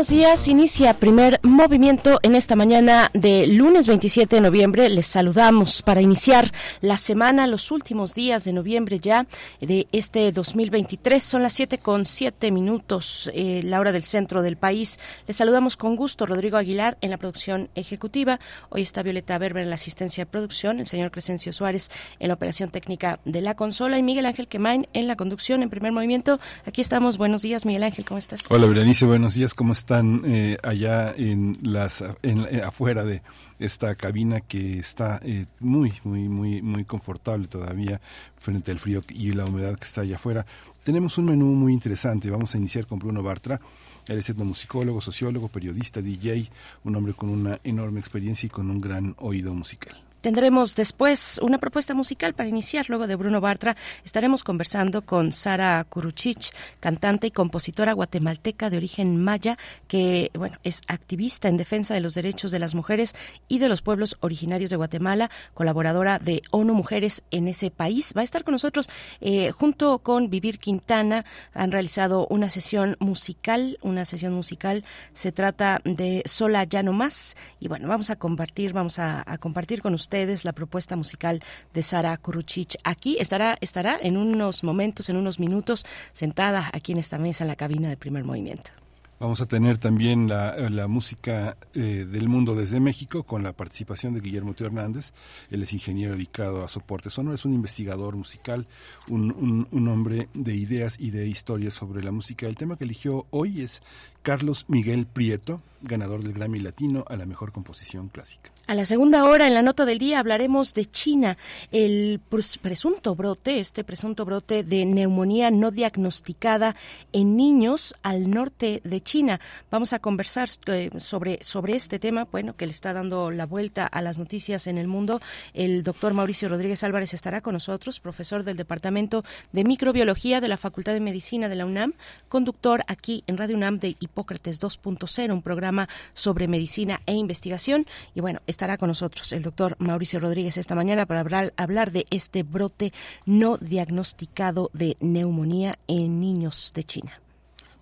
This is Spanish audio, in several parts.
Buenos días, inicia primer movimiento en esta mañana de lunes 27 de noviembre. Les saludamos para iniciar la semana, los últimos días de noviembre ya de este 2023. Son las 7 con 7 minutos, eh, la hora del centro del país. Les saludamos con gusto, Rodrigo Aguilar en la producción ejecutiva. Hoy está Violeta Berber en la asistencia de producción, el señor Crescencio Suárez en la operación técnica de la consola y Miguel Ángel Quemain en la conducción en primer movimiento. Aquí estamos. Buenos días, Miguel Ángel, ¿cómo estás? Hola, Berenice, buenos días, ¿cómo estás? Están eh, allá en las en, afuera de esta cabina que está eh, muy muy muy muy confortable todavía frente al frío y la humedad que está allá afuera. Tenemos un menú muy interesante. Vamos a iniciar con Bruno Bartra. Él es etnomusicólogo, sociólogo, periodista, DJ, un hombre con una enorme experiencia y con un gran oído musical. Tendremos después una propuesta musical para iniciar. Luego de Bruno Bartra estaremos conversando con Sara Kuruchich, cantante y compositora guatemalteca de origen maya, que bueno es activista en defensa de los derechos de las mujeres y de los pueblos originarios de Guatemala, colaboradora de ONU Mujeres en ese país. Va a estar con nosotros eh, junto con Vivir Quintana. Han realizado una sesión musical, una sesión musical. Se trata de Sola ya no más y bueno vamos a compartir, vamos a compartir con ustedes la propuesta musical de Sara Kuruchich. Aquí estará, estará en unos momentos, en unos minutos, sentada aquí en esta mesa en la cabina de primer movimiento. Vamos a tener también la, música eh, del mundo desde México con la participación de Guillermo Tío Hernández. Él es ingeniero dedicado a soporte sonoro, es un investigador musical, un, hombre de ideas y de historias sobre la música. El tema que eligió hoy es Carlos Miguel Prieto, ganador del Grammy Latino a la mejor composición clásica. A la segunda hora, en la nota del día, hablaremos de China, el presunto brote, este presunto brote de neumonía no diagnosticada en niños al norte de China. Vamos a conversar eh, sobre, sobre este tema, bueno, que le está dando la vuelta a las noticias en el mundo. El doctor Mauricio Rodríguez Álvarez estará con nosotros, profesor del Departamento de Microbiología de la Facultad de Medicina de la UNAM, conductor aquí en Radio UNAM de Hipócrates 2.0, un programa sobre medicina e investigación. Y bueno, estará con nosotros el doctor Mauricio Rodríguez esta mañana para hablar, hablar de este brote no diagnosticado de neumonía en niños de China.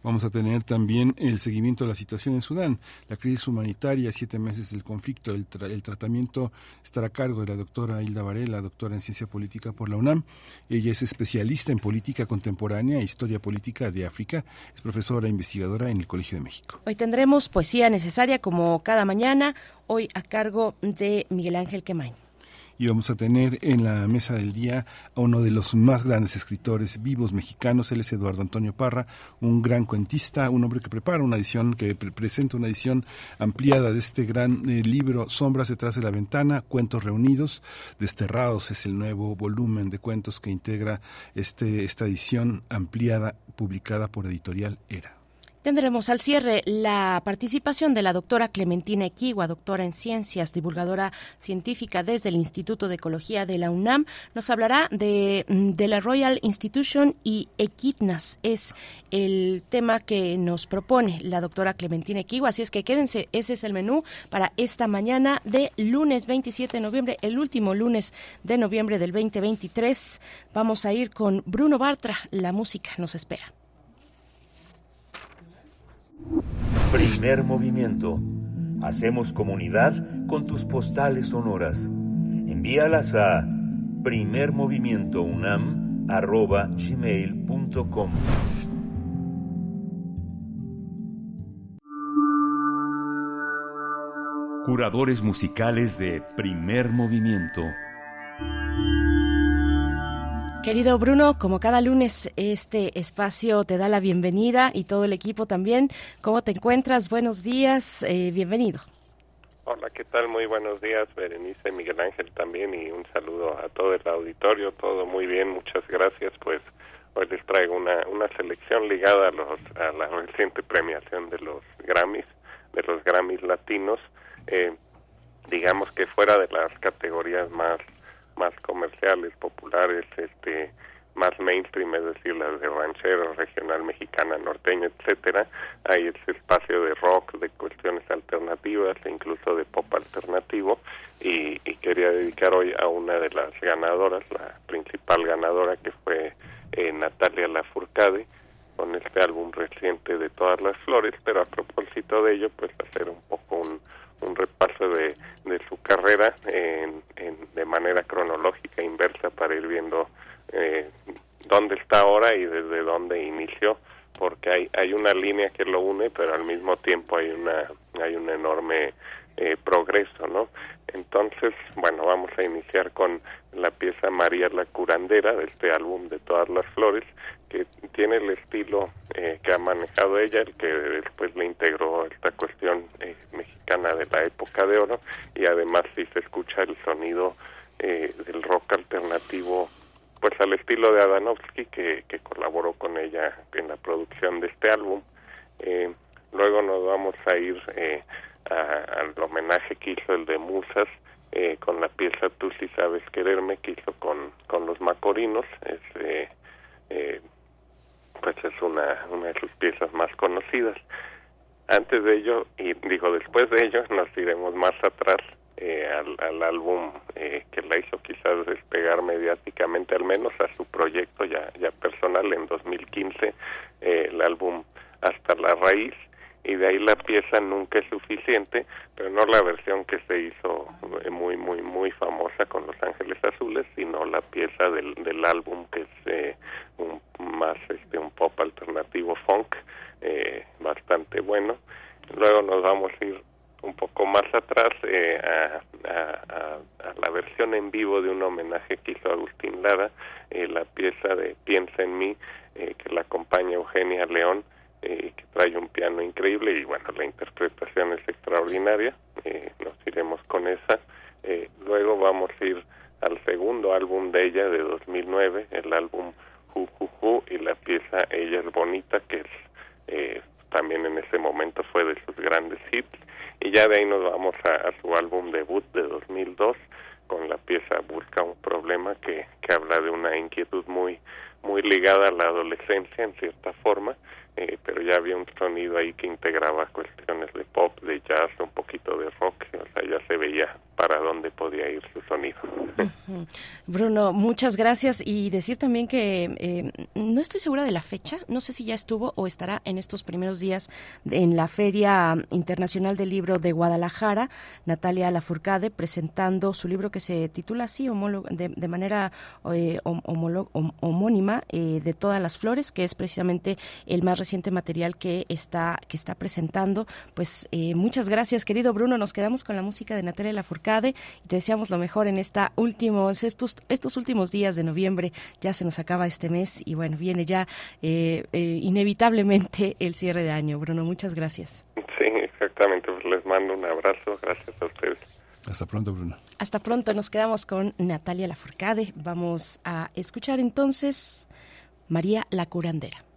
Vamos a tener también el seguimiento de la situación en Sudán, la crisis humanitaria, siete meses del conflicto, el, tratamiento estará a cargo de la doctora Hilda Varela, doctora en ciencia política por la UNAM. Ella es especialista en política contemporánea e historia política de África, es profesora e investigadora en el Colegio de México. Hoy tendremos poesía necesaria como cada mañana, hoy a cargo de Miguel Ángel Quemain y vamos a tener en la mesa del día a uno de los más grandes escritores vivos mexicanos, él es Eduardo Antonio Parra, un gran cuentista, un hombre que prepara una edición, que presenta una edición ampliada de este gran eh, libro Sombras detrás de la ventana, Cuentos reunidos, Desterrados es el nuevo volumen de cuentos que integra este, esta edición ampliada publicada por Editorial Era. Tendremos al cierre la participación de la doctora Clementina Equigua, doctora en ciencias, divulgadora científica desde el Instituto de Ecología de la UNAM. Nos hablará de, mm, de la Royal Institution y Equidnas. Es el tema que nos propone la doctora Clementina Equigua. Así es que quédense, ese es el menú para esta mañana de lunes 27 de noviembre, el último lunes de noviembre del 2023. Vamos a ir con Bruno Bartra. La música nos espera. Primer movimiento. Hacemos comunidad con tus postales sonoras. Envíalas a primermovimientounam.gmail.com Curadores musicales de Primer Movimiento. Querido Bruno, como cada lunes este espacio te da la bienvenida y todo el equipo también. ¿Cómo te encuentras? Buenos días, eh, bienvenido. Hola, ¿qué tal? Muy buenos días, Berenice, Miguel Ángel también y un saludo a todo el auditorio, todo muy bien, muchas gracias. Pues hoy les traigo una, una selección ligada a, los, a la reciente premiación de los Grammys, de los Grammys latinos. Eh, digamos que fuera de las categorías más más comerciales, populares, este más mainstream, es decir, las de ranchero, regional mexicana, norteña, etcétera, hay ese espacio de rock, de cuestiones alternativas e incluso de pop alternativo. Y, quería dedicar hoy a una de las ganadoras, la principal ganadora que fue eh, Natalia Lafourcade, con este álbum reciente de Todas las Flores, pero a propósito de ello, pues hacer un poco un, repaso de, de su carrera en, de manera cronológica inversa para ir viendo eh, dónde está ahora y desde dónde inició porque hay hay una línea que lo une pero al mismo tiempo hay una hay un enorme eh, progreso no entonces bueno vamos a iniciar con la pieza María la curandera de este álbum de todas las flores que tiene el estilo eh, que ha manejado ella, el que después le integró esta cuestión eh, mexicana de la época de oro, y además si se escucha el sonido eh, del rock alternativo, pues al estilo de Adanovsky, que, colaboró con ella en la producción de este álbum. luego nos vamos a ir al homenaje que hizo el de Musas, con la pieza Tú si sabes quererme que hizo con, con los Macorinos, es eh, pues es una, una de sus piezas más conocidas. Antes de ello, y digo después de ello, nos iremos más atrás eh, al, al, álbum eh, que la hizo quizás despegar mediáticamente, al menos a su proyecto ya, ya personal en 2015, eh, el álbum Hasta la Raíz, y de ahí la pieza nunca es suficiente, pero no la versión que se hizo muy muy muy famosa con Los Ángeles Azules, sino la pieza del, del álbum que es eh, un, más este un pop alternativo funk eh, bastante bueno. Luego nos vamos a ir un poco más atrás eh, a, a, la versión en vivo de un homenaje que hizo Agustín Lara, eh, la pieza de Piensa en mí, eh, que la acompaña Eugenia León, eh, que trae un piano increíble y bueno, la interpretación es extraordinaria, eh, nos iremos con esa. Eh, luego vamos a ir al segundo álbum de ella de 2009, el álbum Ju Ju y la pieza Ella es Bonita, que es eh, también en ese momento fue de sus grandes hits. Y ya de ahí nos vamos a, a su álbum debut de 2002 con la pieza Busca un problema que, que habla de una inquietud muy muy ligada a la adolescencia en cierta forma eh, pero ya había un sonido ahí que integraba cuestiones de pop, de jazz, un poquito de rock, o sea, ya se veía para dónde podía ir su sonido. Bruno, muchas gracias y decir también que eh, no estoy segura de la fecha, no sé si ya estuvo o estará en estos primeros días en la Feria Internacional del Libro de Guadalajara, Natalia Lafourcade presentando su libro que se titula así, de, de manera eh, homónima, de todas las flores, que es precisamente el más reciente material que está, que está presentando. Pues eh, muchas gracias, querido Bruno. Nos quedamos con la música de Natalia Lafourcade y te deseamos lo mejor en esta últimos, estos, estos últimos días de noviembre. Ya se nos acaba este mes y bueno, viene ya eh, eh, inevitablemente el cierre de año. Bruno, muchas gracias. Sí, exactamente. Pues les mando un abrazo. Gracias a ustedes. Hasta pronto, Bruno. Hasta pronto. Nos quedamos con Natalia Lafourcade. Vamos a escuchar entonces María la Curandera.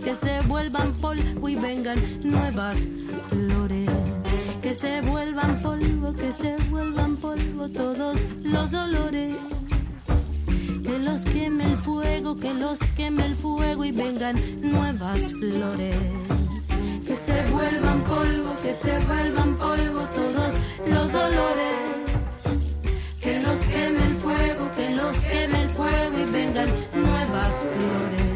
Que se vuelvan polvo y vengan nuevas flores. Que se vuelvan polvo, que se vuelvan polvo todos los dolores. Que los queme el fuego, que los queme el fuego y vengan nuevas flores. Que se vuelvan polvo, que se vuelvan polvo todos los dolores. Que los queme el fuego, que los queme el fuego y vengan nuevas flores.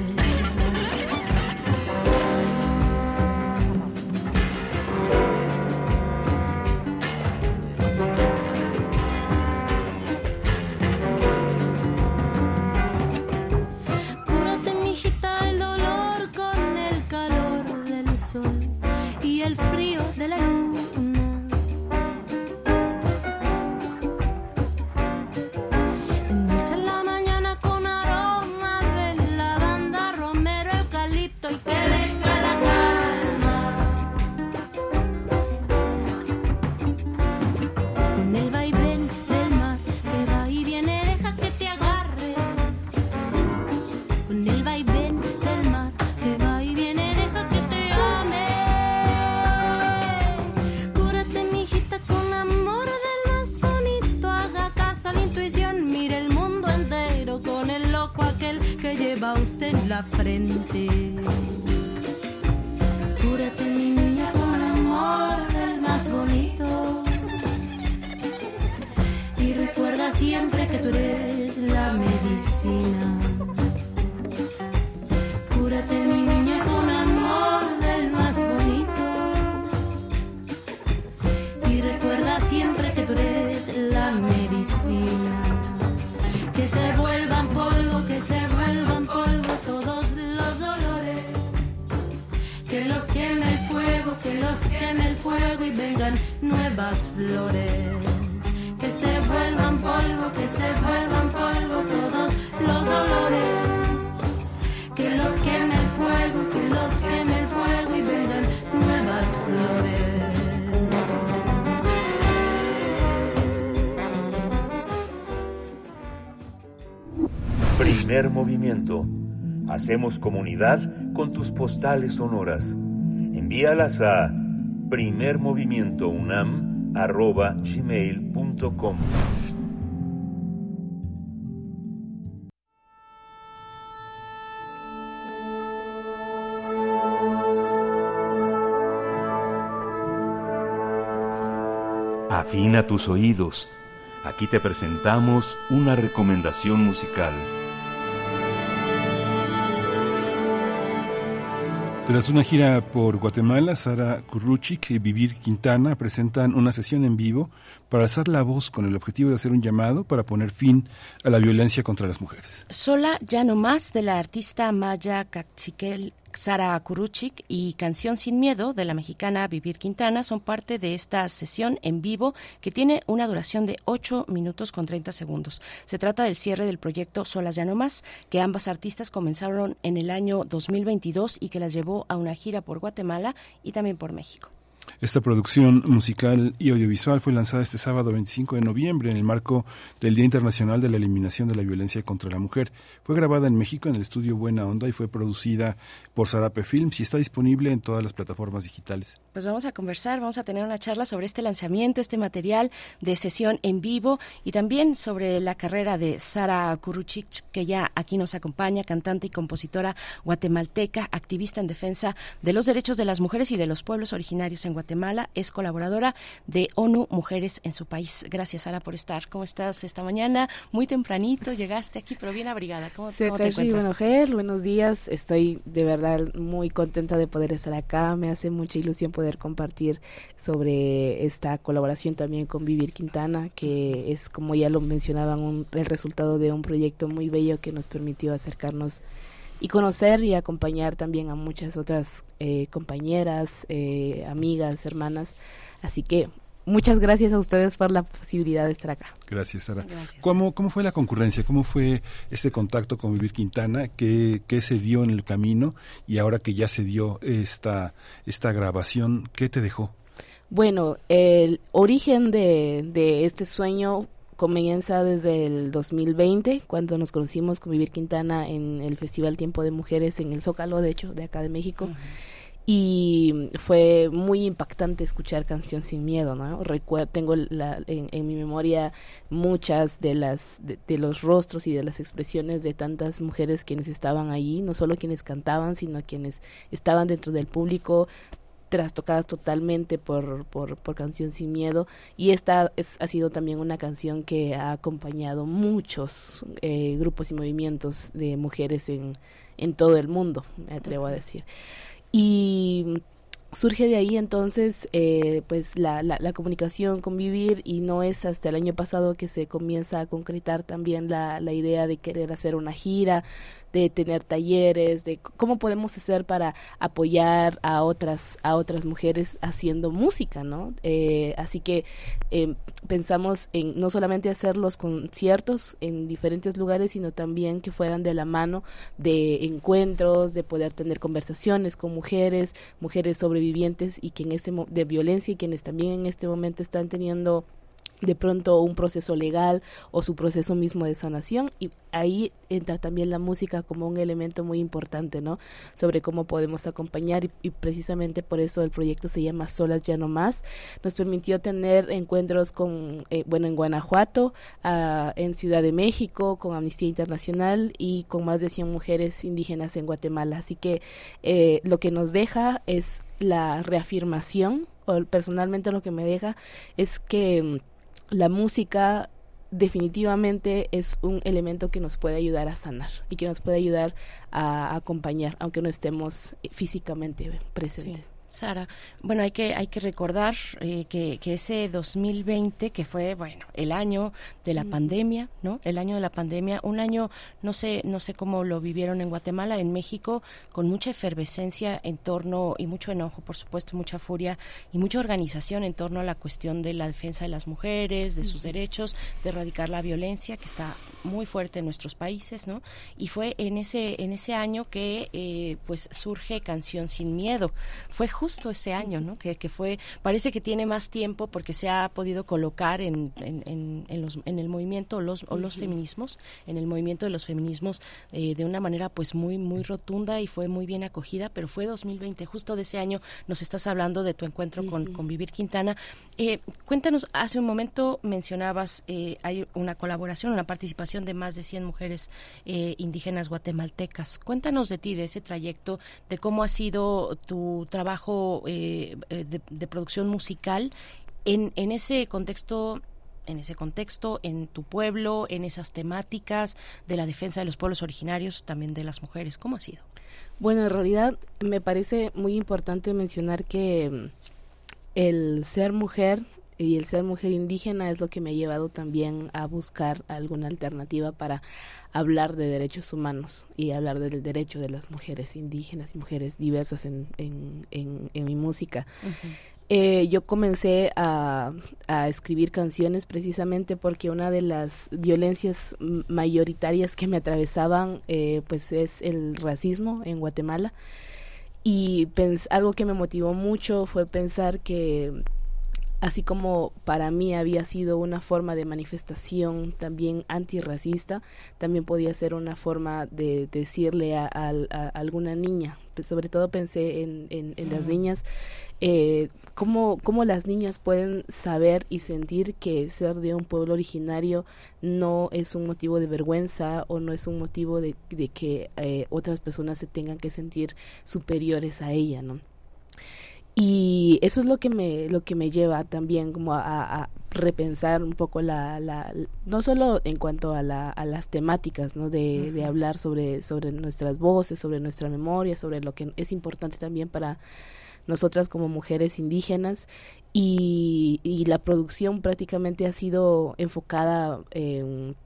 Hacemos comunidad con tus postales sonoras. Envíalas a primermovimientounam.gmail.com Afina tus oídos. Aquí te presentamos una recomendación musical. Tras una gira por Guatemala, Sara Kurruchik y Vivir Quintana presentan una sesión en vivo para alzar la voz con el objetivo de hacer un llamado para poner fin a la violencia contra las mujeres. Sola ya no más de la artista Maya Cachiquel Sara Kuruchik y Canción Sin Miedo de la mexicana Vivir Quintana son parte de esta sesión en vivo que tiene una duración de 8 minutos con 30 segundos. Se trata del cierre del proyecto Solas Ya No Más, que ambas artistas comenzaron en el año 2022 y que las llevó a una gira por Guatemala y también por México. Esta producción musical y audiovisual fue lanzada este sábado 25 de noviembre en el marco del Día Internacional de la Eliminación de la Violencia contra la Mujer. Fue grabada en México en el estudio Buena Onda y fue producida por Sarape Films y está disponible en todas las plataformas digitales. Pues vamos a conversar, vamos a tener una charla sobre este lanzamiento, este material de sesión en vivo y también sobre la carrera de Sara Kuruchik, que ya aquí nos acompaña, cantante y compositora guatemalteca, activista en defensa de los derechos de las mujeres y de los pueblos originarios en Guatemala. Es colaboradora de ONU Mujeres en su país. Gracias, Sara, por estar. ¿Cómo estás esta mañana? Muy tempranito llegaste aquí, pero bien abrigada. ¿Cómo, cómo te encuentras? bueno, Ger, buenos días. Estoy de verdad muy contenta de poder estar acá. Me hace mucha ilusión poder compartir sobre esta colaboración también con Vivir Quintana, que es, como ya lo mencionaban, el resultado de un proyecto muy bello que nos permitió acercarnos y conocer y acompañar también a muchas otras eh, compañeras, eh, amigas, hermanas. Así que muchas gracias a ustedes por la posibilidad de estar acá. Gracias, Sara. ¿Cómo, ¿Cómo fue la concurrencia? ¿Cómo fue este contacto con Vivir Quintana? ¿Qué, ¿Qué se dio en el camino? Y ahora que ya se dio esta, esta grabación, ¿qué te dejó? Bueno, el origen de, de este sueño comienza desde el 2020, cuando nos conocimos con Vivir Quintana en el Festival Tiempo de Mujeres en el Zócalo, de hecho, de acá de México. Y fue muy impactante escuchar Canción Sin Miedo, ¿no? Recuerdo, tengo la, en, mi memoria muchas de las de, los rostros y de las expresiones de tantas mujeres quienes estaban allí, no solo quienes cantaban, sino quienes estaban dentro del público, trastocadas totalmente por, por, por, Canción Sin Miedo y esta es, ha sido también una canción que ha acompañado muchos eh, grupos y movimientos de mujeres en, en todo el mundo, me atrevo a decir. Y surge de ahí entonces eh, pues la, la, la, comunicación convivir y no es hasta el año pasado que se comienza a concretar también la, la idea de querer hacer una gira de tener talleres, de cómo podemos hacer para apoyar a otras, a otras mujeres haciendo música, ¿no? Eh, así que eh, pensamos en no solamente hacer los conciertos en diferentes lugares, sino también que fueran de la mano de encuentros, de poder tener conversaciones con mujeres, mujeres sobrevivientes y que en este de violencia y quienes también en este momento están teniendo de pronto un proceso legal o su proceso mismo de sanación y ahí entra también la música como un elemento muy importante, ¿no? Sobre cómo podemos acompañar y, precisamente por eso el proyecto se llama Solas ya no más. Nos permitió tener encuentros con, eh, bueno, en Guanajuato, ah, en Ciudad de México, con Amnistía Internacional y con más de 100 mujeres indígenas en Guatemala. Así que eh, lo que nos deja es la reafirmación, o personalmente lo que me deja es que la música definitivamente es un elemento que nos puede ayudar a sanar y que nos puede ayudar a acompañar, aunque no estemos físicamente presentes. Sara, bueno, hay que, hay que recordar eh, que, que, ese 2020, que fue, bueno, el año de la pandemia, ¿no? El año de la pandemia, un año, no sé, no sé cómo lo vivieron en Guatemala, en México, con mucha efervescencia en torno, y mucho enojo, por supuesto, mucha furia, y mucha organización en torno a la cuestión de la defensa de las mujeres, de sus derechos, de erradicar la violencia, que está muy fuerte en nuestros países, ¿no? Y fue en ese, en ese año que, eh, pues, surge Canción Sin Miedo. Fue justo ese año, ¿no? Que, que fue, parece que tiene más tiempo porque se ha podido colocar en, en, en, los, en el movimiento los, o los feminismos, en el movimiento de los feminismos eh, de una manera pues muy, muy rotunda y fue muy bien acogida, pero fue 2020, justo de ese año nos estás hablando de tu encuentro con, con Vivir Quintana. Eh, cuéntanos, hace un momento mencionabas, hay una colaboración, una participación de más de 100 mujeres indígenas guatemaltecas. Cuéntanos de ti, de ese trayecto, de cómo ha sido tu trabajo eh, eh, de, producción musical en, en ese contexto en ese contexto, en tu pueblo, en esas temáticas de la defensa de los pueblos originarios, también de las mujeres? ¿Cómo ha sido? Bueno, en realidad me parece muy importante mencionar que mm, el ser mujer y el ser mujer indígena es lo que me ha llevado también a buscar alguna alternativa para hablar de derechos humanos y hablar del derecho de las mujeres indígenas y mujeres diversas en, en, en, mi música. Eh, yo comencé a, a, escribir canciones precisamente porque una de las violencias mayoritarias que me atravesaban eh, pues es el racismo en Guatemala y algo que me motivó mucho fue pensar que así como para mí había sido una forma de manifestación también antirracista, también podía ser una forma de decirle a, alguna niña, sobre todo pensé en, en, las niñas, eh, cómo, cómo las niñas pueden saber y sentir que ser de un pueblo originario no es un motivo de vergüenza o no es un motivo de, de que eh, otras personas se tengan que sentir superiores a ella, ¿no? Y eso es lo que me lo que me lleva también como a, repensar un poco la, la, no solo en cuanto a, la, a las temáticas no de, de, hablar sobre sobre nuestras voces sobre nuestra memoria sobre lo que es importante también para nosotras como mujeres indígenas. Y, y la producción prácticamente ha sido enfocada en,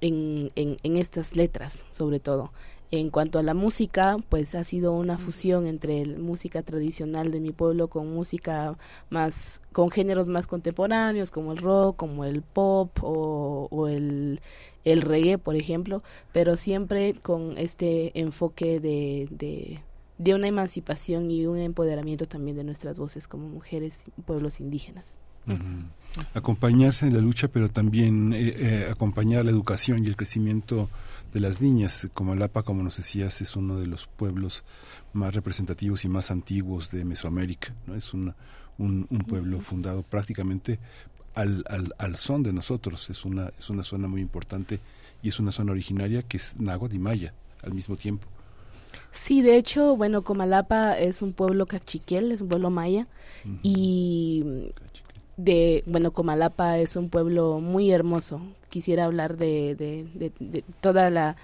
en, en estas letras sobre todo. En cuanto a la música, pues ha sido una fusión entre música tradicional de mi pueblo con música más, con géneros más contemporáneos como el rock, como el pop o, el, el reggae, por ejemplo, pero siempre con este enfoque de, de, de una emancipación y un empoderamiento también de nuestras voces como mujeres y pueblos indígenas. Acompañarse en la lucha, pero también eh, eh, acompañar la educación y el crecimiento de las niñas. Comalapa, como nos decías, es uno de los pueblos más representativos y más antiguos de Mesoamérica. ¿no? Es un, un, pueblo fundado prácticamente al, al, al, son de nosotros. Es una, es una zona muy importante y es una zona originaria que es náhuatl y maya al mismo tiempo. Sí, de hecho, bueno, Comalapa es un pueblo cachiquel, es un pueblo maya y de, bueno, Comalapa es un pueblo muy hermoso. Quisiera hablar de, de, toda la,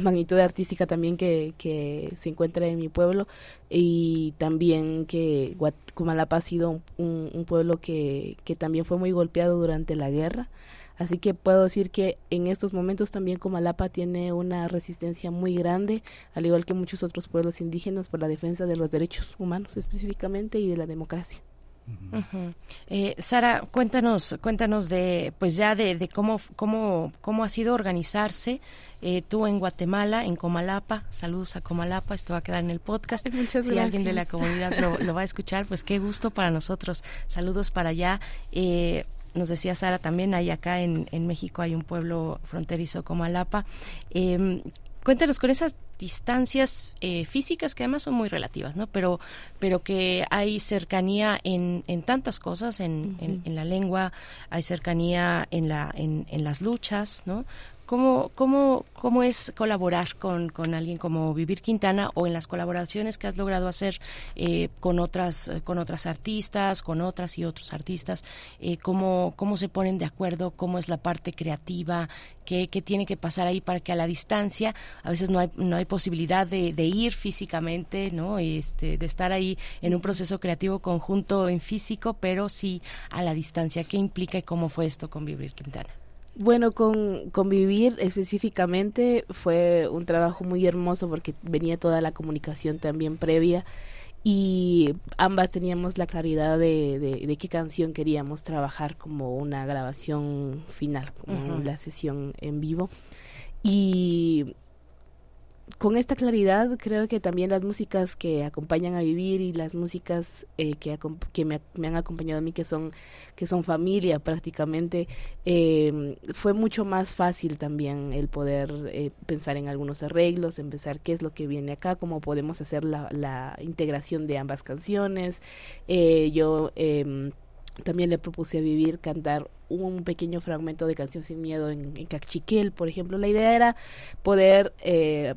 magnitud artística también que, se encuentra en mi pueblo y también que Comalapa ha sido un, un pueblo que, que, también fue muy golpeado durante la guerra. Así que puedo decir que en estos momentos también Comalapa tiene una resistencia muy grande, al igual que muchos otros pueblos indígenas, por la defensa de los derechos humanos específicamente y de la democracia. Eh, Sara, cuéntanos, cuéntanos de, pues ya de, cómo, cómo, cómo ha sido organizarse eh, tú en Guatemala, en Comalapa. Saludos a Comalapa, esto va a quedar en el podcast. Muchas si alguien de la comunidad lo, va a escuchar, pues qué gusto para nosotros. Saludos para allá. Eh, nos decía Sara también, hay acá en, en México hay un pueblo fronterizo Comalapa. Cuéntanos con esas distancias eh, físicas que además son muy relativas, ¿no? Pero, pero que hay cercanía en, en tantas cosas, en, en, la lengua, hay cercanía en, la, en, en las luchas, ¿no? ¿Cómo, cómo, cómo es colaborar con, con, alguien como Vivir Quintana o en las colaboraciones que has logrado hacer eh, con, otras, con otras artistas, con otras y otros artistas? Eh, cómo, ¿Cómo se ponen de acuerdo? ¿Cómo es la parte creativa? ¿Qué, ¿Qué, tiene que pasar ahí para que a la distancia, a veces no hay, no hay posibilidad de, de ir físicamente, ¿no? Este, de estar ahí en un proceso creativo conjunto en físico, pero sí a la distancia. ¿Qué implica y cómo fue esto con Vivir Quintana? Bueno, con convivir específicamente fue un trabajo muy hermoso porque venía toda la comunicación también previa y ambas teníamos la claridad de, de, qué canción queríamos trabajar como una grabación final, como la sesión en vivo. Y con esta claridad creo que también las músicas que acompañan a vivir y las músicas eh, que, que me, han acompañado a mí que son que son familia prácticamente eh, fue mucho más fácil también el poder eh, pensar en algunos arreglos en pensar qué es lo que viene acá cómo podemos hacer la, integración de ambas canciones yo em, también le propuse a Vivir cantar un pequeño fragmento de Canción Sin Miedo en, en Cachiquel, por ejemplo. La idea era poder eh,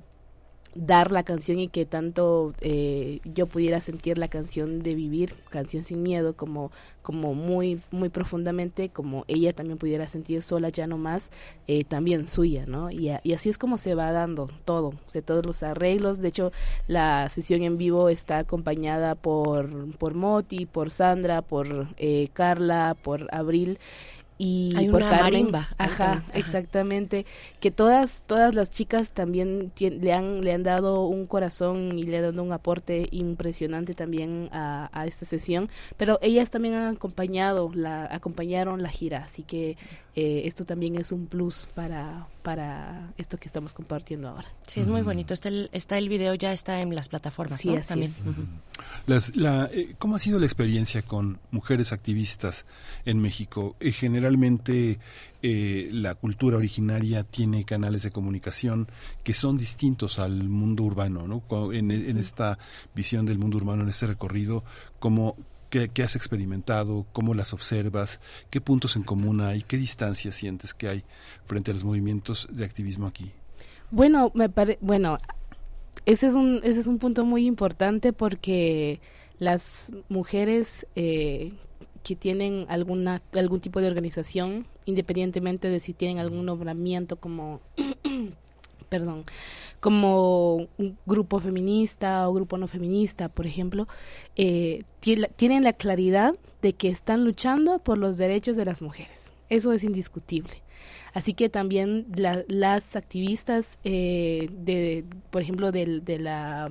dar la canción y que tanto eh, yo pudiera sentir la canción de vivir, canción sin miedo, como, como muy, muy profundamente, como ella también pudiera sentir sola ya no más, eh, también suya, ¿no? Y, y, así es como se va dando todo, o todos los arreglos, de hecho la sesión en vivo está acompañada por, por Moti, por Sandra, por eh, Carla, por Abril, y Hay por una marimba. Ajá, exactamente. Que todas, todas las chicas también le han, le han dado un corazón y le han dado un aporte impresionante también a, a esta sesión. Pero ellas también han acompañado, la, acompañaron la gira, así que eh, esto también es un plus para, para esto que estamos compartiendo ahora. Sí, es muy bonito. Está el, está el video, ya está en las plataformas. Sí, también. las, la, eh, ¿Cómo ha sido la experiencia con mujeres activistas en México? Eh, generalmente la cultura originaria tiene canales de comunicación que son distintos al mundo urbano, ¿no? En, en esta visión del mundo urbano, en este recorrido, ¿cómo, ¿Qué, has experimentado? ¿Cómo las observas? ¿Qué puntos en común hay? ¿Qué distancia sientes que hay frente a los movimientos de activismo aquí? Bueno, me pare bueno, ese es un ese es un punto muy importante porque las mujeres eh, que tienen alguna algún tipo de organización, independientemente de si tienen algún nombramiento como perdón, como un grupo feminista o grupo no feminista, por ejemplo, eh, tienen la claridad de que están luchando por los derechos de las mujeres. Eso es indiscutible. Así que también las activistas, eh, de, por ejemplo, de, de la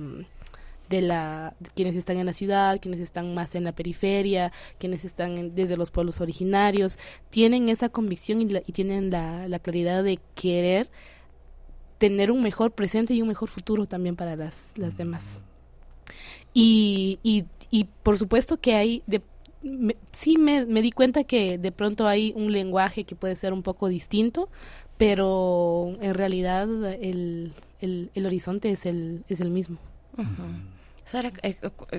de la quienes están en la ciudad, quienes están más en la periferia, quienes están desde los pueblos originarios, tienen esa convicción y, y tienen la, la, claridad de querer tener un mejor presente y un mejor futuro también para las, las demás. Y, y, y por supuesto que hay, de, sí me, me, di cuenta que de pronto hay un lenguaje que puede ser un poco distinto, pero en realidad el, el, el horizonte es el, es el mismo. Sara, eh,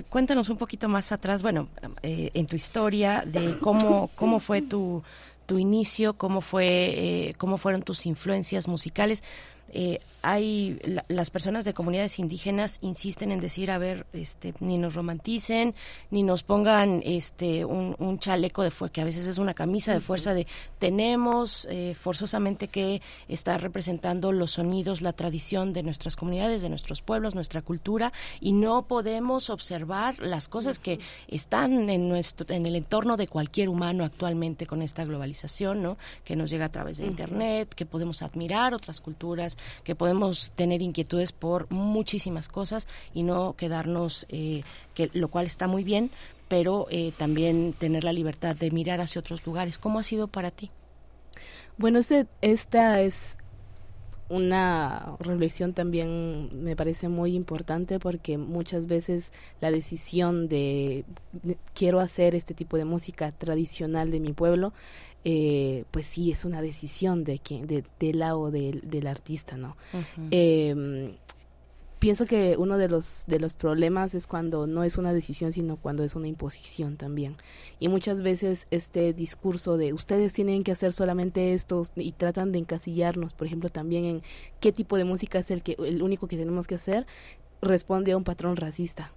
cuéntanos un poquito más atrás, bueno, eh, en tu historia de cómo, cómo fue tu, tu inicio, cómo fue, eh, cómo fueron tus influencias musicales. Eh, hay las personas de comunidades indígenas insisten en decir a ver este ni nos romanticen ni nos pongan este un, chaleco de fuerza que a veces es una camisa de fuerza de tenemos eh, forzosamente que estar representando los sonidos la tradición de nuestras comunidades de nuestros pueblos nuestra cultura y no podemos observar las cosas que están en nuestro en el entorno de cualquier humano actualmente con esta globalización no que nos llega a través de internet que podemos admirar otras culturas que podemos tener inquietudes por muchísimas cosas y no quedarnos, eh, que, lo cual está muy bien, pero eh, también tener la libertad de mirar hacia otros lugares. ¿Cómo ha sido para ti? Bueno, esta es una reflexión también me parece muy importante porque muchas veces la decisión de quiero hacer este tipo de música tradicional de mi pueblo eh, pues sí es una decisión de quien de, del lado del, del artista no eh, pienso que uno de los de los problemas es cuando no es una decisión sino cuando es una imposición también. Y muchas veces este discurso de ustedes tienen que hacer solamente esto y tratan de encasillarnos por ejemplo también en qué tipo de música es el que el único que tenemos que hacer responde a un patrón racista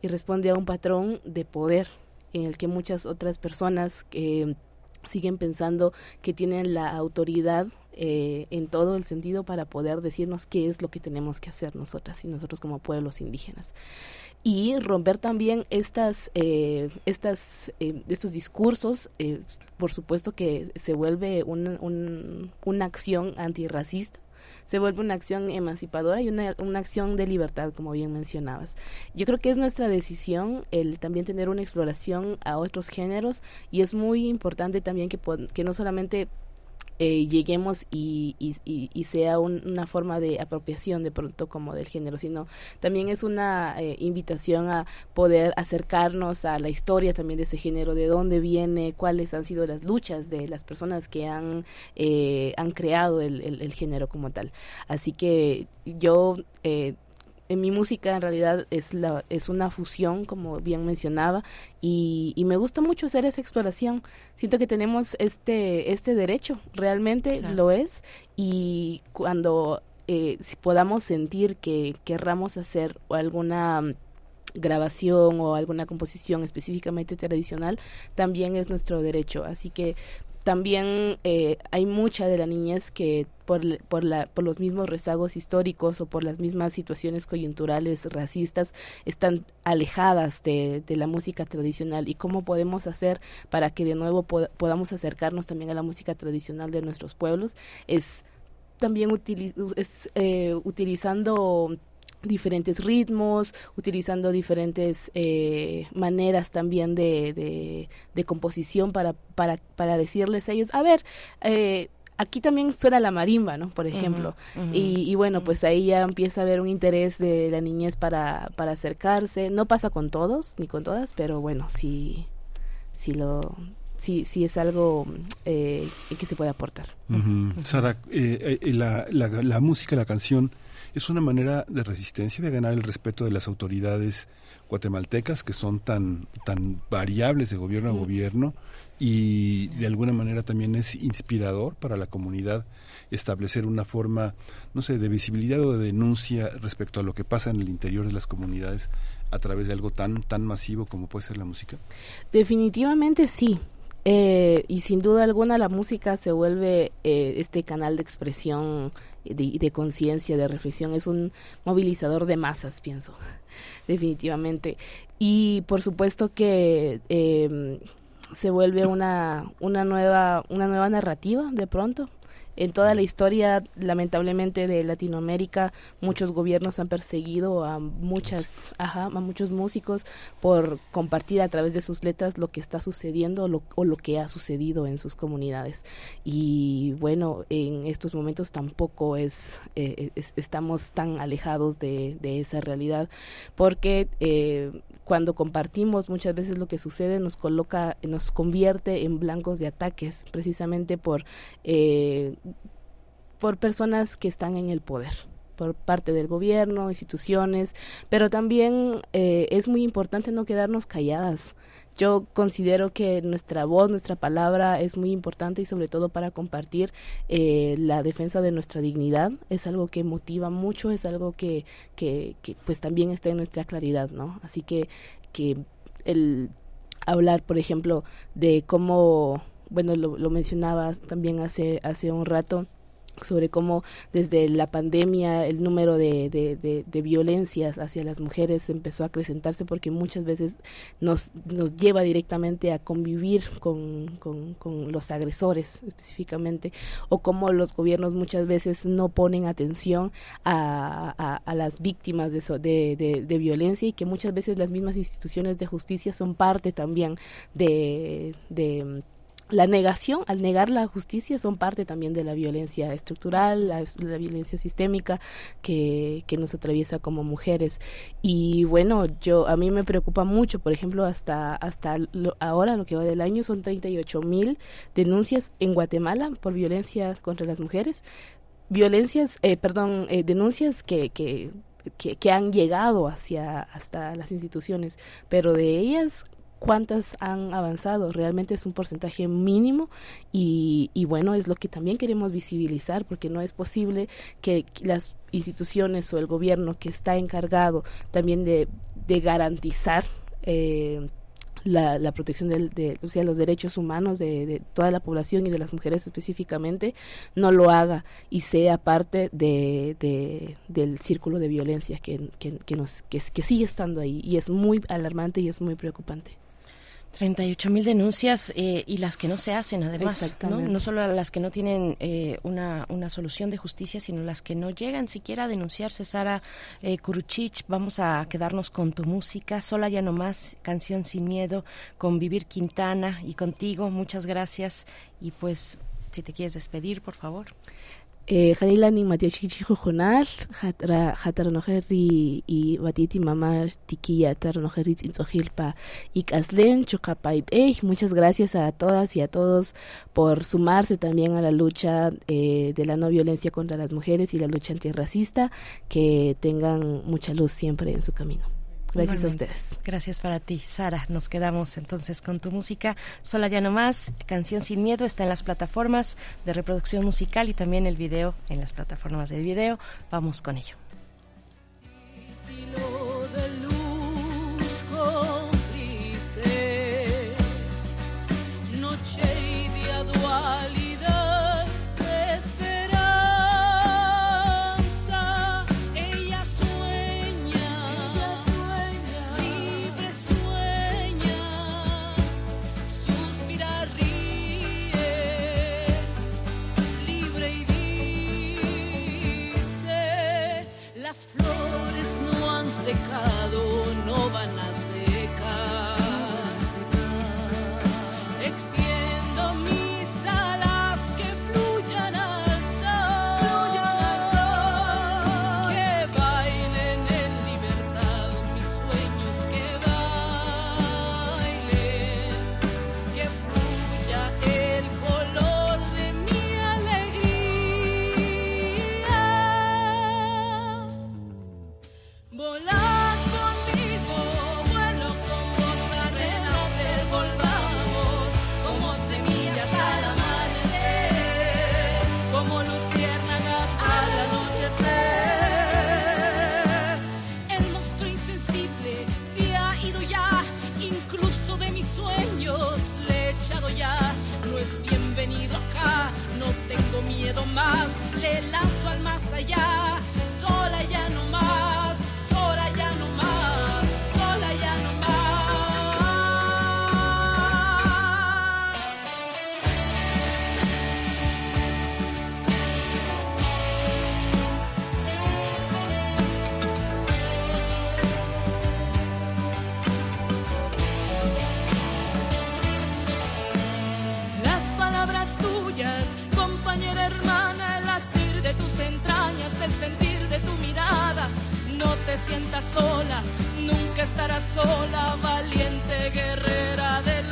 y responde a un patrón de poder en el que muchas otras personas eh, siguen pensando que tienen la autoridad eh, en todo el sentido para poder decirnos qué es lo que tenemos que hacer nosotras y nosotros como pueblos indígenas. Y romper también estas eh, estas eh, estos discursos eh, por supuesto que se vuelve un, un, una acción antirracista se vuelve una acción emancipadora y una, una acción de libertad, como bien mencionabas. Yo creo que es nuestra decisión el también tener una exploración a otros géneros y es muy importante también que, que no solamente eh, lleguemos y, y, y, sea una forma de apropiación de pronto como del género, sino también es una eh, invitación a poder acercarnos a la historia también de ese género, de dónde viene, cuáles han sido las luchas de las personas que han, eh, han creado el, el, el, género como tal. Así que yo eh, en mi música en realidad es la es una fusión como bien mencionaba y, y, me gusta mucho hacer esa exploración siento que tenemos este este derecho realmente claro. lo es y cuando eh, si podamos sentir que querramos hacer alguna grabación o alguna composición específicamente tradicional también es nuestro derecho así que también eh, hay mucha de la niñez que por, por, la, por los mismos rezagos históricos o por las mismas situaciones coyunturales racistas están alejadas de, de la música tradicional. Y cómo podemos hacer para que de nuevo pod podamos acercarnos también a la música tradicional de nuestros pueblos es también utiliz es, eh, utilizando diferentes ritmos, utilizando diferentes eh, maneras también de, de, de, composición para, para, para decirles a ellos, a ver, eh, aquí también suena la marimba, ¿no? Por ejemplo. Uh -huh, uh -huh. Y, y, bueno, pues ahí ya empieza a haber un interés de la niñez para, para acercarse. No pasa con todos, ni con todas, pero bueno, sí, sí lo... Sí, sí es algo eh, que se puede aportar. Uh -huh. Sara, eh, eh, la, la, la música, la canción, es una manera de resistencia, de ganar el respeto de las autoridades guatemaltecas que son tan, tan variables de gobierno a mm. gobierno y de alguna manera también es inspirador para la comunidad establecer una forma, no sé, de visibilidad o de denuncia respecto a lo que pasa en el interior de las comunidades a través de algo tan, tan masivo como puede ser la música? Definitivamente sí. Eh, y sin duda alguna la música se vuelve eh, este canal de expresión de, de conciencia, de reflexión, es un movilizador de masas, pienso, definitivamente. Y por supuesto que eh, se vuelve una, una, nueva, una nueva narrativa de pronto, en toda la historia, lamentablemente, de Latinoamérica, muchos gobiernos han perseguido a muchas, ajá, a muchos músicos por compartir a través de sus letras lo que está sucediendo o lo que ha sucedido en sus comunidades. Y bueno, en estos momentos tampoco es, eh, estamos tan alejados de, de esa realidad, porque eh, cuando compartimos muchas veces lo que sucede nos coloca, nos convierte en blancos de ataques, precisamente por eh, por personas que están en el poder por parte del gobierno, instituciones, pero también eh, es muy importante no quedarnos calladas. Yo considero que nuestra voz, nuestra palabra es muy importante y sobre todo para compartir eh, la defensa de nuestra dignidad. Es algo que motiva mucho, es algo que, que, que pues también está en nuestra claridad, ¿no? Así que, que el hablar, por ejemplo, de cómo, bueno, lo, lo mencionabas también hace, hace un rato, sobre cómo desde la pandemia el número de, de, de, violencias hacia las mujeres empezó a acrecentarse porque muchas veces nos, nos lleva directamente a convivir con, con, los agresores específicamente o cómo los gobiernos muchas veces no ponen atención a, a, las víctimas de, de, violencia y que muchas veces las mismas instituciones de justicia son parte también de la negación, al negar la justicia, son parte también de la violencia estructural, la, violencia sistémica que, que, nos atraviesa como mujeres. Y bueno, yo a mí me preocupa mucho, por ejemplo, hasta, hasta ahora, lo que va del año, son 38 mil denuncias en Guatemala por violencia contra las mujeres. Violencias, eh, perdón, eh, denuncias que, que que, que, han llegado hacia hasta las instituciones, pero de ellas cuántas han avanzado. Realmente es un porcentaje mínimo y, bueno, es lo que también queremos visibilizar porque no es posible que las instituciones o el gobierno que está encargado también de, garantizar eh, la, la, protección de, de o sea, los derechos humanos de, toda la población y de las mujeres específicamente, no lo haga y sea parte de, de del círculo de violencia que, que, nos, que sigue estando ahí. Y es muy alarmante y es muy preocupante. 38 mil denuncias eh, y las que no se hacen, además, ¿no? no solo las que no tienen eh, una, una solución de justicia, sino las que no llegan siquiera a denunciarse. Sara eh, Kuruchich, vamos a quedarnos con tu música, sola ya no más, canción sin miedo, con Vivir Quintana y contigo. Muchas gracias y pues si te quieres despedir, por favor. Janila ni matiachichi jojonal, jatar nojerri y batiti mamá tiquilla tar nojerri inzojilpa y caslen chucapaip. Muchas gracias a todas y a todos por sumarse también a la lucha eh, de la no violencia contra las mujeres y la lucha antirracista. Que tengan mucha luz siempre en su camino. Gracias a ustedes. Gracias para ti, Sara. Nos quedamos entonces con tu música. Sola ya no más, Canción sin miedo está en las plataformas de reproducción musical y también el video en las plataformas de video. Vamos con ello. Noche y día dualidad. No más allá, te sientas sola, nunca estarás sola, valiente guerrera de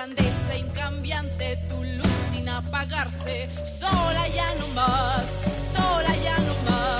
grandeza incambiante, tu luz sin apagarse. Sola ya no más, sola ya no más.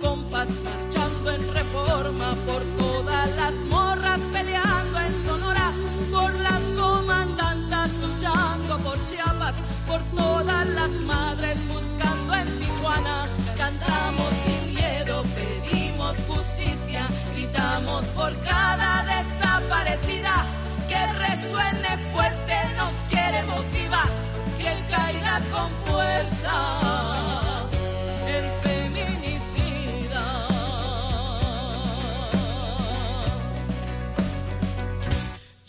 compas marchando en reforma, por todas las morras peleando en Sonora, por las comandantas luchando por Chiapas, por todas las madres buscando en Tijuana. Cantamos sin justicia, gritamos por cada desaparecida. Que resuene fuerte, nos queremos vivas, que caiga con fuerza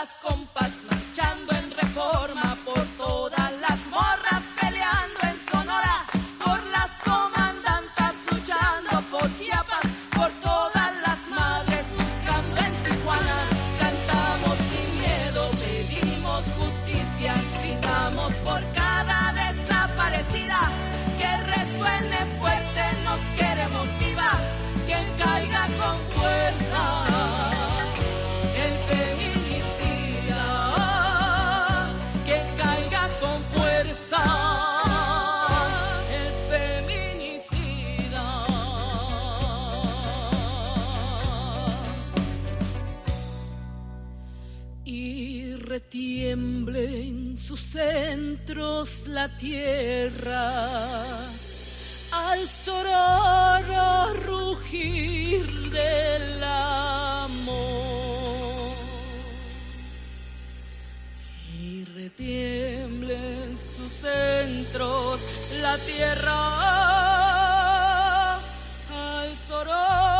las compas marchando en reforma, en sus centros la tierra. Al sororo rugir del amor. Y retiemble en sus centros la tierra. Al sororo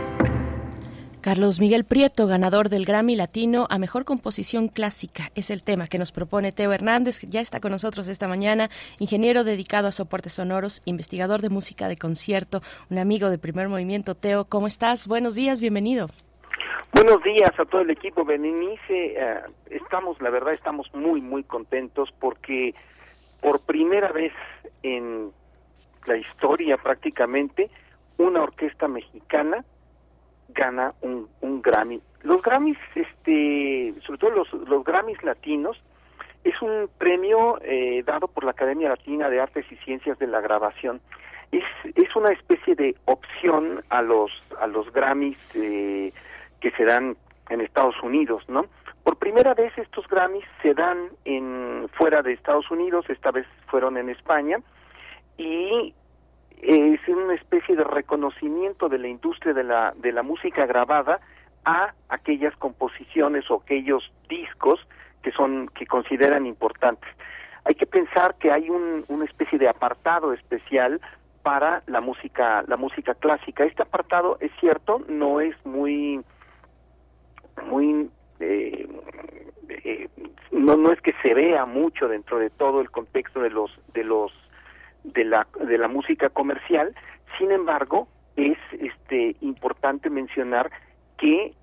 Carlos Miguel Prieto, ganador del Grammy Latino a Mejor Composición Clásica, es el tema que nos propone Teo Hernández, que ya está con nosotros esta mañana, ingeniero dedicado a soportes sonoros, investigador de música de concierto, un amigo de primer movimiento. Teo, ¿cómo estás? Buenos días, bienvenido. Buenos días a todo el equipo Berenice. Eh, estamos, la verdad, estamos muy, muy contentos porque por primera vez en la historia prácticamente, una orquesta mexicana gana un, un Grammy. Los Grammys, este, sobre todo los, los Grammys latinos, es un premio eh, dado por la Academia Latina de Artes y Ciencias de la Grabación. Es, es una especie de opción a los, a los Grammys eh, que se dan en Estados Unidos, ¿no? Por primera vez estos Grammys se dan en fuera de Estados Unidos, esta vez fueron en España, y es una especie de reconocimiento de la industria de la, de la música grabada a aquellas composiciones o aquellos discos que son que consideran importantes. Hay que pensar que hay un, una especie de apartado especial para la música la música clásica. Este apartado es cierto, no es muy muy eh, eh, no no es que se vea mucho dentro de todo el contexto de los de los de la de la música comercial. Sin embargo es este importante mencionar que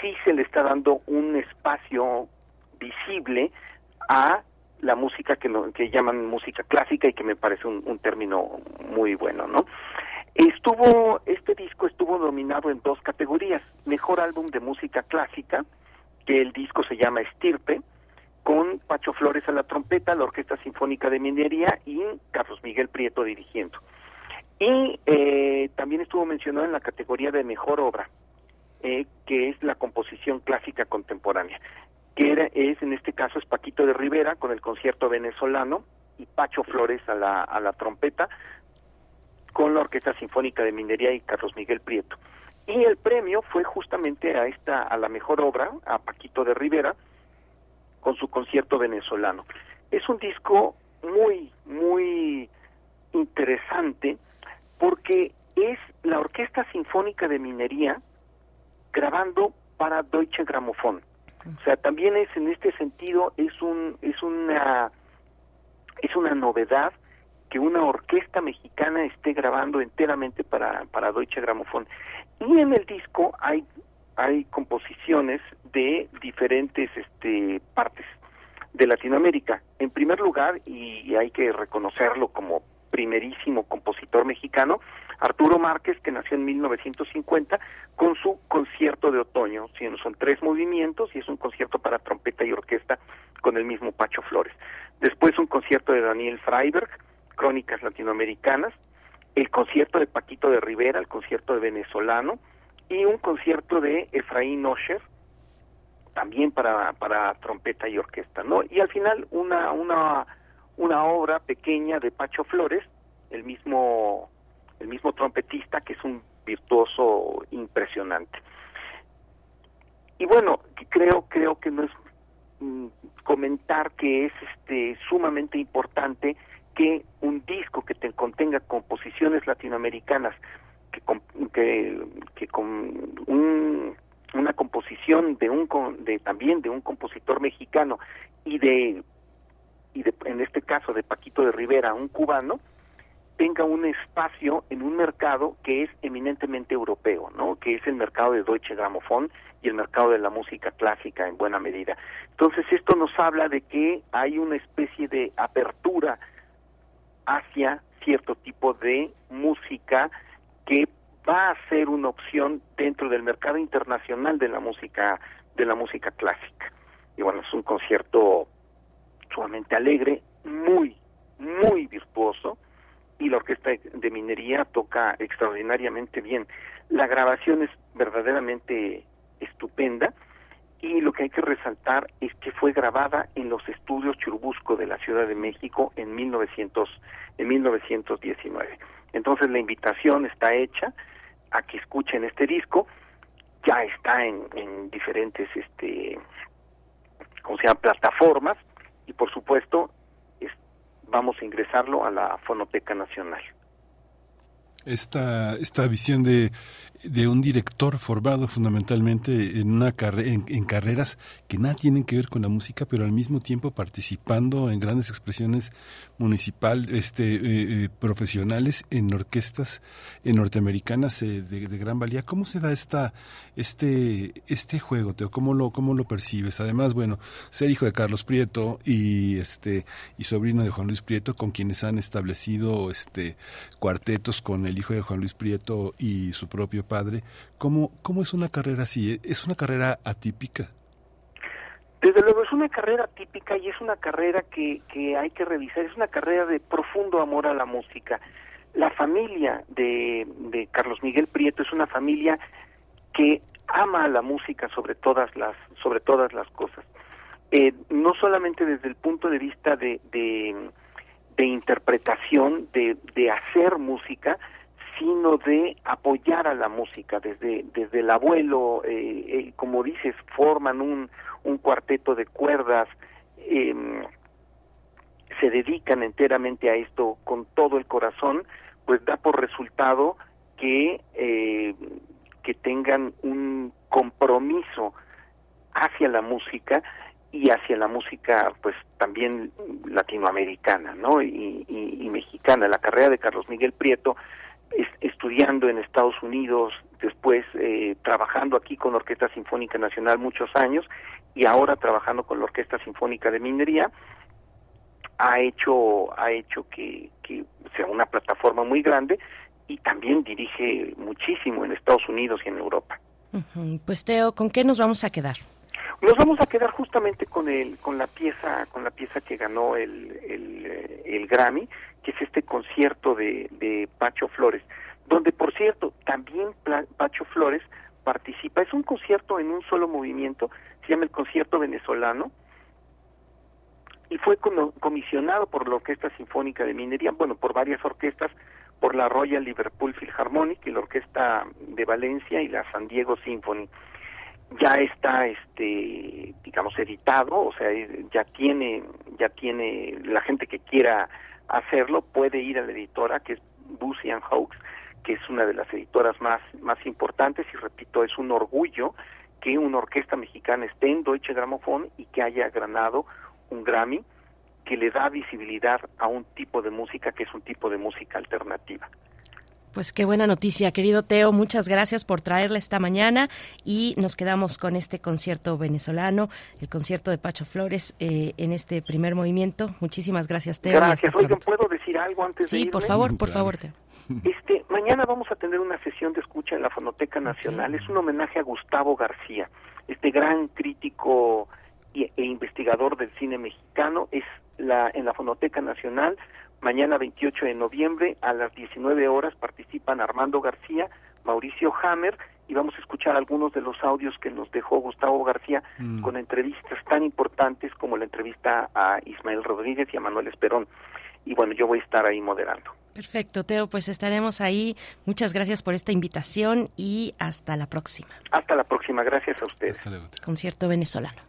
sí se le está dando un espacio visible a la música que lo que llaman música clásica y que me parece un, un término muy bueno no estuvo este disco estuvo nominado en dos categorías mejor álbum de música clásica que el disco se llama Estirpe con Pacho Flores a la trompeta, la Orquesta Sinfónica de Minería y Carlos Miguel Prieto dirigiendo. Y eh, también estuvo mencionado en la categoría de mejor obra, eh, que es la composición clásica contemporánea, que era, es en este caso es Paquito de Rivera con el concierto venezolano y Pacho Flores a la, a la trompeta con la Orquesta Sinfónica de Minería y Carlos Miguel Prieto. Y el premio fue justamente a esta a la mejor obra, a Paquito de Rivera, con su concierto venezolano. Es un disco muy, muy interesante porque es la Orquesta Sinfónica de Minería grabando para Deutsche Grammophon. O sea, también es en este sentido es un es una es una novedad que una orquesta mexicana esté grabando enteramente para para Deutsche Grammophon. Y en el disco hay hay composiciones de diferentes este, partes de Latinoamérica. En primer lugar, y hay que reconocerlo como primerísimo compositor mexicano, Arturo Márquez, que nació en 1950, con su concierto de otoño. Son tres movimientos y es un concierto para trompeta y orquesta con el mismo Pacho Flores. Después un concierto de Daniel Freiberg, Crónicas Latinoamericanas, el concierto de Paquito de Rivera, el concierto de Venezolano, y un concierto de Efraín Osher, también para, para trompeta y orquesta, ¿no? Y al final una, una, una obra pequeña de Pacho Flores, el mismo, el mismo trompetista que es un virtuoso impresionante. Y bueno, creo, creo que no es mm, comentar que es este sumamente importante que un disco que te contenga composiciones latinoamericanas que que, que con un, una composición de un de también de un compositor mexicano y de y de, en este caso de Paquito de Rivera, un cubano, tenga un espacio en un mercado que es eminentemente europeo, ¿no? Que es el mercado de Deutsche Grammophon y el mercado de la música clásica en buena medida. Entonces esto nos habla de que hay una especie de apertura hacia cierto tipo de música que va a ser una opción dentro del mercado internacional de la música de la música clásica. Y bueno, es un concierto sumamente alegre, muy muy virtuoso y la orquesta de minería toca extraordinariamente bien. La grabación es verdaderamente estupenda y lo que hay que resaltar es que fue grabada en los estudios Churubusco de la Ciudad de México en 1900 en 1919. Entonces la invitación está hecha a que escuchen este disco, ya está en, en diferentes este se llama plataformas. Y por supuesto es, vamos a ingresarlo a la Fonoteca Nacional. Esta, esta visión de de un director formado fundamentalmente en una en, carreras que nada tienen que ver con la música, pero al mismo tiempo participando en grandes expresiones municipal, este, eh, eh, profesionales en orquestas en norteamericanas eh, de, gran valía. ¿Cómo se da esta, este, este juego, Teo? ¿Cómo lo, cómo lo percibes? Además, bueno, ser hijo de Carlos Prieto y este y sobrino de Juan Luis Prieto, con quienes han establecido este cuartetos con el hijo de Juan Luis Prieto y su propio padre. ¿Cómo, cómo es una carrera así? ¿Es una carrera atípica? Desde luego es una carrera típica y es una carrera que, que hay que revisar, es una carrera de profundo amor a la música. La familia de, de Carlos Miguel Prieto es una familia que ama a la música sobre todas las, sobre todas las cosas. Eh, no solamente desde el punto de vista de, de, interpretación, de, de hacer música, sino de apoyar a la música desde desde el abuelo eh, eh, como dices forman un, un cuarteto de cuerdas em, se dedican enteramente a esto con todo el corazón pues da por resultado que eh, que tengan un compromiso hacia la música y hacia la música pues también latinoamericana no y, mexicana. La carrera de Carlos Miguel Prieto estudiando en Estados Unidos, después eh, trabajando aquí con Orquesta Sinfónica Nacional muchos años y ahora trabajando con la Orquesta Sinfónica de Minería, ha hecho, ha hecho que, que sea una plataforma muy grande y también dirige muchísimo en Estados Unidos y en Europa. Pues Teo, ¿con qué nos vamos a quedar? Nos vamos a quedar justamente con el, con la pieza, con la pieza que ganó el, el, eh, el Grammy, que es este concierto de, de Pacho Flores, donde por cierto también Pacho Flores participa. Es un concierto en un solo movimiento, se llama el concierto venezolano, y fue comisionado por la Orquesta Sinfónica de Minería, bueno, por varias orquestas, por la Royal Liverpool Philharmonic y la Orquesta de Valencia y la San Diego Symphony. Ya está, este, digamos, editado, o sea, ya tiene, ya tiene la gente que quiera hacerlo puede ir a la editora que es Busy and Hawks, que es una de las editoras más, más importantes y repito, es un orgullo que una orquesta mexicana esté en Deutsche Grammophon y que haya ganado un Grammy que le da visibilidad a un tipo de música que es un tipo de música alternativa. Pues qué buena noticia, querido Teo. Muchas gracias por traerla esta mañana y nos quedamos con este concierto venezolano, el concierto de Pacho Flores eh, en este primer movimiento. Muchísimas gracias, Teo. Gracias. Oigan, ¿puedo decir algo antes sí, de Sí, por favor, por favor, Teo. Este, mañana vamos a tener una sesión de escucha en la Fonoteca Nacional. Es un homenaje a Gustavo García, este gran crítico y- e investigador del cine mexicano. Es la, en la Fonoteca Nacional. Mañana 28 de noviembre a las 19 horas participan Armando García, Mauricio Hammer y vamos a escuchar algunos de los audios que nos dejó Gustavo García Mm. con entrevistas tan importantes como la entrevista a Ismael Rodríguez y a Manuel Esperón. Y bueno, yo voy a estar ahí moderando. Perfecto, Teo, pues estaremos ahí. Muchas gracias por esta invitación y hasta la próxima. Hasta la próxima, gracias a ustedes. Hasta luego. Concierto venezolano.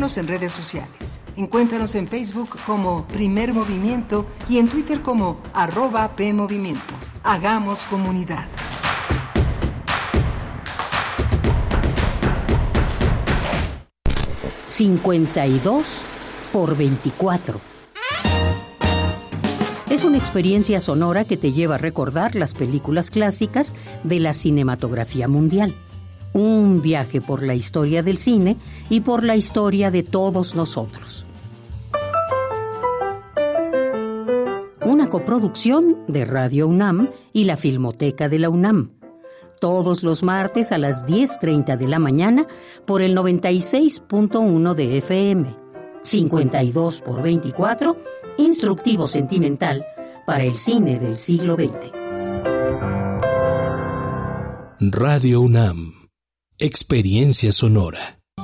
En redes sociales. Encuéntranos en Facebook como Primer Movimiento y en Twitter como arroba PMovimiento. Hagamos comunidad. ...52 por 24. Es una experiencia sonora que te lleva a recordar las películas clásicas de la cinematografía mundial. Un viaje por la historia del cine y por la historia de todos nosotros. Una coproducción de Radio UNAM y la Filmoteca de la UNAM. Todos los martes a las 10.30 de la mañana por el 96.1 de FM. 52 por 24, instructivo sentimental para el cine del siglo XX. Radio UNAM. Experiencia sonora.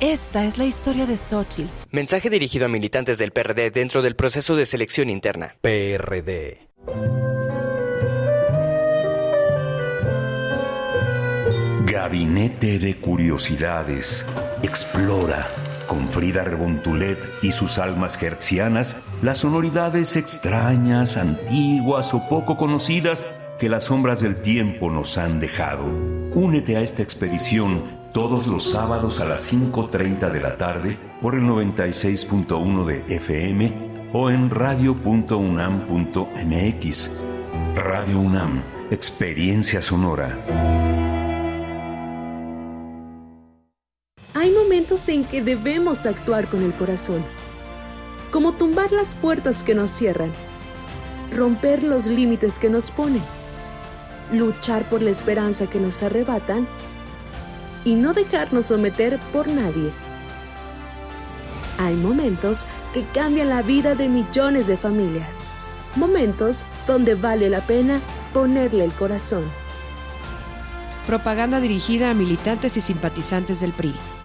Esta es la historia de Xochitl. Mensaje dirigido a militantes del PRD dentro del proceso de selección interna. PRD. Gabinete de Curiosidades. Explora con Frida Rebontulet y sus almas hertzianas las sonoridades extrañas, antiguas o poco conocidas que las sombras del tiempo nos han dejado. Únete a esta expedición todos los sábados a las 5.30 de la tarde por el 96.1 de FM o en radio.unam.mx. Radio UNAM, experiencia sonora. Hay momentos en que debemos actuar con el corazón, como tumbar las puertas que nos cierran, romper los límites que nos ponen, luchar por la esperanza que nos arrebatan y no dejarnos someter por nadie. Hay momentos que cambian la vida de millones de familias, momentos donde vale la pena ponerle el corazón. Propaganda dirigida a militantes y simpatizantes del PRI.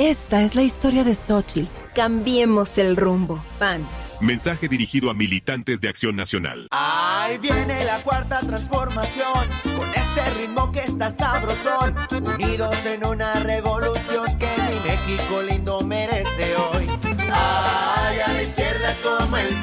Esta es la historia de Xochitl. Cambiemos el rumbo. PAN. Mensaje dirigido a militantes de Acción Nacional. Ahí viene la cuarta transformación, con este ritmo que está sabrosón, unidos en una revolución que mi México lindo merece hoy. Ay, a la izquierda como el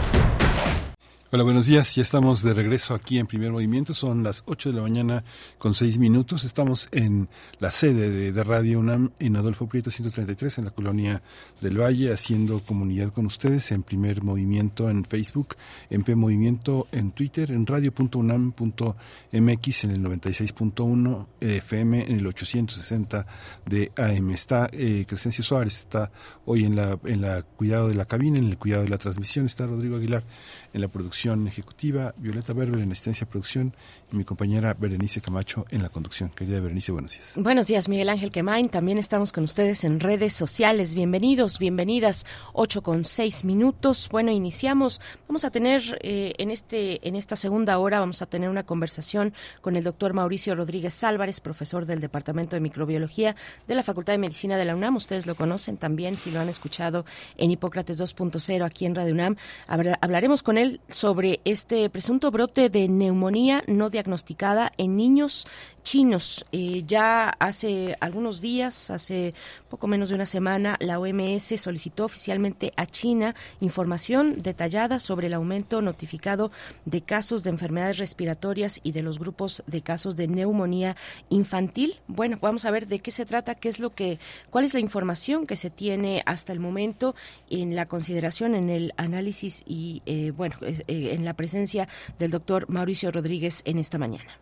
Hola, buenos días. Ya estamos de regreso aquí en Primer Movimiento. Son las 8 de la mañana con 6 minutos. Estamos en la sede de, Radio UNAM en Adolfo Prieto 133 en la colonia del Valle, haciendo comunidad con ustedes en Primer Movimiento en Facebook, en P Movimiento en Twitter, en radio.unam.mx en el 96.1 FM en el 860 de AM. Está eh, Crescencio Suárez, está hoy en la, en la cuidado de la cabina, en el cuidado de la transmisión. Está Rodrigo Aguilar en la producción ejecutiva, Violeta Berber en asistencia de producción y mi compañera Berenice Camacho en la conducción. Querida Berenice, buenos días. Buenos días, Miguel Ángel Quemain. También estamos con ustedes en redes sociales. Bienvenidos, bienvenidas. Ocho con seis minutos. Bueno, iniciamos. Vamos a tener eh, en este en esta segunda hora vamos a tener una conversación con el doctor Mauricio Rodríguez Álvarez, profesor del Departamento de Microbiología de la Facultad de Medicina de la UNAM. Ustedes lo conocen también si lo han escuchado en Hipócrates 2.0 aquí en Radio UNAM. Hablaremos con él sobre este presunto brote de neumonía no diagnosticada en niños chinos. Eh, ya hace algunos días, hace poco menos de una semana, la OMS solicitó oficialmente a China información detallada sobre el aumento notificado de casos de enfermedades respiratorias y de los grupos de casos de neumonía infantil. Bueno, vamos a ver de qué se trata, qué es lo que, cuál es la información que se tiene hasta el momento en la consideración, en el análisis y, eh, bueno, eh, en la presencia del doctor Mauricio Rodríguez en esta mañana.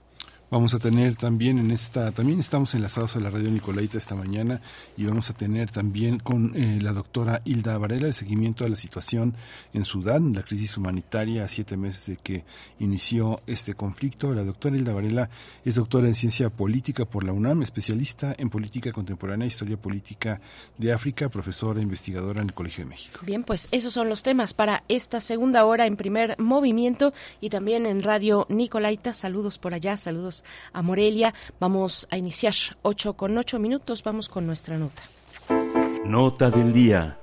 Vamos a tener también en esta, también estamos enlazados a la radio Nicolaita esta mañana y vamos a tener también con eh, la doctora Hilda Varela el seguimiento de la situación en Sudán, la crisis humanitaria a siete meses de que inició este conflicto. La doctora Hilda Varela es doctora en ciencia política por la UNAM, especialista en política contemporánea e historia política de África, profesora e investigadora en el Colegio de México. Bien, pues esos son los temas para esta segunda hora en primer movimiento y también en radio Nicolaita. Saludos por allá, saludos a Morelia. Vamos a iniciar 8 con 8 minutos. Vamos con nuestra nota. Nota del día.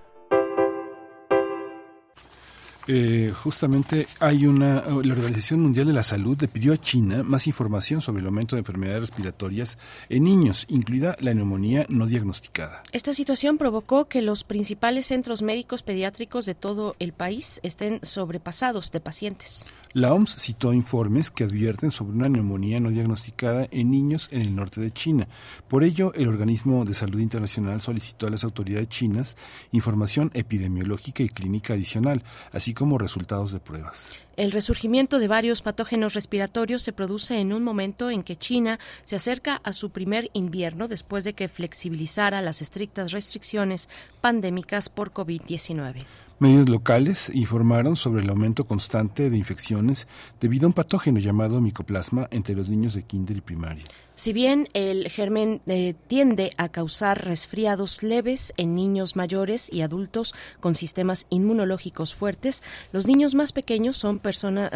Eh, justamente hay una, la Organización Mundial de la Salud le pidió a China más información sobre el aumento de enfermedades respiratorias en niños, incluida la neumonía no diagnosticada. Esta situación provocó que los principales centros médicos pediátricos de todo el país estén sobrepasados de pacientes. La OMS citó informes que advierten sobre una neumonía no diagnosticada en niños en el norte de China. Por ello, el Organismo de Salud Internacional solicitó a las autoridades chinas información epidemiológica y clínica adicional, así como resultados de pruebas. El resurgimiento de varios patógenos respiratorios se produce en un momento en que China se acerca a su primer invierno después de que flexibilizara las estrictas restricciones pandémicas por COVID-19. Medios locales informaron sobre el aumento constante de infecciones debido a un patógeno llamado micoplasma entre los niños de kinder y primaria. Si bien el germen eh, tiende a causar resfriados leves en niños mayores y adultos con sistemas inmunológicos fuertes, los niños más pequeños son,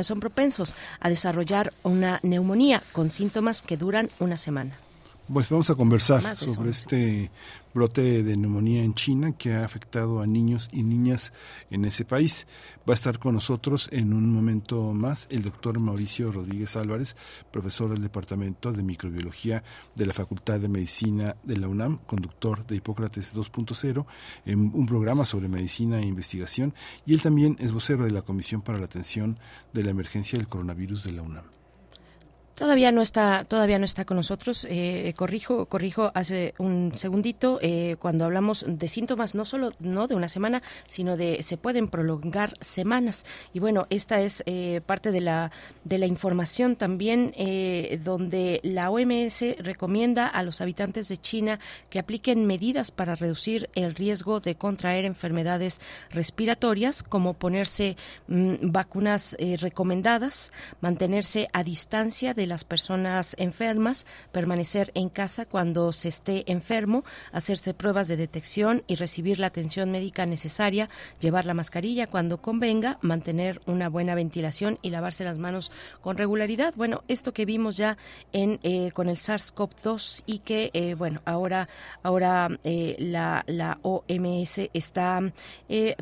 son propensos a desarrollar una neumonía con síntomas que duran una semana. Pues vamos a conversar sobre este brote de neumonía en China que ha afectado a niños y niñas en ese país. Va a estar con nosotros en un momento más el doctor Mauricio Rodríguez Álvarez, profesor del Departamento de Microbiología de la Facultad de Medicina de la UNAM, conductor de Hipócrates 2.0, en un programa sobre medicina e investigación, y él también es vocero de la Comisión para la Atención de la Emergencia del Coronavirus de la UNAM. Todavía no está, todavía no está con nosotros. Eh, corrijo, corrijo hace un segundito eh, cuando hablamos de síntomas, no solo no de una semana, sino de se pueden prolongar semanas. Y bueno, esta es eh, parte de la de la información también donde la OMS recomienda a los habitantes de China que apliquen medidas para reducir el riesgo de contraer enfermedades respiratorias, como ponerse mm, vacunas recomendadas, mantenerse a distancia de las personas enfermas, permanecer en casa cuando se esté enfermo, hacerse pruebas de detección y recibir la atención médica necesaria, llevar la mascarilla cuando convenga, mantener una buena ventilación y lavarse las manos con regularidad. Bueno, esto que vimos ya en eh, con el SARS-CoV-2 y que eh, bueno ahora ahora eh, la, la OMS está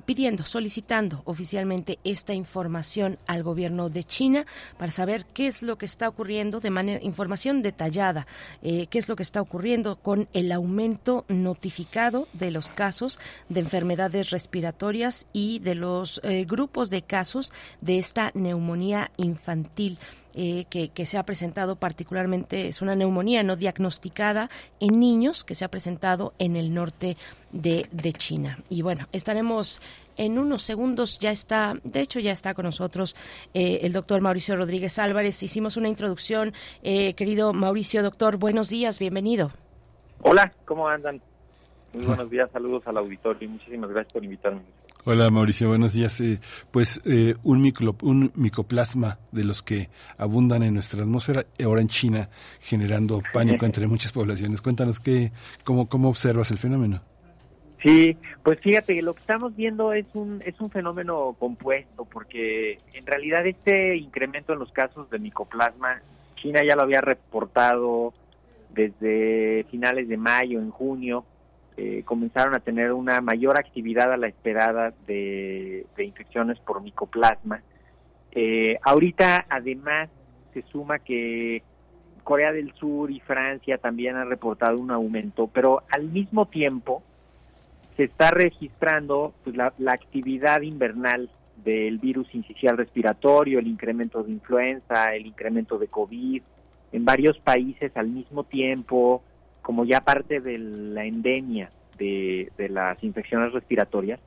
pidiendo, solicitando oficialmente esta información al gobierno de China para saber qué es lo que está ocurriendo de manera información detallada eh, qué es lo que está ocurriendo con el aumento notificado de los casos de enfermedades respiratorias y de los eh, grupos de casos de esta neumonía infantil. Eh, que, se ha presentado particularmente, es una neumonía no diagnosticada en niños que se ha presentado en el norte de China. Y bueno, estaremos en unos segundos ya está, de hecho ya está con nosotros eh, el doctor Mauricio Rodríguez Álvarez. Hicimos una introducción, eh, querido Mauricio, doctor, buenos días, bienvenido. Hola, ¿cómo andan? Muy buenos días, saludos al auditorio y muchísimas gracias por invitarme. Hola Mauricio, buenos días. Eh, pues eh, un, micro, un micoplasma de los que abundan en nuestra atmósfera, ahora en China, generando pánico entre muchas poblaciones. Cuéntanos qué, cómo, cómo observas el fenómeno. Sí, pues fíjate, lo que estamos viendo es un, es un fenómeno compuesto, porque en realidad este incremento en los casos de micoplasma, China ya lo había reportado desde finales de mayo, en junio, eh, comenzaron a tener una mayor actividad a la esperada de, infecciones por micoplasma. Eh, ahorita además se suma que Corea del Sur y Francia también han reportado un aumento, pero al mismo tiempo se está registrando pues, la, actividad invernal del virus incisional respiratorio, el incremento de influenza, el incremento de COVID en varios países al mismo tiempo, como ya parte de la endemia de, las infecciones respiratorias.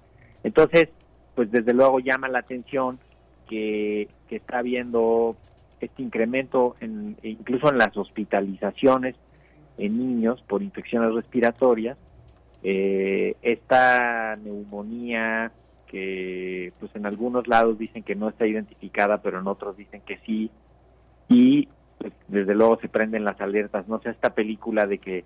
Entonces, pues desde luego llama la atención que, está habiendo este incremento en, incluso en las hospitalizaciones en niños por infecciones respiratorias, eh, esta neumonía que pues en algunos lados dicen que no está identificada, pero en otros dicen que sí, y pues, desde luego se prenden las alertas, no sé, esta película de que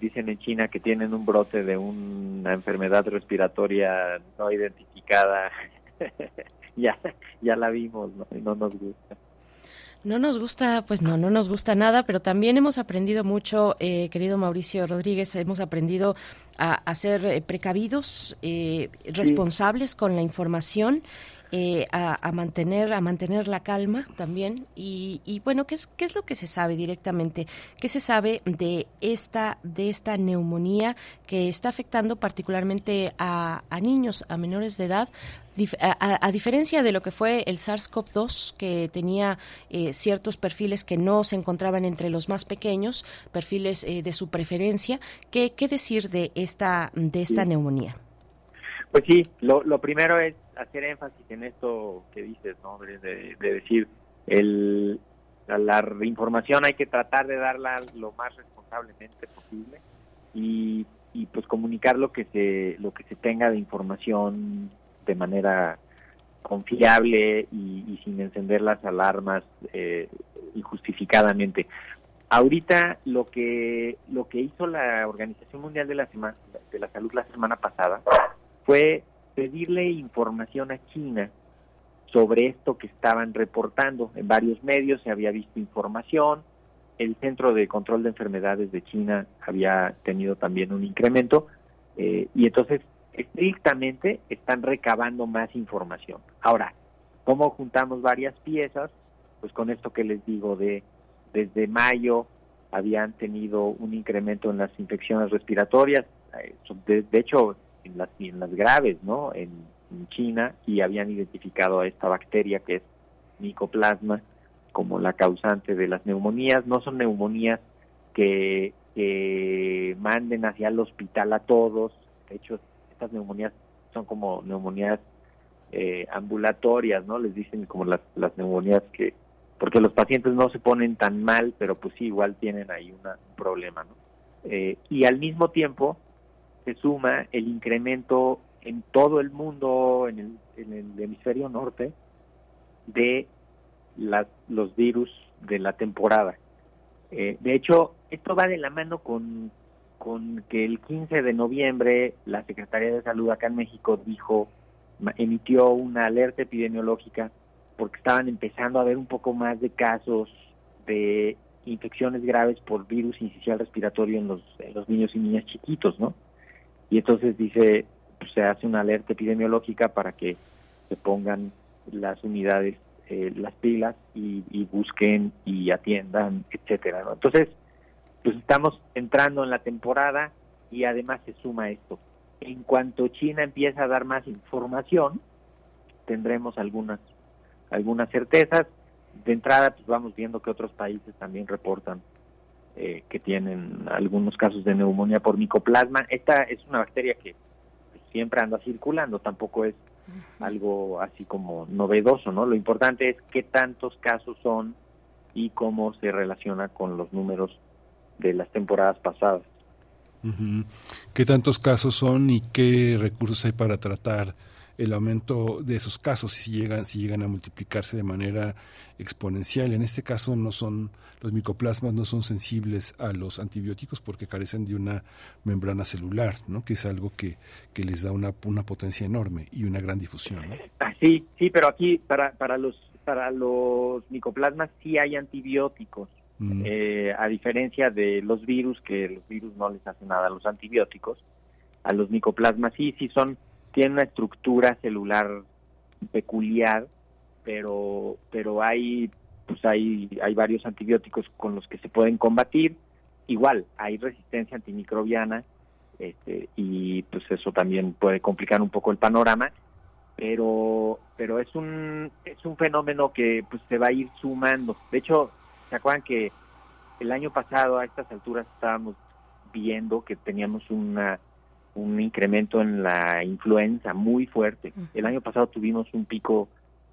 dicen en China que tienen un brote de una enfermedad respiratoria no identificada, ya, ya la vimos, ¿no? No nos gusta. No nos gusta, pues no, no nos gusta nada, pero también hemos aprendido mucho, eh, querido Mauricio Rodríguez, hemos aprendido a, ser eh, precavidos, eh, responsables con la información eh, a, mantener a mantener la calma también. Y, bueno qué es qué es lo que se sabe directamente qué se sabe de esta de esta neumonía que está afectando particularmente a, niños a menores de edad a, diferencia de lo que fue el SARS-CoV-2, que tenía eh, ciertos perfiles que no se encontraban entre los más pequeños, perfiles eh, de su preferencia, ¿qué, ¿qué, decir de esta, de esta neumonía? Pues sí, lo, lo primero es hacer énfasis en esto que dices, ¿no? De, decir, el, la, información hay que tratar de darla lo más responsablemente posible y, y pues comunicar lo que se lo que se tenga de información de manera confiable y, sin encender las alarmas eh, injustificadamente. Ahorita lo que lo que hizo la Organización Mundial de la de la Salud la semana pasada fue pedirle información a China sobre esto que estaban reportando. En varios medios se había visto información, el Centro de Control de Enfermedades de China había tenido también un incremento eh, y entonces estrictamente están recabando más información. Ahora, ¿cómo juntamos varias piezas? Pues con esto que les digo de desde mayo habían tenido un incremento en las infecciones respiratorias, eh, de hecho en las, en las graves, ¿no? En, China y habían identificado a esta bacteria que es micoplasma como la causante de las neumonías. No son neumonías que, manden hacia el hospital a todos. De hecho, estas neumonías son como neumonías eh, ambulatorias, ¿no? Les dicen como las, las neumonías que, porque los pacientes no se ponen tan mal, pero pues sí, igual tienen ahí un problema, ¿no? Eh, y al mismo tiempo, se suma el incremento en todo el mundo, en el, en el hemisferio norte, de los virus de la temporada. Eh, de hecho, esto va de la mano con, que el 15 de noviembre la Secretaría de Salud acá en México dijo, emitió una alerta epidemiológica porque estaban empezando a ver un poco más de casos de infecciones graves por virus incisional respiratorio en los, en los niños y niñas chiquitos, ¿no? Y entonces dice, pues, se hace una alerta epidemiológica para que se pongan las unidades, eh, las pilas y, busquen y atiendan, etcétera. Entonces, pues estamos entrando en la temporada y además se suma esto. En cuanto China empieza a dar más información, tendremos algunas algunas certezas. De entrada, pues vamos viendo que otros países también reportan eh, que tienen algunos casos de neumonía por micoplasma. Esta es una bacteria que siempre anda circulando, tampoco es algo así como novedoso, ¿no? Lo importante es qué tantos casos son y cómo se relaciona con los números de las temporadas pasadas. ¿Qué tantos casos son y qué recursos hay para tratar el aumento de esos casos si llegan, si llegan a multiplicarse de manera exponencial. En este caso no son, los micoplasmas no son sensibles a los antibióticos porque carecen de una membrana celular, ¿no? que es algo que, que les da una, una potencia enorme y una gran difusión. ¿no? Ah, sí, sí, pero aquí para, para los para los micoplasmas sí hay antibióticos, Mm. eh, a diferencia de los virus, que los virus no les hacen nada a los antibióticos, a los micoplasmas sí, sí son, tienen una estructura celular peculiar, pero, pero hay, pues hay, hay varios antibióticos con los que se pueden combatir. Igual, hay resistencia antimicrobiana, este, y pues eso también puede complicar un poco el panorama, pero pero es un es un fenómeno que pues se va a ir sumando. De hecho, se acuerdan que el año pasado a estas alturas estábamos viendo que teníamos una un incremento en la influenza muy fuerte. El año pasado tuvimos un pico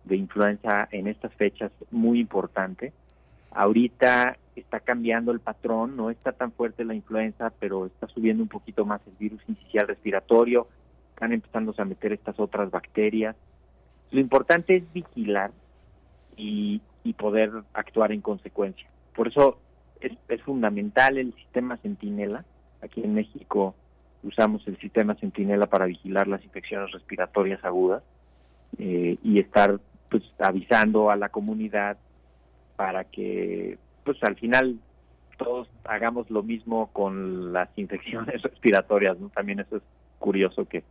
de influenza en estas fechas muy importante. Ahorita está cambiando el patrón, no está tan fuerte la influenza, pero está subiendo un poquito más el virus incisional respiratorio, están empezando a meter estas otras bacterias. Lo importante es vigilar y, y poder actuar en consecuencia. Por eso es, es fundamental el sistema Centinela. Aquí en México usamos el sistema Centinela para vigilar las infecciones respiratorias agudas eh, y estar pues avisando a la comunidad para que pues al final todos hagamos lo mismo con las infecciones respiratorias, ¿no? También eso es curioso que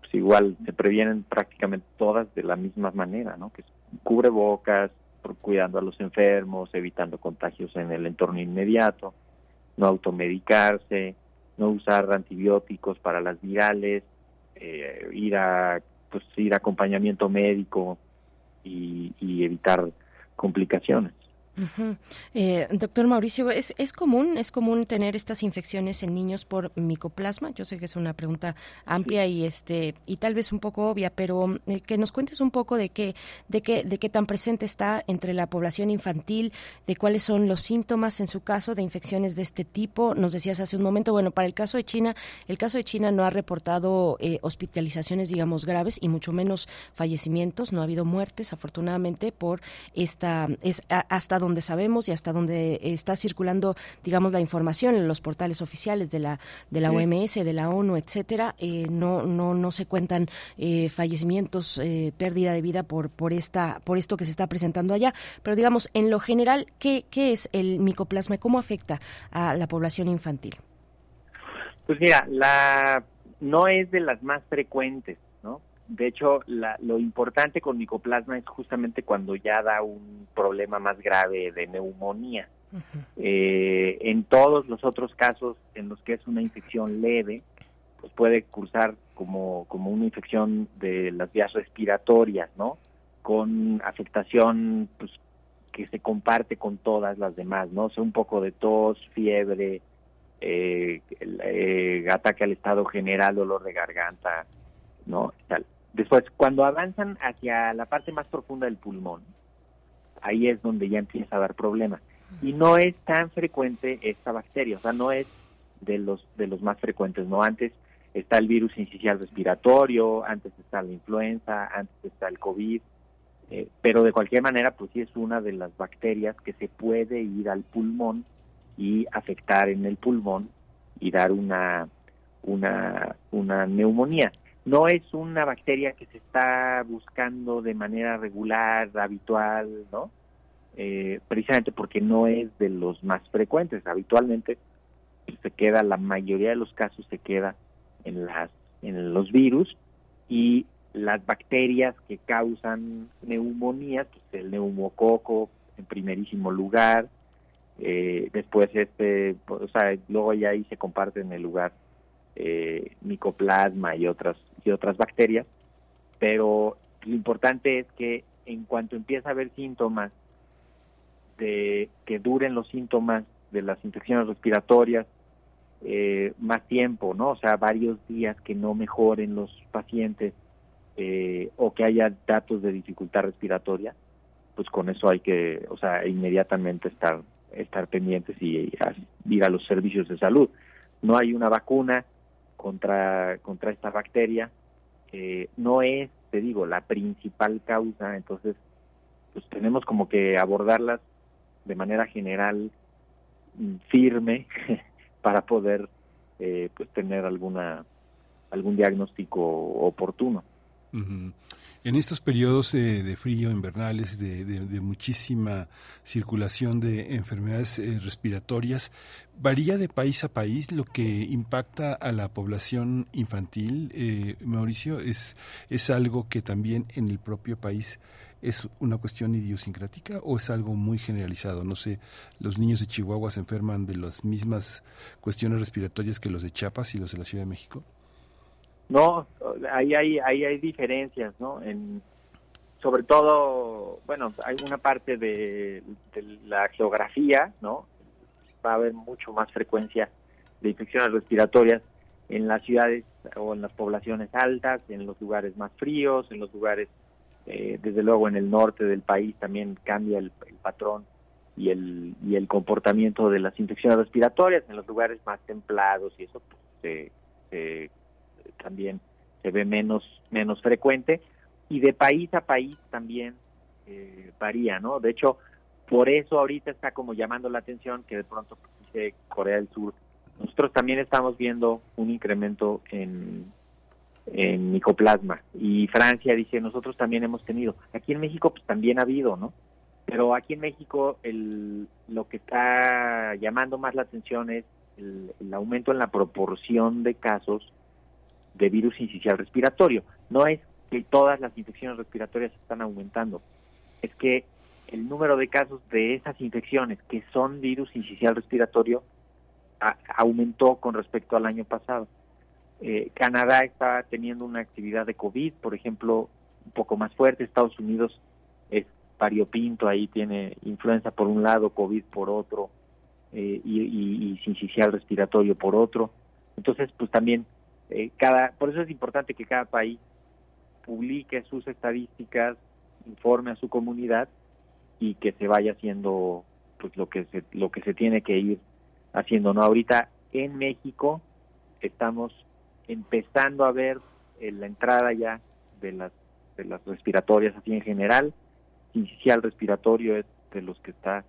pues igual se previenen prácticamente todas de la misma manera, ¿no? Que es cubrebocas, por- cuidando a los enfermos, evitando contagios en el entorno inmediato, no automedicarse, no usar antibióticos para las virales, eh, ir a pues ir a acompañamiento médico y, y evitar complicaciones. Ujú. Eh, doctor Mauricio, ¿es, ¿es común es común tener estas infecciones en niños por micoplasma? Yo sé que es una pregunta amplia y este y tal vez un poco obvia, pero eh, que nos cuentes un poco de qué de qué de qué tan presente está entre la población infantil, de cuáles son los síntomas en su caso de infecciones de este tipo. Nos decías hace un momento, bueno, para el caso de China, el caso de China no ha reportado eh, hospitalizaciones, digamos, graves y mucho menos fallecimientos. No ha habido muertes, afortunadamente, por esta es hasta donde sabemos y hasta donde está circulando, digamos, la información en los portales oficiales de la de la. OMS, de la ONU, etcétera. eh, no no no se cuentan eh, fallecimientos, eh, pérdida de vida por por esta por esto que se está presentando allá. Pero digamos, en lo general, ¿qué qué es el micoplasma y cómo afecta a la población infantil? Pues mira, la no es de las más frecuentes. De hecho, la- lo importante con micoplasma es justamente cuando ya da un problema más grave de neumonía. Eh, en todos los otros casos en los que es una infección leve, pues puede cursar como, como una infección de las vías respiratorias, ¿no? Con afectación pues, que se comparte con todas las demás, ¿no? O sea, un poco de tos, fiebre, eh, eh, ataque al estado general, dolor de garganta, ¿no? Tal. Después, cuando avanzan hacia la parte más profunda del pulmón, ahí es donde ya empieza a dar problemas. Y no es tan frecuente esta bacteria, o sea, no es de los de los más frecuentes, ¿no? Antes está el virus incisional respiratorio, antes está la influenza, antes está el COVID, eh, pero de cualquier manera, pues sí es una de las bacterias que se puede ir al pulmón y afectar en el pulmón y dar una una una neumonía. No es una bacteria que se está buscando de manera regular, habitual, ¿no? Eh, precisamente porque no es de los más frecuentes. Habitualmente se queda, la mayoría de los casos se queda en las en los virus y las bacterias que causan neumonía, pues, el neumococo en primerísimo lugar, eh, después este, o sea, luego ya ahí se comparte en el lugar eh, micoplasma y otras y otras bacterias, pero lo importante es que en cuanto empieza a haber síntomas de que duren los síntomas de las infecciones respiratorias eh, más tiempo, ¿no? O sea, varios días que no mejoren los pacientes eh, o que haya datos de dificultad respiratoria, pues con eso hay que, o sea, inmediatamente estar estar pendientes y ir a los servicios de salud. No hay una vacuna contra contra esta bacteria, eh, no es te digo, la principal causa, entonces pues tenemos como que abordarlas de manera general, mm, firme, para poder eh, pues tener alguna algún diagnóstico oportuno. En estos periodos eh, de frío invernales, de, muchísima circulación de enfermedades eh, respiratorias, ¿varía de país a país lo que impacta a la población infantil? Eh, Mauricio, ¿es, ¿es algo que también en el propio país es una cuestión idiosincrática o es algo muy generalizado? No sé, ¿los niños de Chihuahua se enferman de las mismas cuestiones respiratorias que los de Chiapas y los de la Ciudad de México? No, ahí hay, ahí hay diferencias, ¿no? En, sobre todo, bueno, hay una parte de, la geografía, ¿no? Va a haber mucho más frecuencia de infecciones respiratorias en las ciudades o en las poblaciones altas, en los lugares más fríos, en los lugares, eh, desde luego en el norte del país también cambia el, patrón y el, y el comportamiento de las infecciones respiratorias, en los lugares más templados y eso pues, se también se ve menos, menos frecuente y de país a país también eh, varía, ¿no? De hecho, por eso ahorita está como llamando la atención que de pronto pues, dice Corea del Sur. Nosotros también estamos viendo un incremento en, en micoplasma y Francia dice nosotros también hemos tenido. Aquí en México pues también ha habido, ¿no? Pero aquí en México el, lo que está llamando más la atención es el, el aumento en la proporción de casos de virus incisional respiratorio. No es que todas las infecciones respiratorias están aumentando, es que el número de casos de esas infecciones que son virus incisional respiratorio aumentó con respecto al año pasado. Eh, Canadá está teniendo una actividad de COVID, por ejemplo, un poco más fuerte. Estados Unidos es variopinto, ahí tiene influenza por un lado, COVID por otro, eh, y, y, respiratorio por otro. Entonces, pues también eh, cada, por eso es importante que cada país publique sus estadísticas, informe a su comunidad y que se vaya haciendo pues lo que se, lo que se tiene que ir haciendo. No, ahorita en México estamos empezando a ver eh, la entrada ya de las de las respiratorias así en general. Inicial respiratorio es de los que está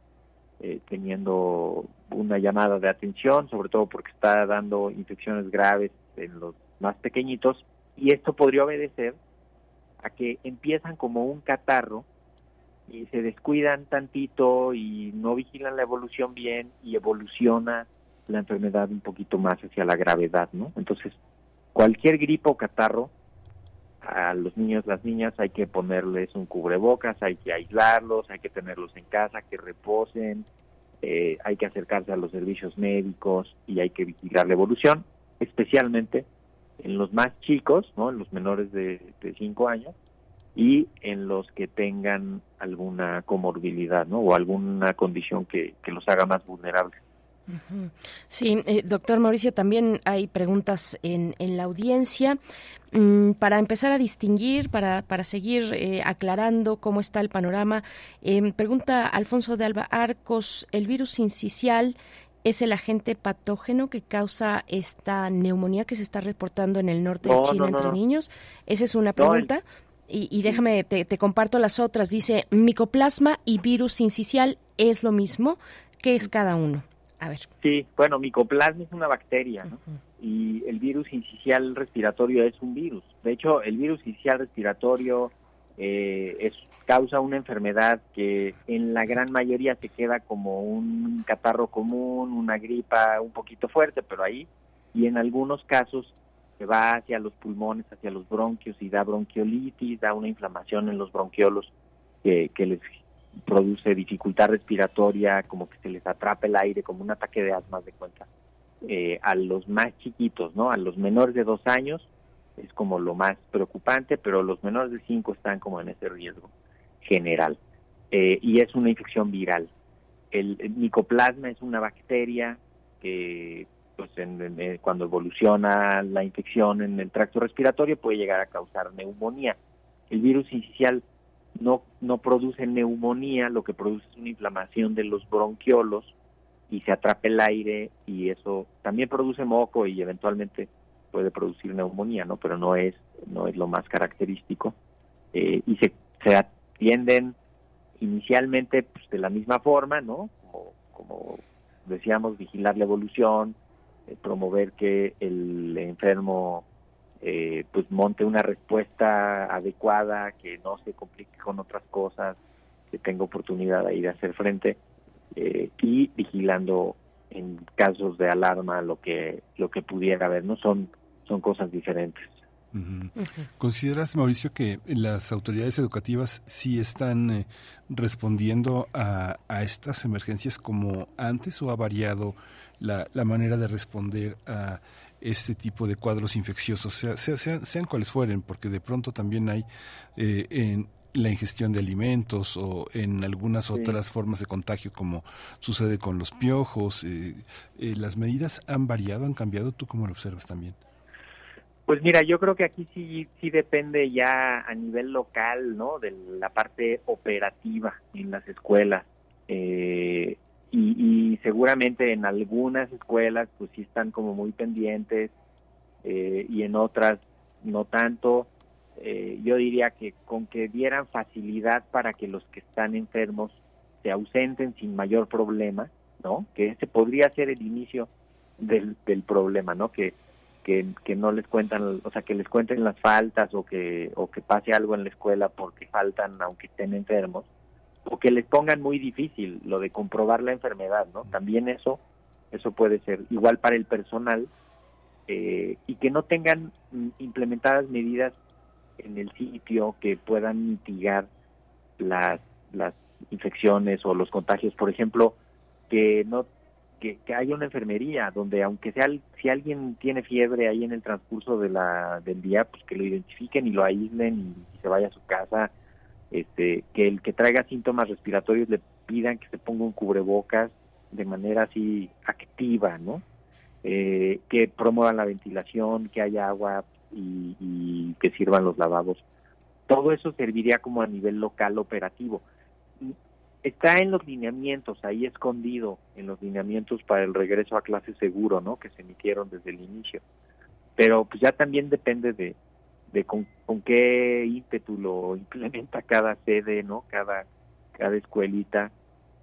eh, teniendo una llamada de atención, sobre todo porque está dando infecciones graves en los más pequeñitos, y esto podría obedecer a que empiezan como un catarro y se descuidan tantito y no vigilan la evolución bien y evoluciona la enfermedad un poquito más hacia la gravedad, ¿no? Entonces, cualquier gripo o catarro, a los niños, las niñas, hay que ponerles un cubrebocas, hay que aislarlos, hay que tenerlos en casa, que reposen, eh, hay que acercarse a los servicios médicos y hay que vigilar la evolución especialmente en los más chicos, ¿no? en los menores de 5 años, y en los que tengan alguna comorbilidad ¿no? o alguna condición que, los haga más vulnerables. Sí, eh, doctor Mauricio, también hay preguntas en, en la audiencia. Mm, para empezar a distinguir, para, para seguir eh, aclarando cómo está el panorama, eh, pregunta Alfonso de Alba Arcos, ¿el virus incisial es el agente patógeno que causa esta neumonía que se está reportando en el norte de China entre niños? Esa es una pregunta. y, déjame, te, comparto las otras. Dice, micoplasma y virus incisial es lo mismo. ¿Qué es cada uno? A ver. Sí, bueno, micoplasma es una bacteria, ¿no? Y el virus incisial respiratorio es un virus. De hecho, el virus incisial respiratorio eh, es, causa una enfermedad que en la gran mayoría se queda como un catarro común, una gripa un poquito fuerte, pero ahí, y en algunos casos se va hacia los pulmones, hacia los bronquios y da bronquiolitis, da una inflamación en los bronquiolos que, que les produce dificultad respiratoria, como que se les atrapa el aire, como un ataque de asma de cuenta. Eh, a los más chiquitos, ¿no? A los menores de dos años, es como lo más preocupante, pero los menores de 5 están como en ese riesgo general. Eh, y es una infección viral. El, micoplasma es una bacteria que pues cuando evoluciona la infección en el tracto respiratorio puede llegar a causar neumonía. El virus inicial no, no produce neumonía, lo que produce es una inflamación de los bronquiolos y se atrapa el aire y eso también produce moco y eventualmente puede producir neumonía, ¿no? Pero no es no es lo más característico. eh, y se, se atienden inicialmente pues, de la misma forma, ¿no? Como, decíamos, vigilar la evolución, eh, promover que el enfermo eh, pues monte una respuesta adecuada, que no se complique con otras cosas, que tenga oportunidad de hacer frente eh, y vigilando en casos de alarma lo que lo que pudiera haber, no son son cosas diferentes. ¿Consideras, Mauricio, que las autoridades educativas sí están eh, respondiendo a, a, estas emergencias como antes o ha variado la, la, manera de responder a este tipo de cuadros infecciosos, sea, sea, sean cuales fueren, porque de pronto también hay eh, en, la ingestión de alimentos o en algunas otras formas de contagio como sucede con los piojos. Eh, eh, ¿Las medidas han variado, han cambiado? ¿Tú cómo lo observas también? Pues mira, yo creo que aquí sí, sí depende ya a nivel local, ¿no? De la parte operativa en las escuelas. Eh, y, seguramente en algunas escuelas pues sí están como muy pendientes eh, y en otras no tanto. Eh, yo diría que con que dieran facilidad para que los que están enfermos se ausenten sin mayor problema, ¿no? Que ese podría ser el inicio del, del problema, ¿no? Que que, no les cuentan, o sea, que les cuenten las faltas o que, o que pase algo en la escuela porque faltan aunque estén enfermos, o que les pongan muy difícil lo de comprobar la enfermedad, ¿no? También eso, eso puede ser igual para el personal eh, y que no tengan implementadas medidas en el sitio que puedan mitigar las, las infecciones o los contagios. Por ejemplo, que no que, que haya una enfermería donde aunque sea si alguien tiene fiebre ahí en el transcurso de la del día pues que lo identifiquen y lo aíslen y se vaya a su casa este que el que traiga síntomas respiratorios le pidan que se ponga un cubrebocas de manera así activa no eh, que promuevan la ventilación que haya agua y, y que sirvan los lavabos todo eso serviría como a nivel local operativo está en los lineamientos, ahí escondido, en los lineamientos para el regreso a clase seguro, ¿no? Que se emitieron desde el inicio. Pero pues ya también depende de, de con, qué ímpetu lo implementa cada sede, ¿no? Cada, cada escuelita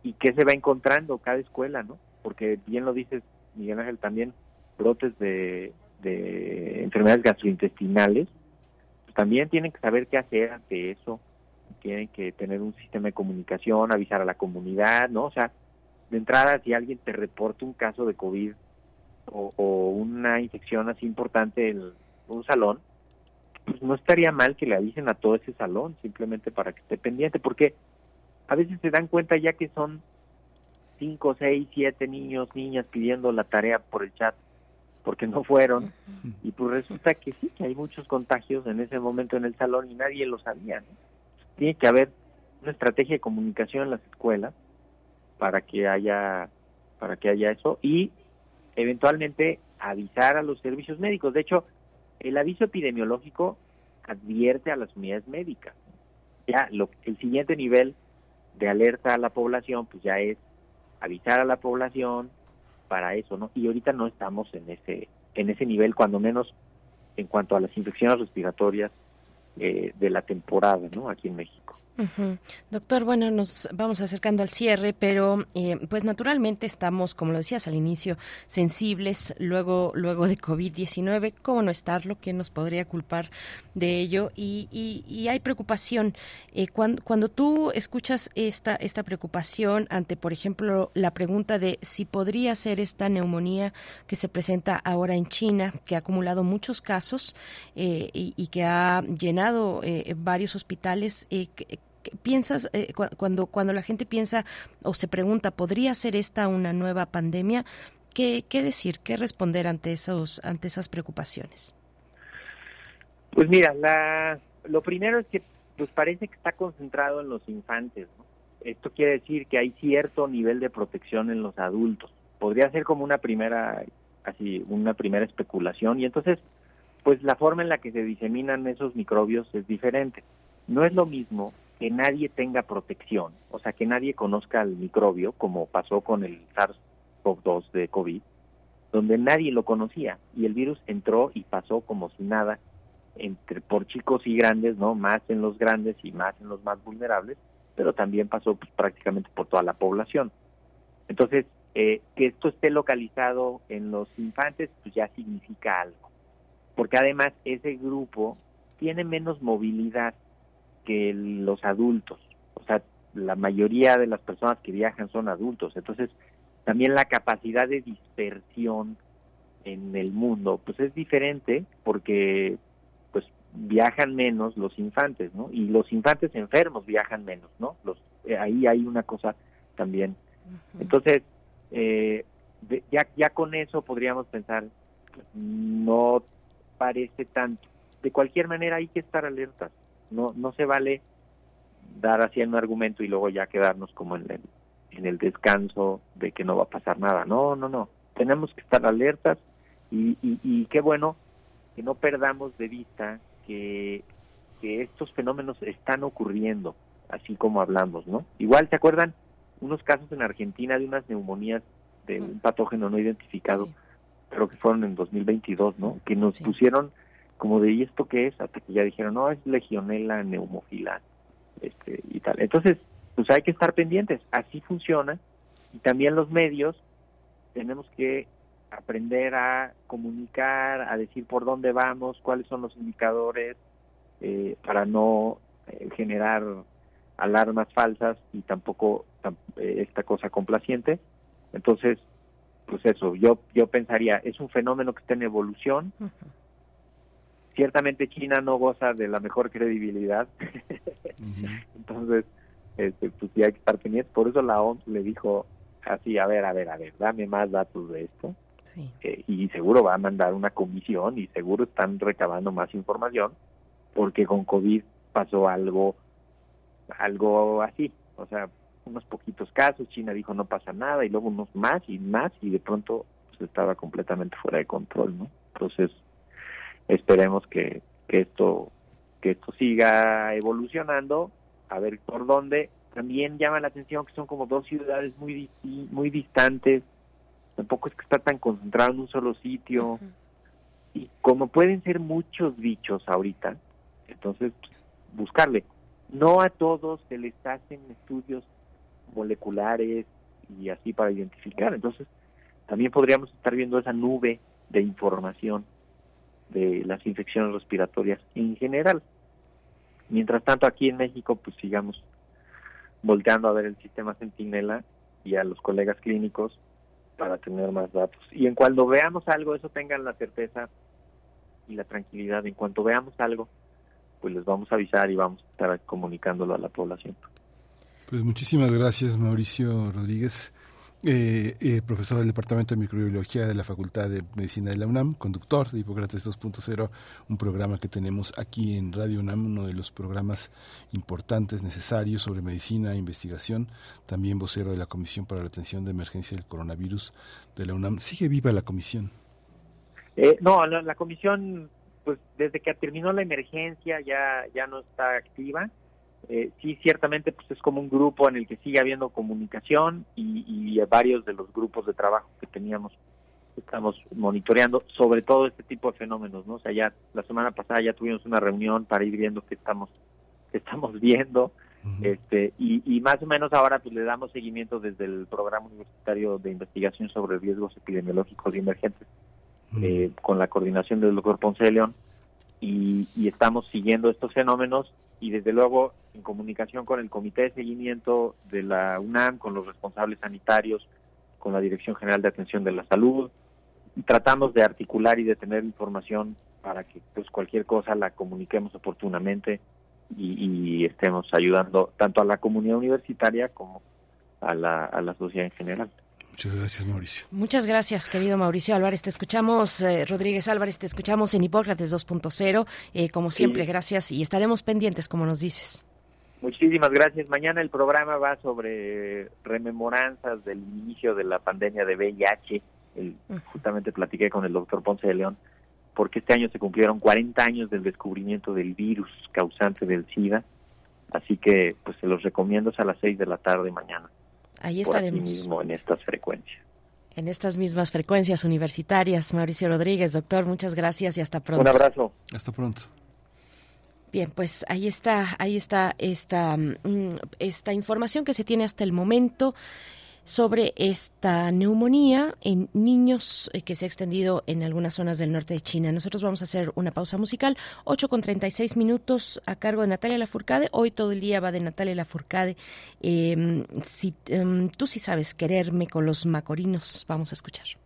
y qué se va encontrando cada escuela, ¿no? Porque bien lo dices, Miguel Ángel, también brotes de, de enfermedades gastrointestinales, pues también tienen que saber qué hacer ante eso, tienen que tener un sistema de comunicación, avisar a la comunidad, ¿no? O sea, de entrada, si alguien te reporta un caso de COVID o, una infección así importante en un salón, pues no estaría mal que le avisen a todo ese salón, simplemente para que esté pendiente, porque a veces se dan cuenta ya que son cinco, seis, siete niños, niñas pidiendo la tarea por el chat porque no fueron y pues resulta que sí, que hay muchos contagios en ese momento en el salón y nadie lo sabía. ¿no? Tiene que haber una estrategia de comunicación en las escuelas para que haya para que haya eso y eventualmente avisar a los servicios médicos. De hecho, el aviso epidemiológico advierte a las unidades médicas. Ya lo, el siguiente nivel de alerta a la población, pues ya es avisar a la población para eso, ¿no? Y ahorita no estamos en ese en ese nivel, cuando menos en cuanto a las infecciones respiratorias eh, de la temporada, ¿no? Aquí en México. Doctor, bueno, nos vamos acercando al cierre, pero eh, pues naturalmente estamos, como lo decías al inicio, sensibles luego, luego de COVID-19. ¿Cómo no estarlo? ¿Quién nos podría culpar de ello? Y, y, hay preocupación. Eh, cuando, cuando tú escuchas esta, esta preocupación ante, por ejemplo, la pregunta de si podría ser esta neumonía que se presenta ahora en China, que ha acumulado muchos casos eh, y, y, que ha llenado varios hospitales, piensas eh, cuando cuando la gente piensa o se pregunta podría ser esta una nueva pandemia qué, qué decir qué responder ante esos ante esas preocupaciones pues mira la lo primero es que pues parece que está concentrado en los infantes esto quiere decir que hay cierto nivel de protección en los adultos. Podría ser como una primera así una primera especulación. Y entonces pues la forma en la que se diseminan esos microbios es diferente. No es lo mismo que nadie tenga protección, o sea, que nadie conozca el microbio, como pasó con el SARS-CoV-2 de COVID, donde nadie lo conocía y el virus entró y pasó como si nada entre por chicos y grandes, ¿no? Más en los grandes y más en los más vulnerables, pero también pasó pues, prácticamente por toda la población. Entonces, eh, que esto esté localizado en los infantes, pues ya significa algo, porque además ese grupo tiene menos movilidad que los adultos, o sea, la mayoría de las personas que viajan son adultos, entonces también la capacidad de dispersión en el mundo pues es diferente porque pues viajan menos los infantes no y los infantes enfermos viajan menos no los eh, ahí hay una cosa también. Entonces eh, ya ya con eso podríamos pensar no parece tanto. De cualquier manera hay que estar alertas no no se vale dar así un argumento y luego ya quedarnos como en el en el descanso de que no va a pasar nada no no no tenemos que estar alertas y, y, qué bueno que no perdamos de vista que, que estos fenómenos están ocurriendo, así como hablamos, ¿no? Igual, ¿se acuerdan? Unos casos en Argentina de unas neumonías de un patógeno no identificado, creo que fueron en 2022, ¿no? Que nos pusieron como de, ¿y esto qué es? Hasta que ya dijeron, no, es legionela neumofila, este, y tal. Entonces, pues hay que estar pendientes, así funciona, y también los medios tenemos que aprender a comunicar, a decir por dónde vamos, cuáles son los indicadores, eh, para no eh, generar alarmas falsas y tampoco eh, esta cosa complaciente. Entonces, pues eso, yo yo pensaría, es un fenómeno que está en evolución. Ciertamente China no goza de la mejor credibilidad. Entonces, este, pues sí hay que estar pendientes. Por eso la OMS le dijo así, a ver, a ver, a ver, dame más datos de esto. Eh, y seguro va a mandar una comisión y seguro están recabando más información porque con COVID pasó algo algo así, o sea, unos poquitos casos, China dijo no pasa nada y luego unos más y más y de pronto pues, estaba completamente fuera de control, ¿no? Entonces, esperemos que, que esto que esto siga evolucionando, a ver por dónde. También llama la atención que son como dos ciudades muy muy distantes, tampoco es que está tan concentrado en un solo sitio. Y como pueden ser muchos bichos ahorita, entonces buscarle. No a todos se les hacen estudios moleculares y así para identificar. Entonces, también podríamos estar viendo esa nube de información de las infecciones respiratorias en general. Mientras tanto, aquí en México, pues sigamos volteando a ver el sistema Centinela y a los colegas clínicos para tener más datos. Y en cuando veamos algo, eso tengan la certeza y la tranquilidad. En cuanto veamos algo, pues les vamos a avisar y vamos a estar comunicándolo a la población. Pues muchísimas gracias, Mauricio Rodríguez. Eh, eh, profesor del Departamento de Microbiología de la Facultad de Medicina de la UNAM, conductor de Hipócrates 2.0, un programa que tenemos aquí en Radio UNAM, uno de los programas importantes, necesarios sobre medicina e investigación, también vocero de la Comisión para la Atención de Emergencia del Coronavirus de la UNAM. ¿Sigue viva la comisión? Eh, no, la, la comisión, pues desde que terminó la emergencia ya, ya no está activa eh, sí, ciertamente pues es como un grupo en el que sigue habiendo comunicación y, y varios de los grupos de trabajo que teníamos estamos monitoreando sobre todo este tipo de fenómenos, ¿no? O sea, ya la semana pasada ya tuvimos una reunión para ir viendo qué estamos qué estamos viendo este y, y más o menos ahora pues le damos seguimiento desde el programa universitario de investigación sobre riesgos epidemiológicos y emergentes eh, con la coordinación del doctor Ponce de León y, y estamos siguiendo estos fenómenos y desde luego en comunicación con el Comité de Seguimiento de la UNAM, con los responsables sanitarios, con la Dirección General de Atención de la Salud. tratamos de articular y de tener información para que pues cualquier cosa la comuniquemos oportunamente y, estemos ayudando tanto a la comunidad universitaria como a la, a la sociedad en general. Muchas gracias, Mauricio. Muchas gracias, querido Mauricio Álvarez. Te escuchamos, eh, Rodríguez Álvarez, te escuchamos en Hipócrates 2.0. Eh, como siempre, gracias y estaremos pendientes, como nos dices. Muchísimas gracias. Mañana el programa va sobre rememoranzas del inicio de la pandemia de VIH. justamente platiqué con el doctor Ponce de León, porque este año se cumplieron 40 años del descubrimiento del virus causante del SIDA. Así que pues se los recomiendo a las 6 de la tarde mañana. Ahí estaremos. mismo en estas frecuencias. En estas mismas frecuencias universitarias. Mauricio Rodríguez, doctor, muchas gracias y hasta pronto. Un abrazo. Hasta pronto. Bien, pues ahí está, ahí está esta, mm, esta información que se tiene hasta el momento sobre esta neumonía en niños eh, que se ha extendido en algunas zonas del norte de China. Nosotros vamos a hacer una pausa musical, 8 con 36 minutos a cargo de Natalia Lafourcade. Hoy todo el día va de Natalia Lafourcade. Eh, si, em, tú sí sabes quererme con los macorinos, vamos a escuchar.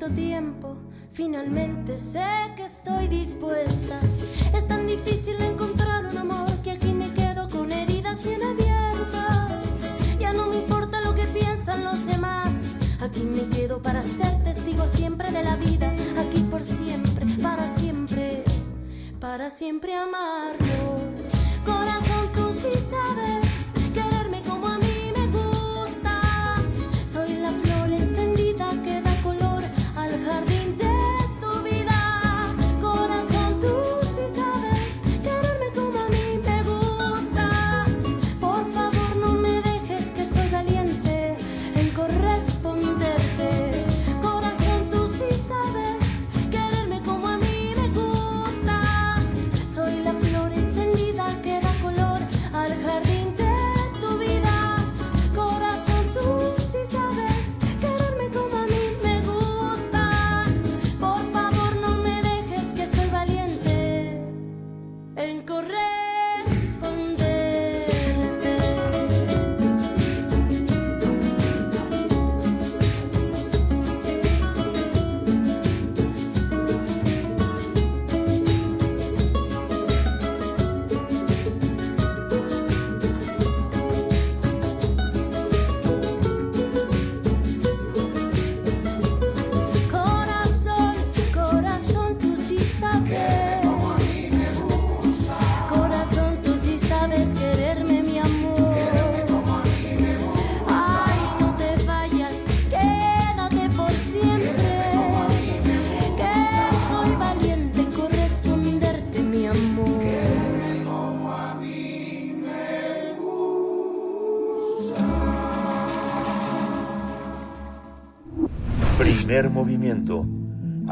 tanto tiempo, finalmente sé que estoy dispuesta. Es tan difícil encontrar un amor que aquí me quedo con heridas bien abiertas. Ya no me importa lo que piensan los demás. Aquí me quedo para ser testigo siempre de la vida. Aquí por siempre, para siempre, para siempre amarnos.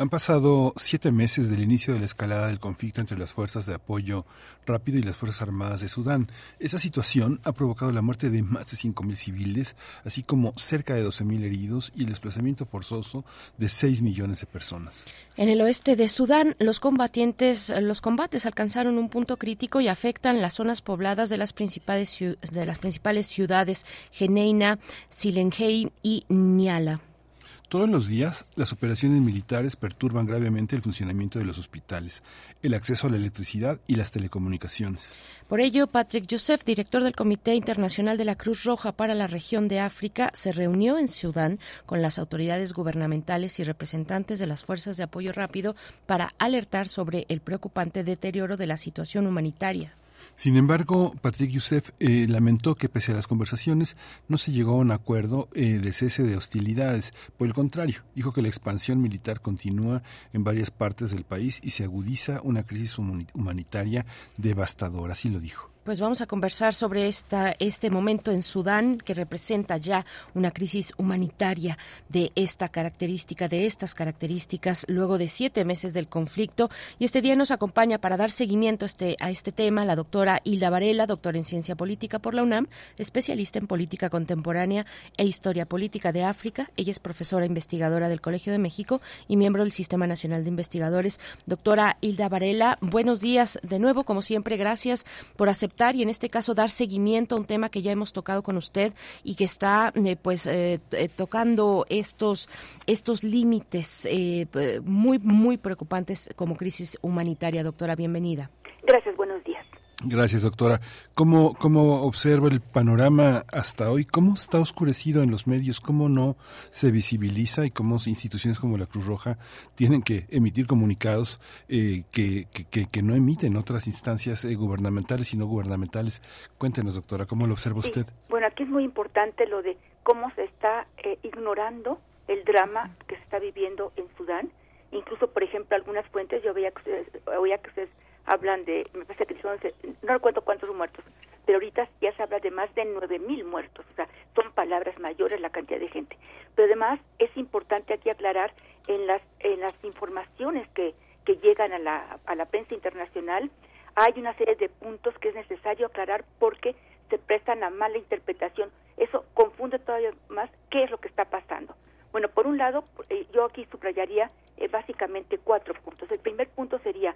Han pasado siete meses del inicio de la escalada del conflicto entre las fuerzas de apoyo rápido y las Fuerzas Armadas de Sudán. Esta situación ha provocado la muerte de más de 5.000 civiles, así como cerca de 12.000 heridos y el desplazamiento forzoso de 6 millones de personas. En el oeste de Sudán, los combatientes, los combates alcanzaron un punto crítico y afectan las zonas pobladas de las principales, de las principales ciudades, Geneina, Silengei y Niala. Todos los días, las operaciones militares perturban gravemente el funcionamiento de los hospitales, el acceso a la electricidad y las telecomunicaciones. Por ello, Patrick Youssef, director del Comité Internacional de la Cruz Roja para la región de África, se reunió en Sudán con las autoridades gubernamentales y representantes de las fuerzas de apoyo rápido para alertar sobre el preocupante deterioro de la situación humanitaria. Sin embargo, Patrick Youssef eh, lamentó que pese a las conversaciones no se llegó a un acuerdo eh, de cese de hostilidades. Por el contrario, dijo que la expansión militar continúa en varias partes del país y se agudiza una crisis humanitaria devastadora. Así lo dijo pues vamos a conversar sobre esta, este momento en Sudán que representa ya una crisis humanitaria de esta característica, de estas características, luego de siete meses del conflicto. Y este día nos acompaña para dar seguimiento este, a este tema la doctora Hilda Varela, doctora en Ciencia Política por la UNAM, especialista en Política Contemporánea e Historia Política de África. Ella es profesora investigadora del Colegio de México y miembro del Sistema Nacional de Investigadores. Doctora Hilda Varela, buenos días de nuevo, como siempre, gracias por aceptar y en este caso dar seguimiento a un tema que ya hemos tocado con usted y que está eh, pues eh, eh, tocando estos estos límites muy muy preocupantes como crisis humanitaria. Doctora, bienvenida. Gracias, buenos días. Gracias, doctora. ¿Cómo, ¿Cómo observa el panorama hasta hoy? ¿Cómo está oscurecido en los medios? ¿Cómo no se visibiliza y cómo instituciones como la Cruz Roja tienen que emitir comunicados eh, que, que, no emiten otras instancias eh, gubernamentales y no gubernamentales? Cuéntenos, doctora, ¿cómo lo observa usted? Bueno, aquí es muy importante lo de cómo se está eh, ignorando el drama que se está viviendo en Sudán. Incluso, por ejemplo, algunas fuentes, yo veía que ustedes, oía que ustedes hablan de, me parece que son, no recuerdo cuántos muertos, pero ahorita ya se habla de más de nueve mil muertos, o sea, son palabras mayores la cantidad de gente. Pero además es importante aquí aclarar en las, en las informaciones que, que llegan a la, a la prensa internacional, hay una serie de puntos que es necesario aclarar porque se prestan a mala interpretación. Eso confunde todavía más qué es lo que está pasando. Bueno, por un lado, eh, yo aquí subrayaría eh, básicamente cuatro puntos. El primer punto sería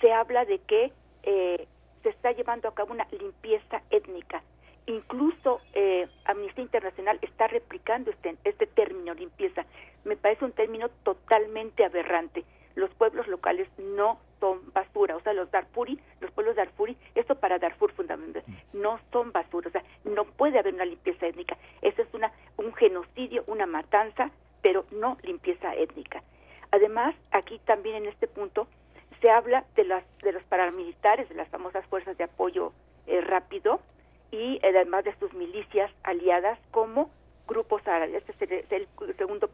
se habla de que eh, se está llevando a cabo una limpieza étnica. Incluso eh, Amnistía Internacional está replicando este, este término limpieza. Me parece un término totalmente aberrante. Los pueblos locales no son basura, o sea, los Darfuri, los pueblos Darfuri, esto para Darfur fundamentalmente, no son basura, o sea, no puede haber una limpieza étnica. Eso es una, un genocidio, una matanza, pero no limpieza étnica. Además, aquí también en este punto se habla de las de los paramilitares, de las famosas fuerzas de apoyo eh, rápido y eh, además de sus milicias aliadas como grupos árabes. Este es el, segundo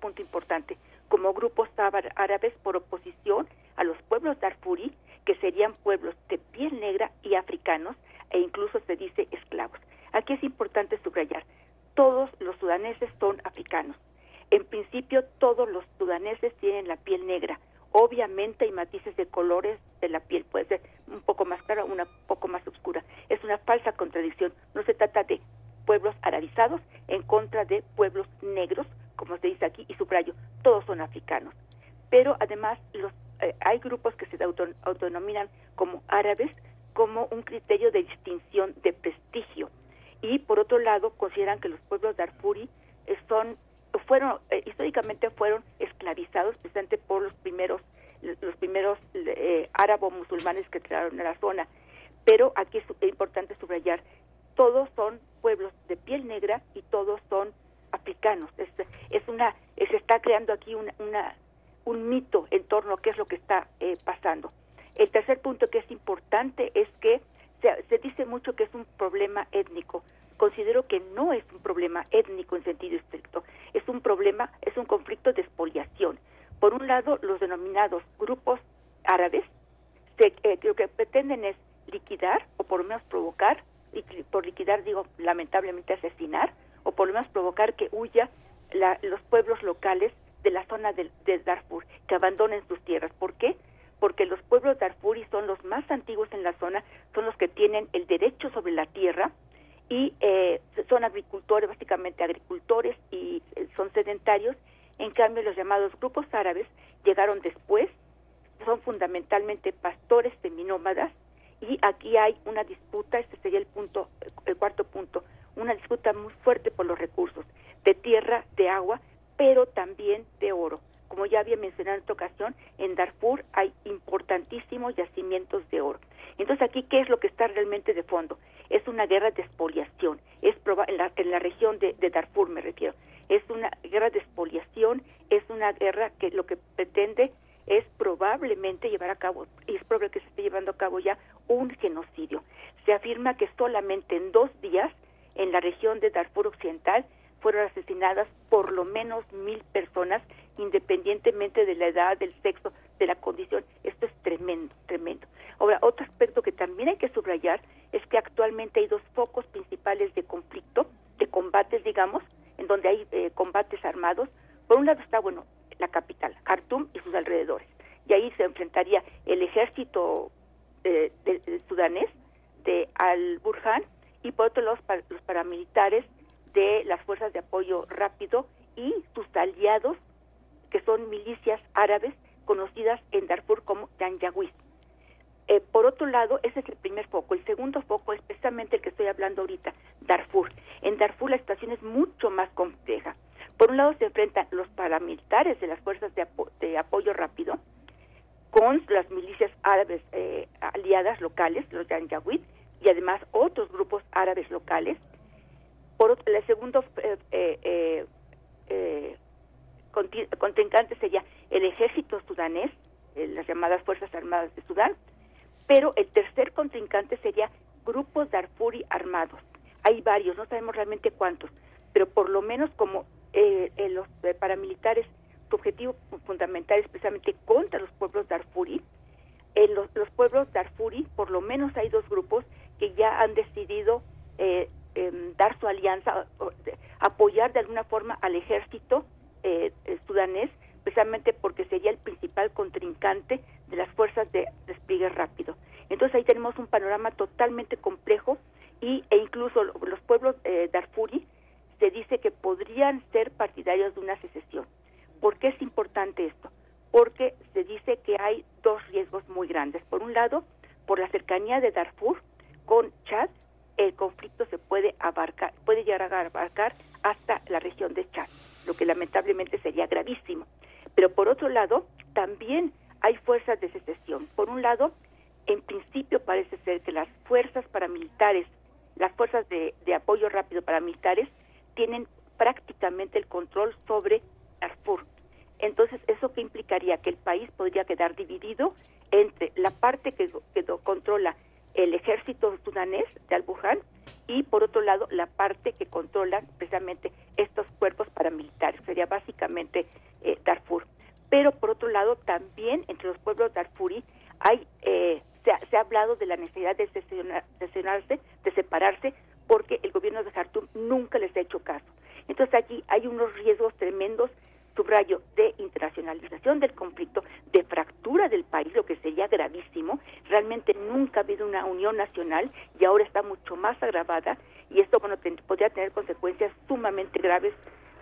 subrayo, de internacionalización del conflicto, de fractura del país, lo que sería gravísimo. Realmente nunca ha habido una unión nacional y ahora está mucho más agravada y esto bueno, podría tener consecuencias sumamente graves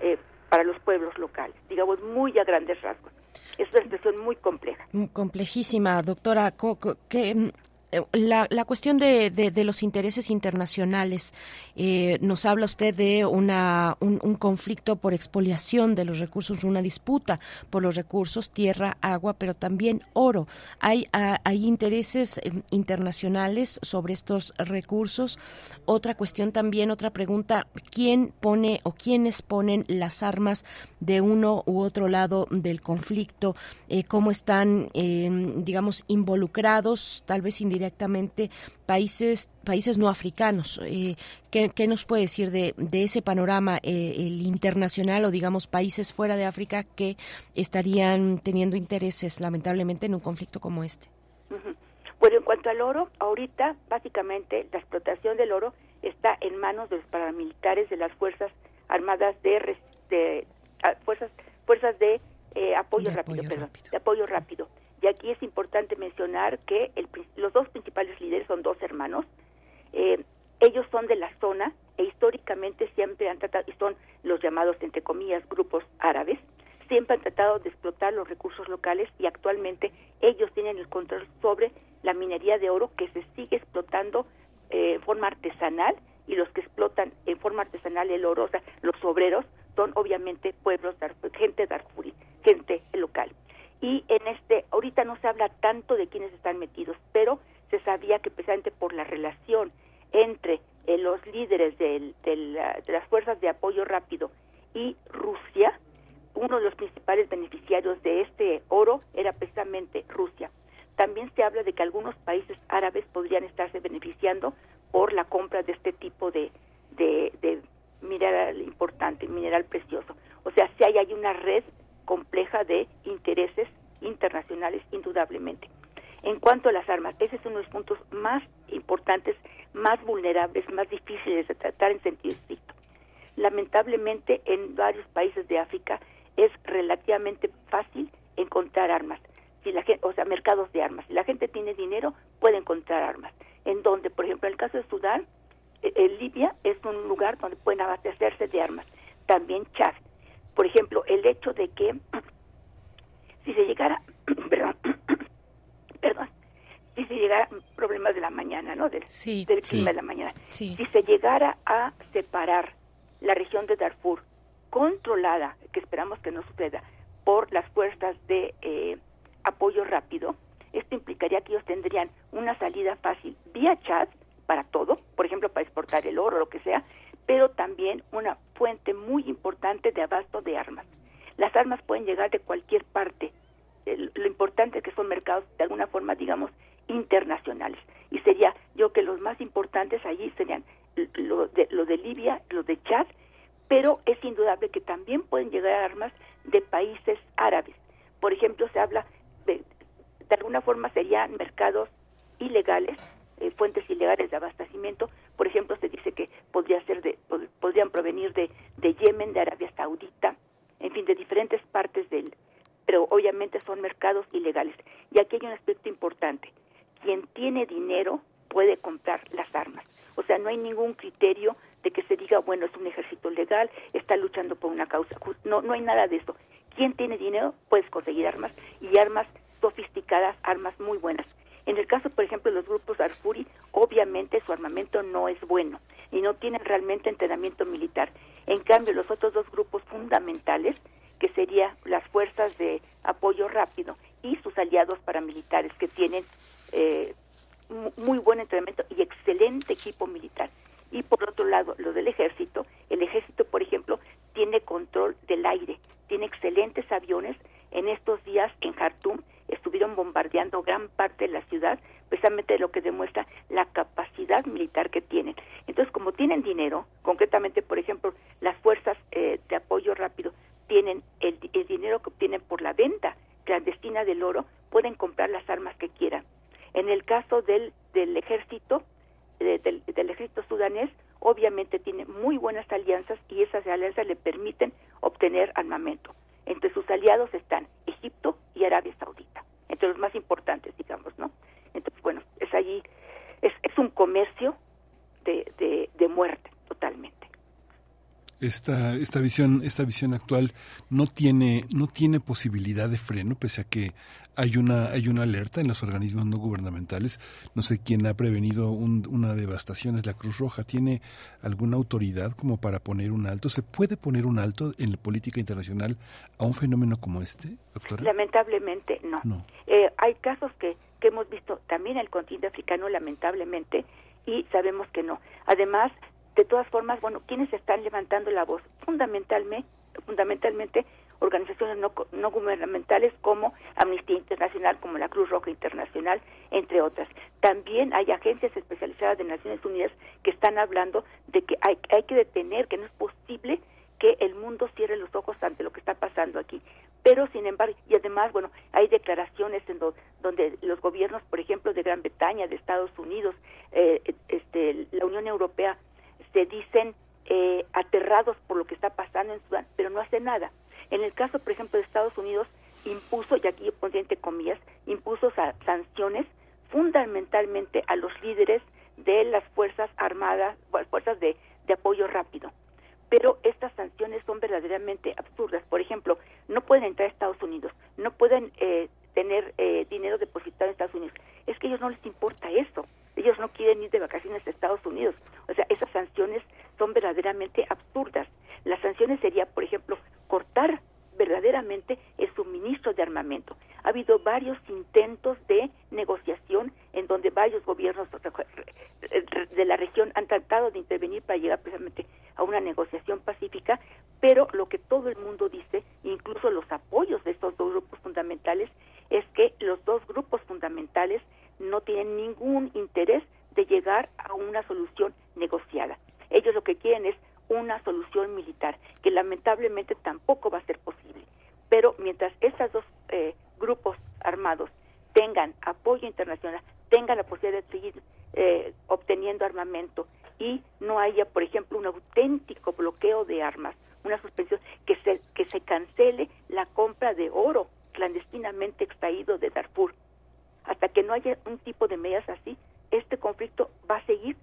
eh, para los pueblos locales, digamos muy a grandes rasgos. Es una situación muy compleja. Mm, complejísima, doctora. ¿Qué, mm, eh, la, cuestión de, los intereses internacionales. Eh, nos habla usted de un, conflicto por expoliación de los recursos, una disputa por los recursos, tierra, agua, pero también oro. Hay, ah, hay intereses eh, internacionales sobre estos recursos. Otra cuestión también, otra pregunta, ¿quién pone o quiénes ponen las armas de uno u otro lado del conflicto? ¿Cómo están, digamos, involucrados, tal vez indirectamente? directamente países países no africanos. Eh, ¿qué, ¿qué, nos puede decir de, de ese panorama eh, el internacional o digamos países fuera de África que estarían teniendo intereses lamentablemente en un conflicto como este? Bueno, en cuanto al oro, ahorita básicamente la explotación del oro está en manos de los paramilitares de las fuerzas armadas de, ah, fuerzas fuerzas de eh, apoyo, rápido, perdón, de apoyo rápido. Y aquí es importante mencionar que el, los dos principales líderes son dos hermanos. Eh, ellos son de la zona e históricamente siempre han tratado, y son los llamados, entre comillas, grupos árabes, siempre han tratado de explotar los recursos locales y actualmente ellos tienen el control sobre la minería de oro que se sigue explotando eh, en forma artesanal y los que explotan en forma artesanal el oro, o sea, los obreros, son obviamente pueblos, gente darfurí, gente local. Y en este, ahorita no se habla tanto de quiénes están metidos, pero se sabía que precisamente por la relación entre eh, los líderes de las fuerzas de apoyo rápido y Rusia, uno de los principales beneficiarios de este oro era precisamente Rusia. También se habla de que algunos países árabes podrían estarse beneficiando por la compra de este tipo de, de, mineral importante, mineral precioso. O sea, si hay una red compleja de intereses internacionales, indudablemente. En cuanto a las armas, ese es uno de los puntos más importantes, más vulnerables, más difíciles de tratar en sentido estricto. Lamentablemente, en varios países de África es relativamente fácil encontrar armas. Si la gente, o sea, mercados de armas. Si la gente tiene dinero, puede encontrar armas. En donde, por ejemplo, en el caso de Sudán, eh, eh, Libia es un lugar donde pueden abastecerse de armas. También Chad. Por ejemplo, el hecho de que si se llegara, perdón, perdón, si se llegara problemas de la mañana, ¿no? Del, del clima de la mañana. Si se llegara a separar la región de Darfur controlada, que esperamos que no suceda, por las fuerzas de eh, apoyo rápido, esto implicaría que ellos tendrían una salida fácil vía chat para todo, por ejemplo, para exportar el oro o lo que sea, pero también una fuente muy importante de abasto de armas. Las armas pueden llegar de cualquier parte. lo importante es que son mercados de alguna forma, digamos, internacionales. Y sería, yo que los más importantes allí serían lo de, lo de Libia, lo de Chad pero es indudable que también pueden llegar armas de países árabes. Por ejemplo, se habla de, de alguna forma serían mercados ilegales, eh, fuentes ilegales de abastecimiento. Por ejemplo, se dice que podría ser de, podrían provenir de, Yemen, de Arabia Saudita, en fin, de diferentes partes del, pero obviamente son mercados ilegales. Y aquí hay un aspecto importante. Quien tiene dinero puede comprar las armas. O sea, no hay ningún criterio de que se diga, bueno, es un ejército legal, está luchando por una causa No, no hay nada de eso. Quien tiene dinero puede conseguir armas y armas sofisticadas, armas muy buenas. En el caso, por ejemplo, de los grupos Arfuri, obviamente su armamento no es bueno y no tienen realmente entrenamiento militar. En cambio, los otros dos grupos fundamentales, que serían las fuerzas de apoyo rápido y sus aliados paramilitares, que tienen eh, muy buen entrenamiento y excelente equipo militar. Y por otro lado, lo del ejército, el ejército, por ejemplo, tiene control del aire, tiene excelentes aviones. En estos días en Jartum estuvieron bombardeando gran parte de la ciudad, precisamente lo que demuestra la capacidad militar que tienen. Entonces, como tienen dinero, concretamente, por ejemplo, las fuerzas eh, de apoyo rápido tienen el, el dinero que obtienen por la venta clandestina del oro, pueden comprar las armas que quieran. En el caso del, del ejército, del, ejército sudanés, obviamente tiene muy buenas alianzas y esas alianzas le permiten obtener armamento. Entre sus aliados están Egipto y Arabia Saudita, entre los más importantes, digamos, ¿no? Entonces, bueno, es allí, es, es un comercio de, de, de muerte totalmente esta, esta visión, esta visión actual no tiene, no tiene posibilidad de freno, pese a que hay una, hay una alerta en los organismos no gubernamentales. No sé quién ha prevenido una devastación, es la Cruz Roja. ¿Tiene alguna autoridad como para poner un alto? ¿Se puede poner un alto en la política internacional a un fenómeno como este, doctora? Lamentablemente no. Eh, hay casos que, que hemos visto también en el continente africano, lamentablemente, y sabemos que no. Además, de todas formas, bueno, ¿quiénes están levantando la voz? Fundamentalmente, fundamentalmente organizaciones no, no gubernamentales como Amnistía Internacional, como la Cruz Roja Internacional, entre otras. También hay agencias especializadas de Naciones Unidas que están hablando de que hay, hay que detener, que no es posible que el mundo cierre los ojos ante lo que está pasando aquí. Pero, sin embargo, y además, bueno, hay declaraciones en donde los gobiernos, por ejemplo, de Gran Bretaña, de Estados Unidos, eh, este, la Unión Europea, se dicen eh, aterrados por lo que está pasando en Sudán, pero no hace nada. En el caso, por ejemplo, de Estados Unidos, impuso, y aquí yo pondría entre comillas, impuso sanciones fundamentalmente a los líderes de las Fuerzas Armadas, fuerzas de, de apoyo rápido. Pero estas sanciones son verdaderamente absurdas. Por ejemplo, no pueden entrar a Estados Unidos, no pueden eh, tener eh, dinero depositado en Estados Unidos. Es que a ellos no les importa eso. Ellos no quieren ir de vacaciones a Estados Unidos. O sea, esas sanciones son verdaderamente absurdas. Las sanciones sería, por ejemplo, cortar verdaderamente el suministro de armamento. Ha habido varios intentos de negociación en donde varios gobiernos de la región han tratado de intervenir para llegar precisamente a una negociación pacífica, pero lo que todo el mundo dice, incluso los apoyos de estos dos grupos fundamentales, es que los dos grupos fundamentales no tienen ningún interés de llegar a una solución negociada. Ellos lo que quieren es una solución militar, que lamentablemente tampoco va a ser posible. Pero mientras estos dos eh, grupos armados tengan apoyo internacional, tengan la posibilidad de seguir eh, obteniendo armamento y no haya, por ejemplo, un auténtico bloqueo de armas, una suspensión, que se, que se cancele la compra de oro clandestinamente extraído de Darfur. Hasta que no haya un tipo de medidas así, este conflicto va a seguir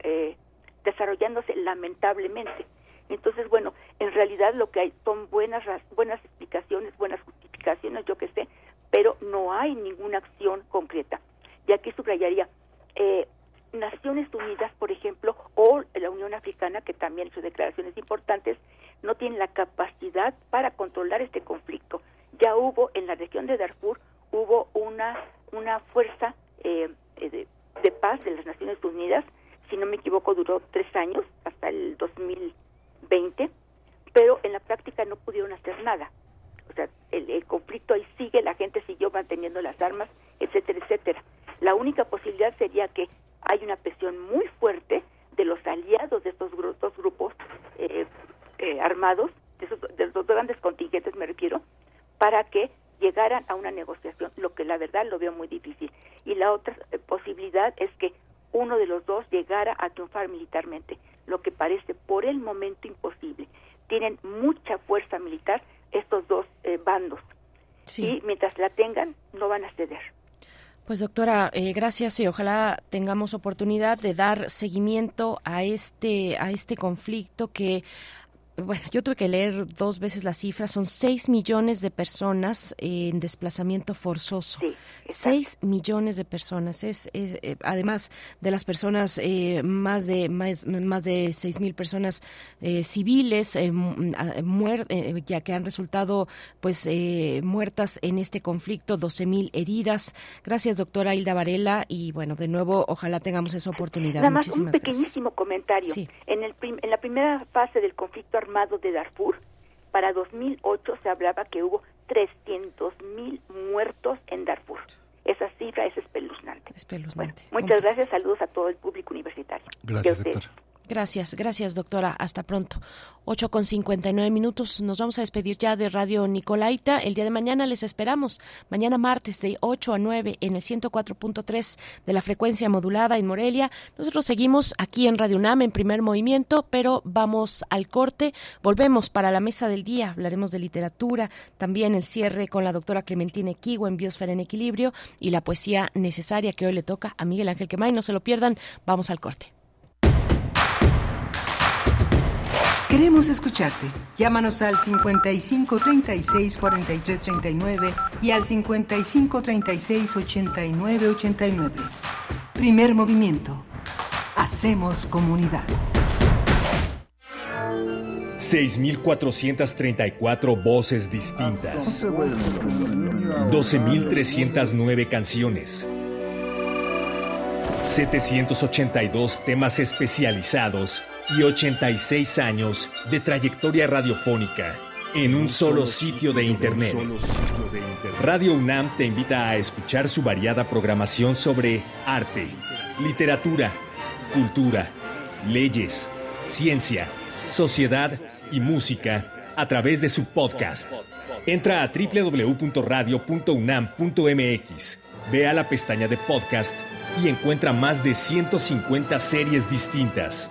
eh, desarrollándose lamentablemente. Entonces, bueno, en realidad lo que hay son buenas buenas explicaciones, buenas justificaciones, yo que sé, pero no hay ninguna acción concreta. Y aquí subrayaría, eh, Naciones Unidas, por ejemplo, o la Unión Africana, que también sus declaraciones importantes, no tienen la capacidad para controlar este conflicto. Ya hubo en la región de Darfur, hubo una, una fuerza eh, de, de paz de las Naciones Unidas si no me equivoco, duró tres años, hasta el 2020, pero en la práctica no pudieron hacer nada. O sea, el, conflicto ahí sigue, la gente siguió manteniendo las armas, etcétera, etcétera. La única posibilidad sería que hay una presión muy fuerte de los aliados de estos dos grupos eh, eh, armados, de, esos, de los grandes contingentes me refiero, para que llegaran a una negociación, lo que la verdad lo veo muy difícil. Y la otra eh, posibilidad es que uno de los dos llegara a triunfar militarmente, lo que parece por el momento imposible. Tienen mucha fuerza militar estos dos eh, bandos y mientras la tengan no van a ceder. Pues doctora, eh, gracias y ojalá tengamos oportunidad de dar seguimiento a este a este conflicto que bueno, yo tuve que leer dos veces la cifra, son seis millones de personas en desplazamiento forzoso. seis millones de personas. Es, eh, además de las personas, eh, más de más, más de seis mil personas eh, civiles ya que han resultado pues muertas en este conflicto, doce mil heridas. Gracias, doctora Hilda Varela, y bueno, de nuevo, ojalá tengamos esa oportunidad. Nada más un pequeñísimo comentario. En, el en la primera fase del conflicto armado de Darfur, para 2008 se hablaba que hubo 300 mil muertos en Darfur. Esa cifra es espeluznante. Espeluznante. muchas gracias, saludos a todo el público universitario. Gracias, doctor. Gracias, gracias doctora. Hasta pronto. 8 con 59 minutos. Nos vamos a despedir ya de Radio Nicolaita. El día de mañana les esperamos. Mañana martes de 8 a 9 en el 104.3 de la frecuencia modulada en Morelia. Nosotros seguimos aquí en Radio UNAM en primer movimiento, pero vamos al corte. Volvemos para la mesa del día. Hablaremos de literatura, también el cierre con la doctora Clementina Equigo en Biosfera en Equilibrio y la poesía necesaria que hoy le toca a Miguel Ángel Quemay. No se lo pierdan. Vamos al corte. Queremos escucharte. Llámanos al 55 36 43 39 y al 55 36 89 89. Primer movimiento. Hacemos comunidad. 6.434 voces distintas. 12.309 canciones. 782 temas especializados y 86 años de trayectoria radiofónica en un solo sitio de Internet. Radio UNAM te invita a escuchar su variada programación sobre arte, literatura, cultura, leyes, ciencia, sociedad y música a través de su podcast. Entra a www.radio.unam.mx, ve a la pestaña de podcast y encuentra más de 150 series distintas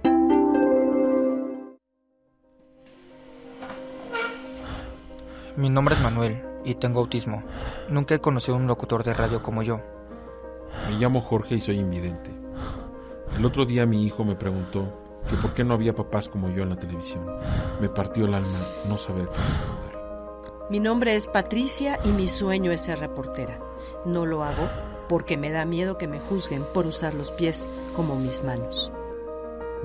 Mi nombre es Manuel y tengo autismo. Nunca he conocido a un locutor de radio como yo. Me llamo Jorge y soy invidente. El otro día mi hijo me preguntó que por qué no había papás como yo en la televisión. Me partió el alma no saber qué responder. Mi nombre es Patricia y mi sueño es ser reportera. No lo hago porque me da miedo que me juzguen por usar los pies como mis manos.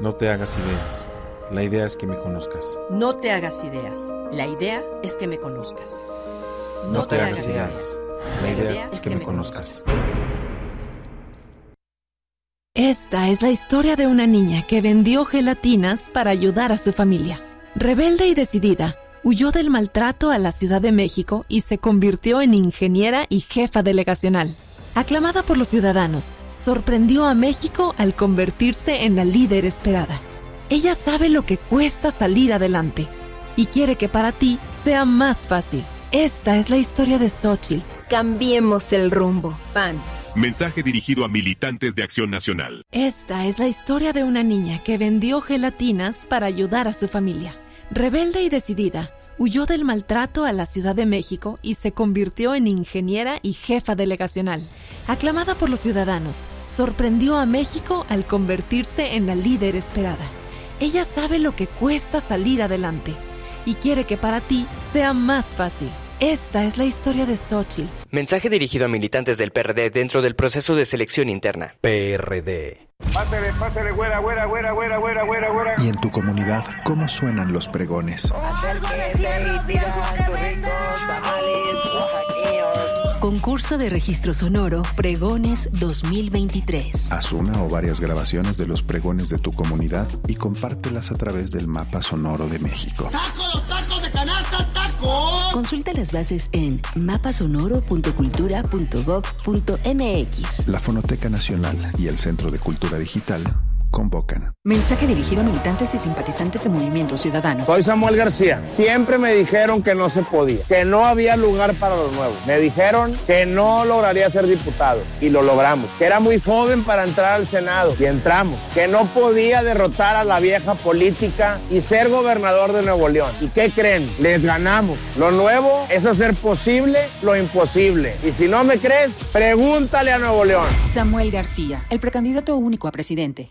No te hagas ideas. La idea es que me conozcas. No te hagas ideas. La idea es que me conozcas. No, te, hagas ideas. La idea es que me conozcas. Esta es la historia de una niña que vendió gelatinas para ayudar a su familia. Rebelde y decidida, huyó del maltrato a la Ciudad de México y se convirtió en ingeniera y jefa delegacional. Aclamada por los ciudadanos, sorprendió a México al convertirse en la líder esperada. Ella sabe lo que cuesta salir adelante y quiere que para ti sea más fácil. Esta es la historia de Xochitl. Cambiemos el rumbo. PAN. Mensaje dirigido a militantes de Acción Nacional. Esta es la historia de una niña que vendió gelatinas para ayudar a su familia. Rebelde y decidida, huyó del maltrato a la Ciudad de México y se convirtió en ingeniera y jefa delegacional. Aclamada por los ciudadanos, sorprendió a México al convertirse en la líder esperada. Ella sabe lo que cuesta salir adelante y quiere que para ti sea más fácil. Esta es la historia de Xochitl. Mensaje dirigido a militantes del PRD dentro del proceso de selección interna. PRD. Pásale, pásale, güera, güera, güera, güera, güera, güera, güera. ¿Y en tu comunidad cómo suenan los pregones? Concurso de Registro Sonoro Pregones 2023. Haz una o varias grabaciones de los pregones de tu comunidad y compártelas a través del mapa sonoro de México. ¡Tacos, los tacos de canasta, tacos! Consulta las bases en mapasonoro.cultura.gov.mx. La Fonoteca Nacional y el Centro de Cultura Digital convocan. Mensaje dirigido a militantes y simpatizantes de Movimiento Ciudadano. Soy Samuel García. Siempre me dijeron que no se podía, que no había lugar para los nuevos. Me dijeron que no lograría ser diputado y lo logramos. Que era muy joven para entrar al Senado y entramos. Que no podía derrotar a la vieja política y ser gobernador de Nuevo León. ¿Y qué creen? Les ganamos. Lo nuevo es hacer posible lo imposible. Y si no me crees, pregúntale a Nuevo León. Samuel García, el precandidato único a presidente.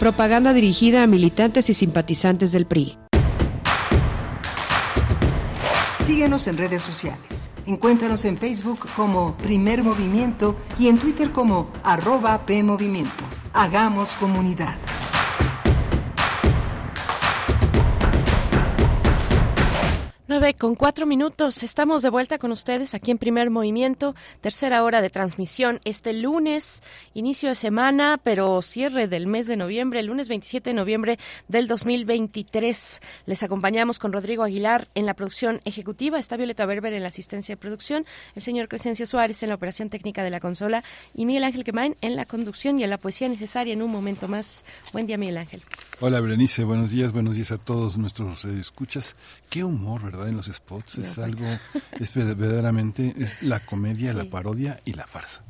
Propaganda dirigida a militantes y simpatizantes del PRI. Síguenos en redes sociales. Encuéntranos en Facebook como Primer Movimiento y en Twitter como arroba PMovimiento. Hagamos comunidad. 9 con cuatro minutos. Estamos de vuelta con ustedes aquí en Primer Movimiento, tercera hora de transmisión este lunes, inicio de semana, pero cierre del mes de noviembre, el lunes 27 de noviembre del 2023. Les acompañamos con Rodrigo Aguilar en la producción ejecutiva, está Violeta Berber en la asistencia de producción, el señor Crescencio Suárez en la operación técnica de la consola y Miguel Ángel Quemain en la conducción y en la poesía necesaria en un momento más. Buen día, Miguel Ángel. Hola Berenice, buenos días, buenos días a todos nuestros escuchas. Qué humor, ¿verdad? En los spots es algo, es verdaderamente, es la comedia, la parodia y la farsa.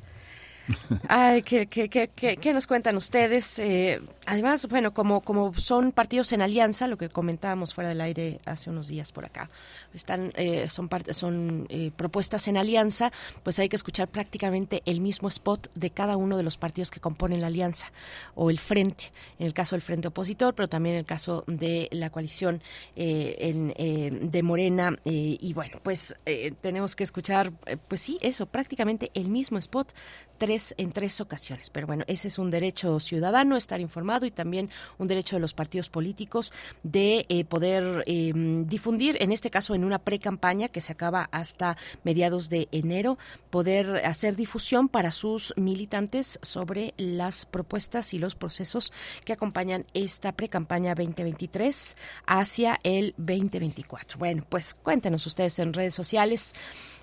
Ay, ¿qué, qué, qué, qué, nos cuentan ustedes? Eh, además, bueno, como, como son partidos en alianza, lo que comentábamos fuera del aire hace unos días por acá, están eh, son son eh, propuestas en alianza, pues hay que escuchar prácticamente el mismo spot de cada uno de los partidos que componen la alianza o el frente, en el caso del frente opositor, pero también en el caso de la coalición en, de Morena y bueno, pues tenemos que escuchar, pues sí, eso, prácticamente el mismo spot tres, en tres ocasiones. Pero bueno, ese es un derecho ciudadano, estar informado y también un derecho de los partidos políticos de eh, poder em, difundir, en este caso en una pre-campaña que se acaba hasta mediados de enero, poder hacer difusión para sus militantes sobre las propuestas y los procesos que acompañan esta pre-campaña 2023 hacia el 2024. Bueno, pues cuéntenos ustedes en redes sociales.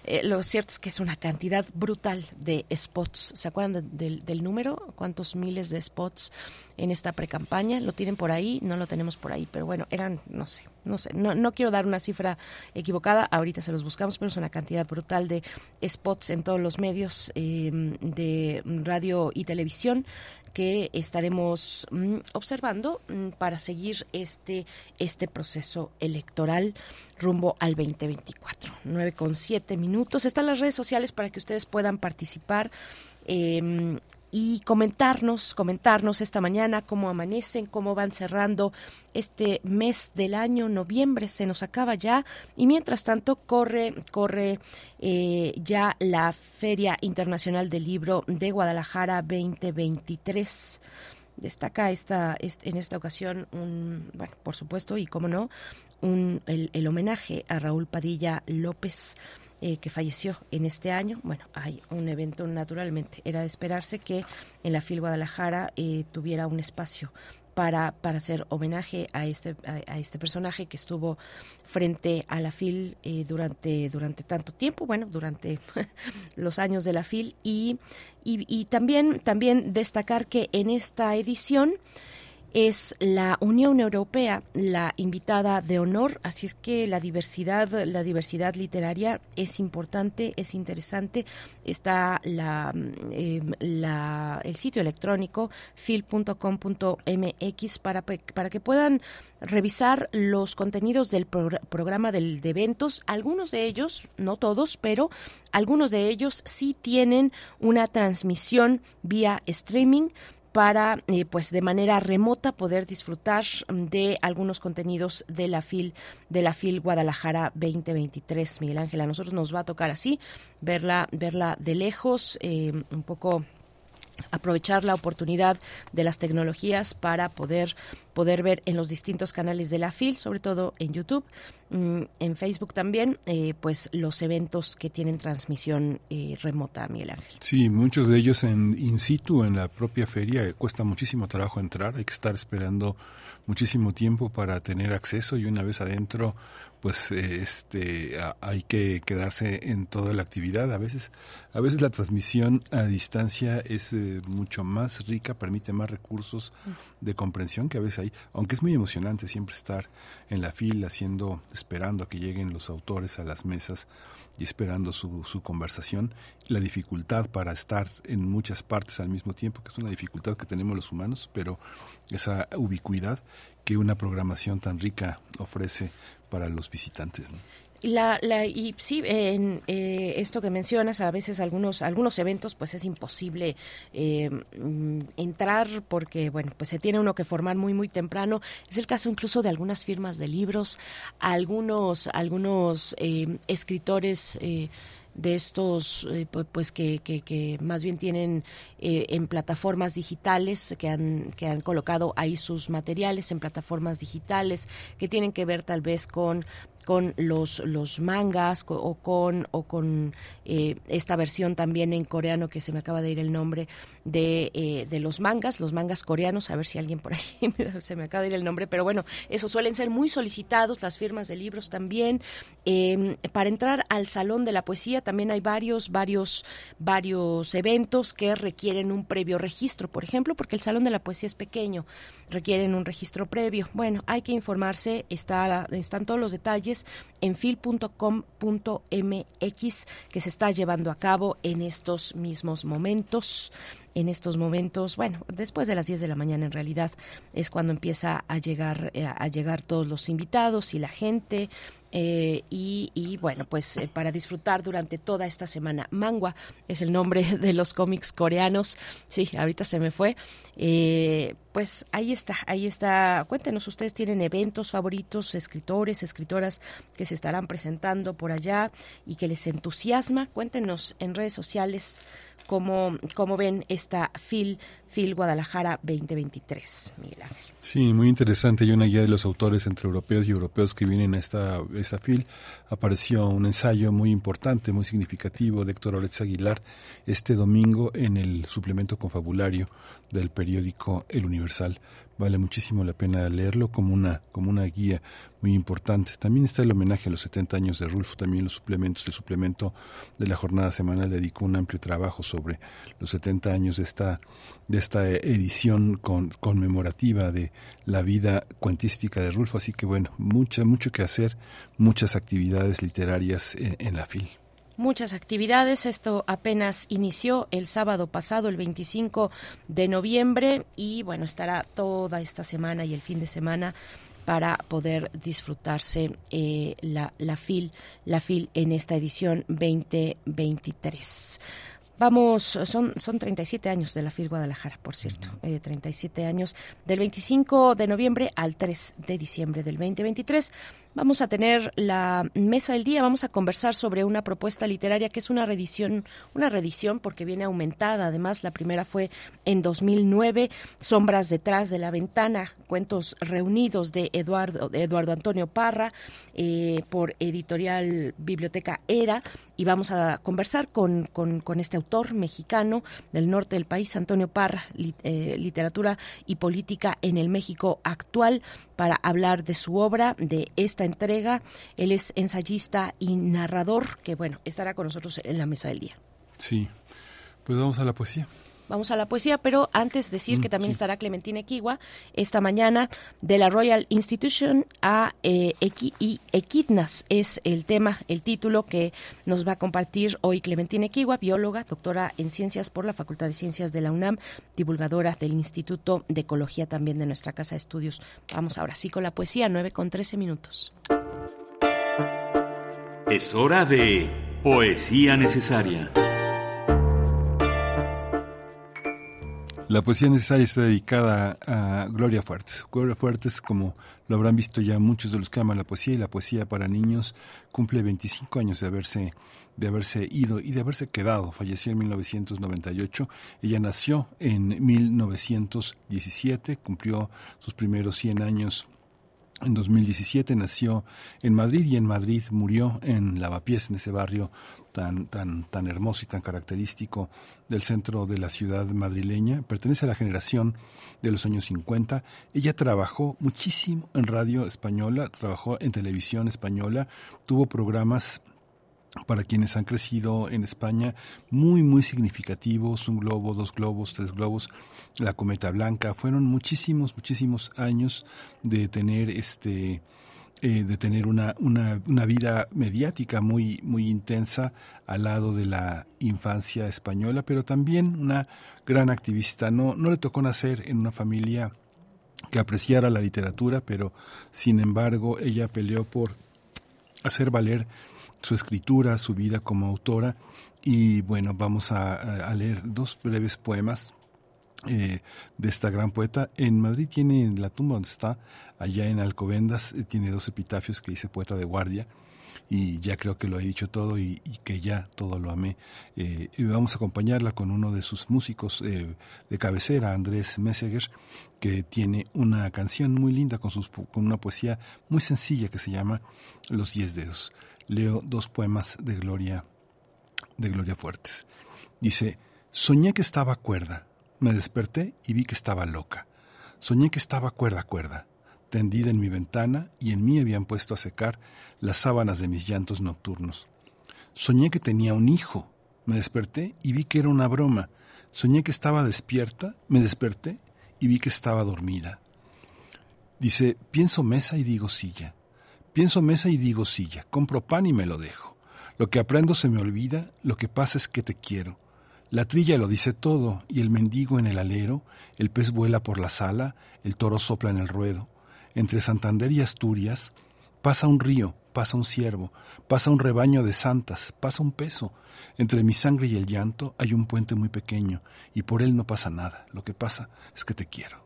Eh, lo cierto es que es una cantidad brutal de spots. ¿Se acuerdan del número? ¿Cuántos miles de spots en esta precampaña? ¿Lo tienen por ahí? No lo tenemos por ahí, pero bueno, eran, no sé, no sé, no, no quiero dar una cifra equivocada, ahorita se los buscamos, pero es una cantidad brutal de spots en todos los medios eh, de radio y televisión que estaremos mm, observando mm, para seguir este, este proceso electoral rumbo al 2024. 9 con 7 minutos. Están las redes sociales para que ustedes puedan participar. Eh, y comentarnos, comentarnos esta mañana cómo amanecen, cómo van cerrando este mes del año, noviembre se nos acaba ya y mientras tanto corre, corre eh, ya la Feria Internacional del Libro de Guadalajara 2023 destaca esta, en esta ocasión un, bueno, por supuesto, y cómo no, un, el, el homenaje a Raúl Padilla López, eh, que falleció en este año. Bueno, hay un evento naturalmente. Era de esperarse que en la FIL Guadalajara eh, tuviera un espacio para, para hacer homenaje a este, a, este personaje que estuvo frente a la FIL eh, durante, durante tanto tiempo, bueno, durante los años de la FIL y, y, y también, también destacar que en esta edición es la Unión Europea la invitada de honor, así es que la diversidad, la diversidad literaria es importante, es interesante. Está la, em, la el sitio electrónico fil.com.mx para, para que puedan revisar los contenidos del programa del, de eventos. Algunos de ellos, no todos, pero algunos de ellos sí tienen una transmisión vía streaming para eh, pues de manera remota poder disfrutar de algunos contenidos de la FIL de la FIL Guadalajara 2023 Miguel Ángel. A nosotros nos va a tocar así verla verla de lejos eh, un poco aprovechar la oportunidad de las tecnologías para poder poder ver en los distintos canales de la FIL, sobre todo en YouTube, mm, en Facebook también, eh, pues los eventos que tienen transmisión eh, remota, Miguel Ángel. Sí, muchos de ellos en in situ, en la propia feria, cuesta muchísimo trabajo entrar, hay que estar esperando muchísimo tiempo para tener acceso y una vez adentro pues eh, este hay que quedarse en toda la actividad a veces a veces la transmisión a distancia es eh, mucho más rica permite más recursos de comprensión que a veces hay aunque es muy emocionante siempre estar en la fila haciendo esperando a que lleguen los autores a las mesas y esperando su, su conversación la dificultad para estar en muchas partes al mismo tiempo que es una dificultad que tenemos los humanos pero esa ubicuidad que una programación tan rica ofrece para los visitantes. La, la, y sí, en eh, esto que mencionas, a veces algunos algunos eventos, pues es imposible eh, mm, entrar porque, bueno, pues se tiene uno que formar muy muy temprano. Es el caso incluso de algunas firmas de libros, algunos algunos eh, escritores de estos eh, pues que, que, más bien tienen eh, en plataformas digitales que han que han colocado ahí sus materiales en plataformas digitales que tienen que ver tal vez con con los, los mangas o con, o con eh, esta versión también en coreano que se me acaba de ir el nombre de, eh, de los mangas, los mangas coreanos, a ver si alguien por ahí se me acaba de ir el nombre, pero bueno, esos suelen ser muy solicitados, las firmas de libros también. Em, para entrar al Salón de la Poesía también hay varios, varios, varios eventos que requieren un previo registro, por ejemplo, porque el Salón de la Poesía es pequeño, requieren un registro previo. Bueno, hay que informarse, está, están todos los detalles en fil.com.mx que se está llevando a cabo en estos mismos momentos en estos momentos, bueno, después de las 10 de la mañana en realidad es cuando empieza a llegar eh, a llegar todos los invitados y la gente eh, y, bueno, pues eh, para disfrutar durante toda esta semana. Mangua es el nombre de los cómics coreanos. Sí, ahorita se me fue. pues ahí está, ahí está. Cuéntenos, ustedes tienen eventos favoritos, escritores, escritoras que se estarán presentando por allá y que les entusiasma. Cuéntenos en redes sociales cómo, cómo ven esta FIL, FIL Guadalajara 2023, Miguel Ángel. Sí, muy interesante. Hay una guía de los autores entre europeos y europeos que vienen a esta, esta FIL. Apareció un ensayo muy importante, muy significativo de Héctor Oretz Aguilar este domingo en el suplemento confabulario del periódico El Universal vale muchísimo la pena leerlo como una, como una guía muy importante. También está el homenaje a los 70 años de Rulfo, también los suplementos. El suplemento de la jornada semanal dedicó un amplio trabajo sobre los 70 años de esta, de esta edición con, conmemorativa de la vida cuentística de Rulfo. Así que bueno, mucho, mucho que hacer, muchas actividades literarias en la FIL muchas actividades. Esto apenas inició el sábado pasado, el 25 de noviembre, y bueno, estará toda esta semana y el fin de semana para poder disfrutarse eh, la, la FIL, la FIL en esta edición 2023. Vamos, son, son 37 años de la FIL Guadalajara, por cierto, 37 eh, años del 25 de noviembre al 3 de diciembre del 2023. Vamos a tener la mesa del día, vamos a conversar sobre una propuesta literaria que es una reedición, una reedición porque viene aumentada. Además, la primera fue en 2009, Sombras detrás de la ventana, cuentos reunidos de Eduardo, Eduardo Antonio Parra eh, por editorial Biblioteca Era. Y vamos a conversar con, con, este autor mexicano del norte del país, Antonio Parra, eh, literatura y política en el México actual, para hablar de su obra, de esta entrega. Él es ensayista y narrador, que bueno, estará con nosotros en la mesa del día. Sí, pues vamos a la poesía. Vamos a la poesía, pero antes decir que mm, también estará Clementina Equigua esta mañana de la Royal Institution a eh, y Equidnas es el tema, el título que nos va a compartir hoy Clementina Equigua, bióloga, doctora en ciencias por la Facultad de Ciencias de la UNAM, divulgadora del Instituto de Ecología también de nuestra Casa de Estudios. Vamos ahora sí con la poesía, 9 con 13 minutos. Es hora de Poesía Necesaria. La poesía necesaria está dedicada a Gloria Fuertes. Gloria Fuertes, como lo habrán visto ya muchos de los que aman la poesía y la poesía para niños, cumple 25 años de haberse, de haberse ido y de haberse quedado. Falleció en 1998. Ella nació en 1917, cumplió sus primeros 100 años en 2017 nació en Madrid y en Madrid murió en Lavapiés, en ese barrio tan, tan, tan hermoso y tan característico del centro de la ciudad madrileña. Pertenece a la generación de los años 50. Ella trabajó muchísimo en radio española, trabajó en televisión española, tuvo programas para quienes han crecido en España muy muy significativos, un globo, dos globos, tres globos, la cometa blanca, fueron muchísimos, muchísimos años de tener este eh, de tener una, una, una, vida mediática muy, muy intensa al lado de la infancia española, pero también una gran activista. No, no le tocó nacer en una familia que apreciara la literatura, pero sin embargo ella peleó por hacer valer su escritura, su vida como autora. Y bueno, vamos a leer dos breves poemas eh, de esta gran poeta. En Madrid tiene la tumba donde está, allá en Alcobendas, eh, tiene dos epitafios que dice poeta de guardia. y ya creo que lo he dicho todo y, que ya todo lo amé. Eh, y vamos a acompañarla con uno de sus músicos eh, de cabecera, Andrés Messeger, que tiene una canción muy linda con, sus, con una poesía muy sencilla que se llama Los Diez Dedos. Leo dos poemas de Gloria, de Gloria Fuertes. Dice, soñé que estaba cuerda, me desperté y vi que estaba loca. Soñé que estaba cuerda cuerda tendida en mi ventana y en mí habían puesto a secar las sábanas de mis llantos nocturnos. Soñé que tenía un hijo. Me desperté y vi que era una broma. Soñé que estaba despierta, me desperté y vi que estaba dormida. Dice, pienso mesa y digo silla. Pienso mesa y digo silla. Compro pan y me lo dejo. Lo que aprendo se me olvida, lo que pasa es que te quiero. La trilla lo dice todo, y el mendigo en el alero, el pez vuela por la sala, el toro sopla en el ruedo entre Santander y Asturias, pasa un río, pasa un ciervo, pasa un rebaño de santas, pasa un peso. Entre mi sangre y el llanto hay un puente muy pequeño, y por él no pasa nada. Lo que pasa es que te quiero.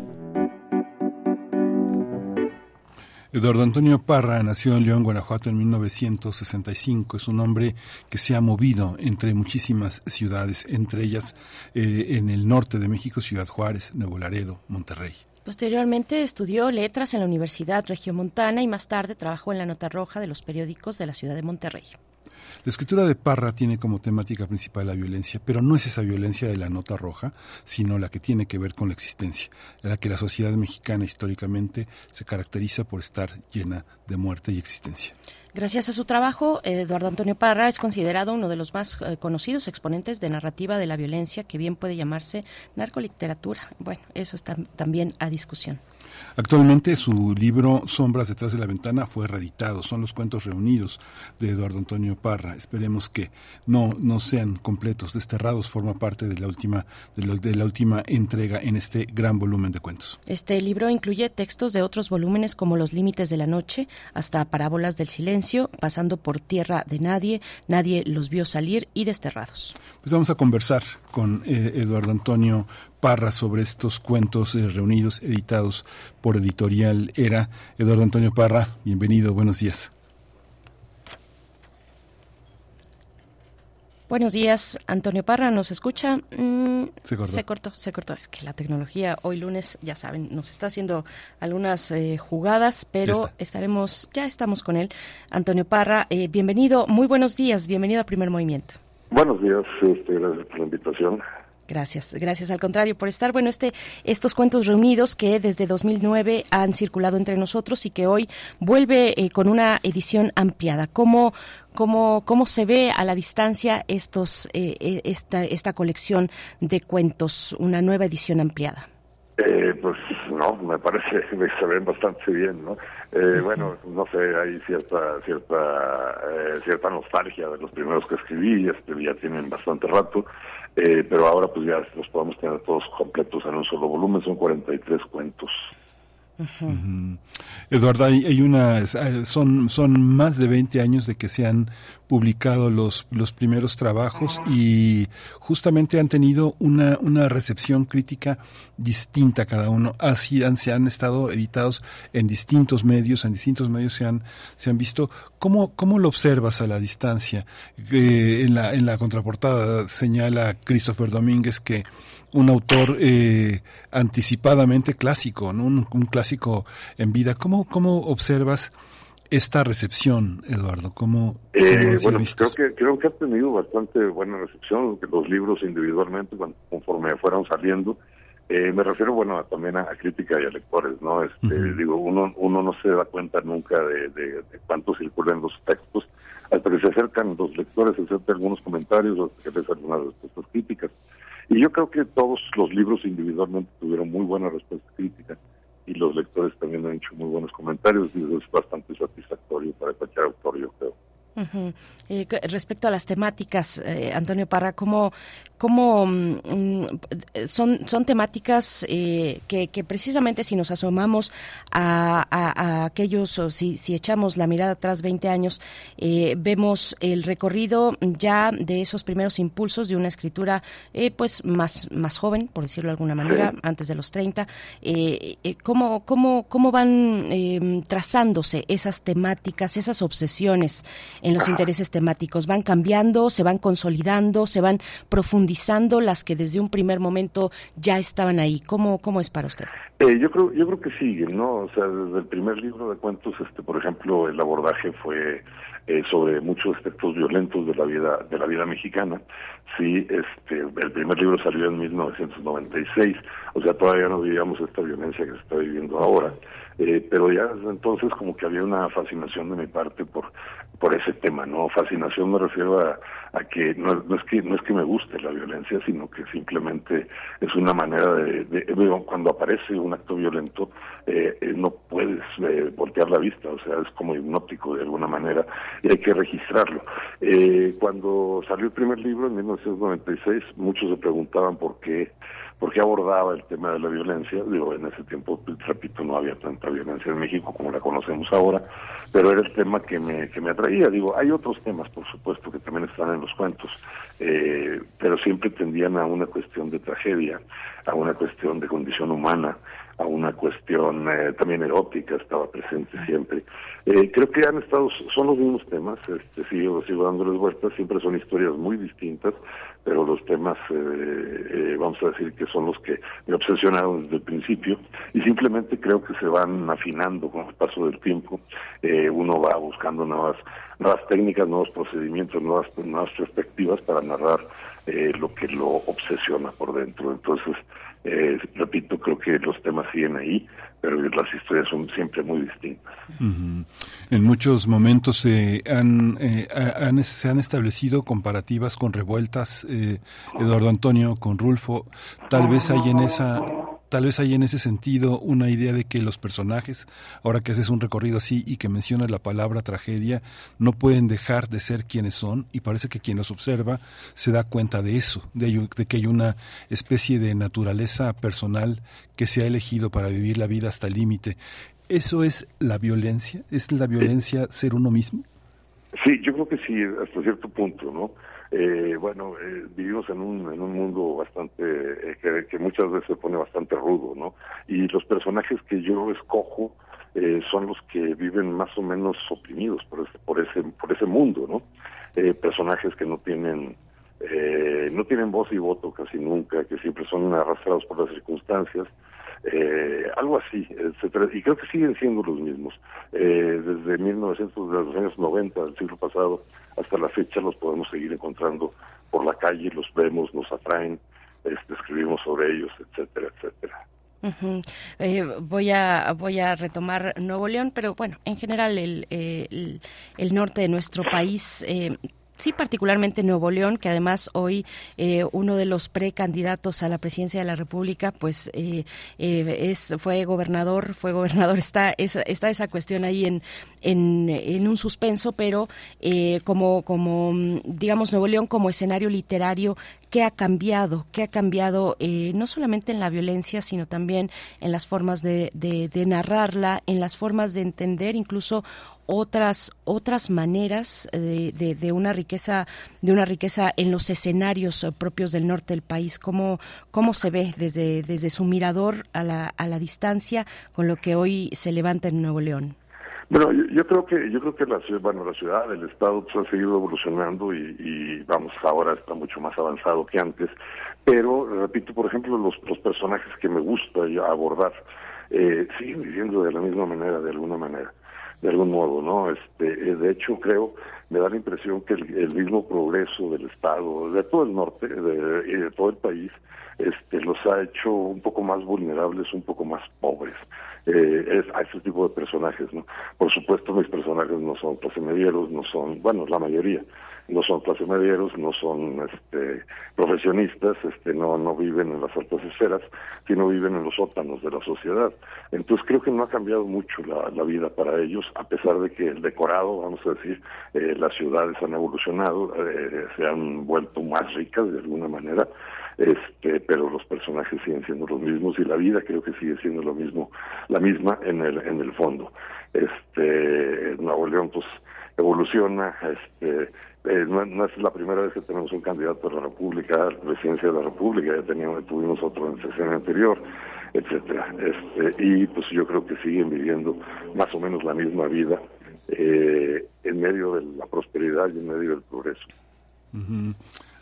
Eduardo Antonio Parra nació en León, Guanajuato en 1965. Es un hombre que se ha movido entre muchísimas ciudades, entre ellas eh, en el norte de México, Ciudad Juárez, Nuevo Laredo, Monterrey. Posteriormente estudió letras en la Universidad Regiomontana y más tarde trabajó en la Nota Roja de los periódicos de la ciudad de Monterrey. La escritura de Parra tiene como temática principal la violencia, pero no es esa violencia de la nota roja, sino la que tiene que ver con la existencia, la que la sociedad mexicana históricamente se caracteriza por estar llena de muerte y existencia. Gracias a su trabajo, Eduardo Antonio Parra es considerado uno de los más eh, conocidos exponentes de narrativa de la violencia, que bien puede llamarse narcoliteratura. Bueno, eso está también a discusión. Actualmente su libro Sombras detrás de la ventana fue reeditado. Son los cuentos reunidos de Eduardo Antonio Parra. Esperemos que no, no sean completos, desterrados. Forma parte de la última de, de la última entrega en este gran volumen de cuentos. Este libro incluye textos de otros volúmenes como Los límites de la noche, hasta Parábolas del silencio, pasando por Tierra de nadie, Nadie los vio salir y Desterrados. Pues vamos a conversar con eh, Eduardo Antonio Parra sobre estos cuentos eh, reunidos, editados por Editorial Era. Eduardo Antonio Parra, bienvenido, buenos días. Buenos días, Antonio Parra, ¿nos escucha? Mm, se, cortó. se cortó. Es que la tecnología hoy lunes, ya saben, nos está haciendo algunas eh, jugadas, pero estaremos, ya estamos con él. Antonio Parra, eh, bienvenido, muy buenos días, bienvenido a Primer Movimiento. Buenos días, este, gracias por la invitación. Gracias, gracias al contrario por estar. Bueno, este, estos cuentos reunidos que desde 2009 han circulado entre nosotros y que hoy vuelve eh, con una edición ampliada. ¿Cómo, cómo, cómo se ve a la distancia estos, eh, eh, esta, esta colección de cuentos, una nueva edición ampliada? pues no, me parece que se ven bastante bien, ¿no? Bueno, no sé, hay cierta cierta cierta nostalgia de los primeros que escribí, este, ya tienen bastante rato. Eh, pero ahora pues ya los podemos tener todos completos en un solo volumen, son 43 cuentos. Eduardo, hay, una, son, son más de 20 años de que se han publicado los, los primeros trabajos y justamente han tenido una, una recepción crítica distinta cada uno. Así han, se han estado editados en distintos medios, en distintos medios se han, se han visto. ¿Cómo, cómo lo observas a la distancia? Eh, en, la, en la contraportada señala Christopher Domínguez que un autor eh, anticipadamente clásico, ¿no? un, clásico en vida. ¿Cómo, cómo observas esta recepción, Eduardo? ¿Cómo, eh, bueno, creo que creo que ha tenido bastante buena recepción los libros individualmente conforme fueron saliendo. Eh, me refiero, bueno, también a, crítica y a lectores, ¿no? Este, Digo, uno uno no se da cuenta nunca de, de, cuánto circulan los textos hasta que se acercan los lectores, se acercan algunos comentarios hasta que les algunas respuestas críticas. Y yo creo que todos los libros individualmente tuvieron muy buena respuesta crítica y los lectores también han hecho muy buenos comentarios y eso es bastante satisfactorio para cualquier autor, yo creo. Eh, respecto a las temáticas, eh, Antonio Parra, ¿cómo, cómo mm, son, son temáticas eh, que, precisamente si nos asomamos a, aquellos, o si, si, echamos la mirada atrás 20 años, vemos el recorrido ya de esos primeros impulsos de una escritura pues más, más joven, por decirlo de alguna manera, antes de los 30. ¿cómo, cómo, ¿Cómo van trazándose esas temáticas, esas obsesiones? En los intereses temáticos. Van cambiando, se van consolidando, se van profundizando las que desde un primer momento ya estaban ahí. ¿Cómo, cómo es para usted? Eh, yo creo yo creo que siguen, ¿no? O sea, desde el primer libro de cuentos, este, por ejemplo, el abordaje fue eh, sobre muchos aspectos violentos de la vida de la vida mexicana. Sí, este, el primer libro salió en 1996, o sea, todavía no vivíamos esta violencia que se está viviendo ahora. Eh, pero ya desde entonces como que había una fascinación de mi parte por por ese tema, ¿no? Fascinación me refiero a, a que no, no, es que no es que me guste la violencia, sino que simplemente es una manera de, de cuando aparece un acto violento eh, eh, no puedes eh, voltear la vista, o sea, es como hipnótico de alguna manera y hay que registrarlo. Eh, cuando salió el primer libro en 1996, muchos se preguntaban por qué porque abordaba el tema de la violencia. Digo, en ese tiempo, repito, no había tanta violencia en México como la conocemos ahora, pero era el tema que me, que me atraía. Digo, hay otros temas, por supuesto, que también están en los cuentos, eh, pero siempre tendían a una cuestión de tragedia, a una cuestión de condición humana, a una cuestión eh, también erótica, estaba presente siempre. Eh, creo que han estado, son los mismos temas, este, sigo, sigo dándoles vueltas, siempre son historias muy distintas, pero los temas, eh, vamos a decir que son los que me obsesionaron desde el principio, y simplemente creo que se van afinando con el paso del tiempo, uno va buscando nuevas, nuevas técnicas, nuevos procedimientos, nuevas, nuevas perspectivas para narrar lo que lo obsesiona por dentro. Entonces, eh, repito, creo que los temas siguen ahí, pero las historias son siempre muy distintas. En muchos momentos se han, eh, se han establecido comparativas con revueltas, eh, Eduardo Antonio, con Rulfo. Tal vez hay en esa Tal vez hay en ese sentido una idea de que los personajes, ahora que haces un recorrido así y que mencionas la palabra tragedia, no pueden dejar de ser quienes son y parece que quien los observa se da cuenta de eso, de, que hay una especie de naturaleza personal que se ha elegido para vivir la vida hasta el límite. ¿Eso es la violencia? ¿Es la violencia ser uno mismo? Sí, yo creo que sí, hasta cierto punto, ¿no? Eh, bueno, eh, vivimos en un, en un mundo bastante, eh, que, muchas veces se pone bastante rudo, ¿no? Y los personajes que yo escojo son los que viven más o menos oprimidos por ese, por ese, por ese mundo, ¿no? personajes que no tienen, no tienen voz y voto casi nunca, que siempre son arrastrados por las circunstancias, eh, algo así, etcétera, y creo que siguen siendo los mismos. Eh, desde 1900, desde los años 90 del siglo pasado hasta la fecha los podemos seguir encontrando por la calle, los vemos, nos atraen, este, escribimos sobre ellos, etcétera, etcétera. Eh, voy a voy a retomar Nuevo León, pero bueno, en general el, el, el norte de nuestro país eh, sí particularmente Nuevo León, que además hoy eh, uno de los precandidatos a la presidencia de la República, pues eh, eh, es fue gobernador, fue gobernador, está esa, está esa cuestión ahí en, en, un suspenso, pero como, como, digamos, Nuevo León como escenario literario, ¿qué ha cambiado? ¿Qué ha cambiado no solamente en la violencia, sino también en las formas de, de narrarla, en las formas de entender incluso otras otras maneras eh, de, de, una riqueza de una riqueza en los escenarios eh, propios del norte del país. Cómo cómo se ve desde desde su mirador a la, a la distancia con lo que hoy se levanta en Nuevo León bueno, yo, creo que yo creo que la ciudad, bueno, la ciudad, el estado pues, ha seguido evolucionando y, y, vamos, ahora está mucho más avanzado que antes. Pero repito, por ejemplo, los, los personajes que me gusta abordar eh, siguen viviendo de la misma manera, de alguna manera de algún modo, ¿no? Este, eh, de hecho, creo, me da la impresión que el, mismo progreso del Estado, de todo el norte de, y de todo el país, este, los ha hecho un poco más vulnerables, un poco más pobres eh, es, a ese tipo de personajes, ¿no? Por supuesto, mis personajes no son clase no son, bueno, la mayoría, no son clase medieros, no son este, profesionistas, este, no, no viven en las altas esferas, sino viven en los sótanos de la sociedad. Entonces creo que no ha cambiado mucho la, la vida para ellos, a pesar de que el decorado, vamos a decir, eh, las ciudades han evolucionado, eh, se han vuelto más ricas de alguna manera, este, pero los personajes siguen siendo los mismos y la vida creo que sigue siendo lo mismo, la misma en el, en el fondo. Este, Nuevo León pues evoluciona, este, eh, no, es la primera vez que tenemos un candidato a la República, a la presidencia de la República, ya teníamos, tuvimos otro en sesión anterior, etcétera. Este, y pues yo creo que siguen viviendo más o menos la misma vida eh, en medio de la prosperidad y en medio del progreso.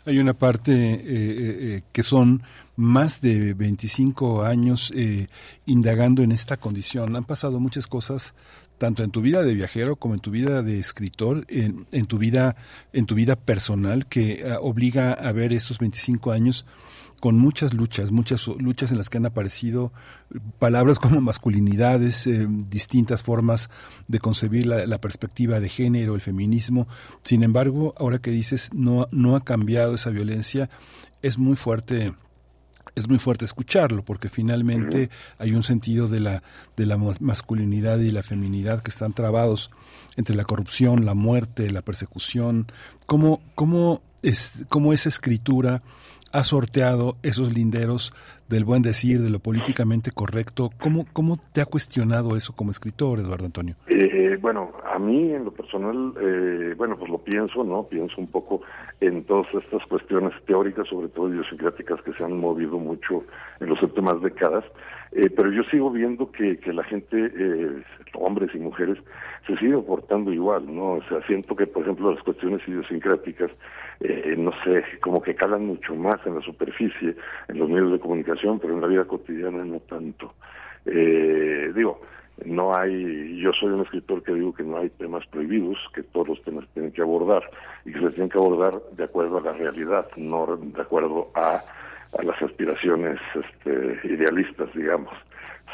Hay una parte eh, eh, eh, que son más de 25 años indagando en esta condición. Han pasado muchas cosas tanto en tu vida de viajero como en tu vida de escritor, en, en tu vida en tu vida personal que obliga a ver estos 25 años con muchas luchas, muchas luchas en las que han aparecido palabras como masculinidades, eh, distintas formas de concebir la, perspectiva de género, el feminismo. Sin embargo, ahora que dices no, no ha cambiado esa violencia, es muy fuerte es muy fuerte escucharlo porque finalmente hay un sentido de la de la masculinidad y la feminidad que están trabados entre la corrupción, la muerte, la persecución, cómo cómo es cómo esa escritura ha sorteado esos linderos del buen decir, de lo políticamente correcto. ¿Cómo, cómo te ha cuestionado eso como escritor, Eduardo Antonio? Eh, bueno, a mí en lo personal, eh, bueno, pues lo pienso, ¿no? Pienso un poco en todas estas cuestiones teóricas, sobre todo idiosincráticas, que se han movido mucho en las últimas décadas. Eh, pero yo sigo viendo que, la gente, eh, hombres y mujeres, se siguen portando igual, ¿no? O sea, siento que, por ejemplo, las cuestiones idiosincráticas, eh, no sé, como que calan mucho más en la superficie, en los medios de comunicación, pero en la vida cotidiana no tanto. Eh, digo, no hay, yo soy un escritor que digo que no hay temas prohibidos, que todos los temas tienen que abordar y que se tienen que abordar de acuerdo a la realidad, no de acuerdo a a las aspiraciones este, idealistas, digamos.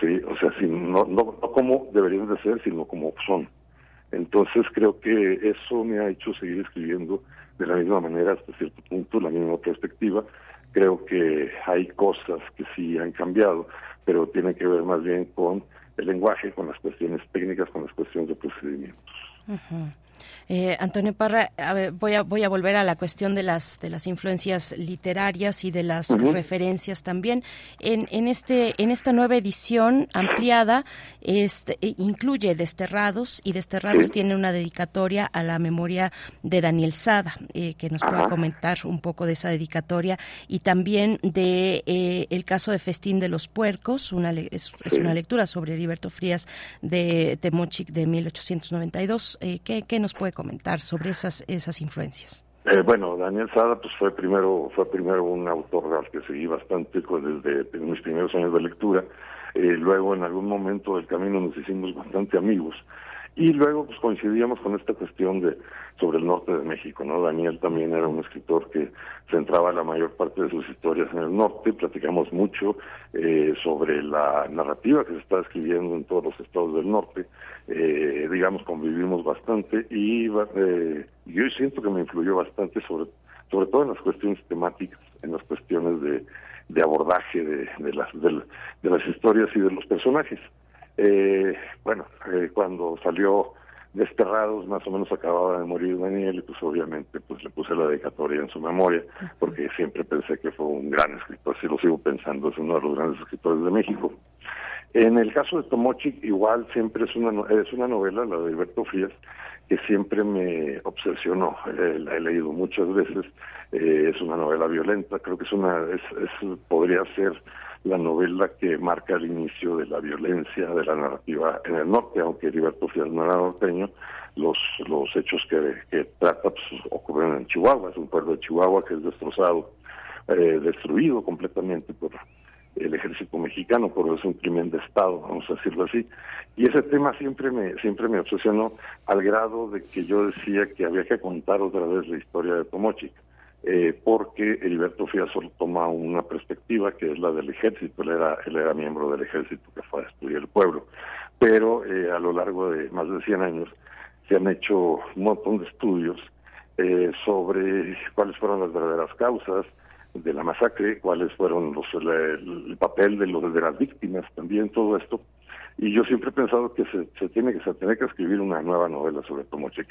Sí, o sea, si no, no, no como deberían de ser, sino como son. Entonces creo que eso me ha hecho seguir escribiendo de la misma manera hasta cierto punto, la misma perspectiva. Creo que hay cosas que sí han cambiado, pero tiene que ver más bien con el lenguaje, con las cuestiones técnicas, con las cuestiones de procedimientos. Eh, Antonio Parra, voy a voy a volver a la cuestión de las de las influencias literarias y de las referencias también. En, en este en esta nueva edición ampliada este, e, incluye Desterrados y Desterrados tiene una dedicatoria a la memoria de Daniel Sada, eh, que nos pueda comentar un poco de esa dedicatoria y también de eh, el caso de Festín de los Puercos, una es, una lectura sobre Heriberto Frías de Temochic de 1892. Eh, ¿qué, ¿Qué nos puede comentar sobre esas esas influencias? Eh, bueno, Daniel Sada pues fue primero fue primero un autor al que seguí bastante pues, desde mis primeros años de lectura. Eh, luego en algún momento del camino nos hicimos bastante amigos y luego pues coincidíamos con esta cuestión de sobre el norte de México, ¿no? Daniel también era un escritor que centraba la mayor parte de sus historias en el norte, platicamos mucho eh, sobre la narrativa que se está escribiendo en todos los estados del norte, eh, digamos convivimos bastante y eh, yo siento que me influyó bastante sobre sobre todo en las cuestiones temáticas, en las cuestiones de, de abordaje de, de las de, de las historias y de los personajes. Eh, bueno, eh, cuando salió Desterrados, más o menos acababa de morir Daniel y pues obviamente pues le puse la dedicatoria en su memoria porque siempre pensé que fue un gran escritor, así lo sigo pensando, es uno de los grandes escritores de México. En el caso de Tomochi, igual siempre es una es una novela, la de Alberto Frías, que siempre me obsesionó. Eh, la he leído muchas veces. Eh, es una novela violenta. Creo que es una es, es podría ser la novela que marca el inicio de la violencia de la narrativa en el norte, aunque Heriberto Frías no era norteño, los, los hechos que, que trata pues, ocurren en Chihuahua, es un pueblo de Chihuahua que es destrozado, eh, destruido completamente por el ejército mexicano, por es un crimen de Estado, vamos a decirlo así. Y ese tema siempre me, siempre me obsesionó al grado de que yo decía que había que contar otra vez la historia de Tomochic eh, porque Heriberto Frías solo toma una perspectiva que es la del ejército, él era, él era miembro del ejército que fue a destruir el pueblo, pero eh, a lo largo de más de 100 años se han hecho un montón de estudios eh, sobre cuáles fueron las verdaderas causas de la masacre, cuáles fueron los, el, papel de las víctimas, también todo esto, y yo siempre he pensado que se, se tiene que se tiene que escribir una nueva novela sobre Tomochic.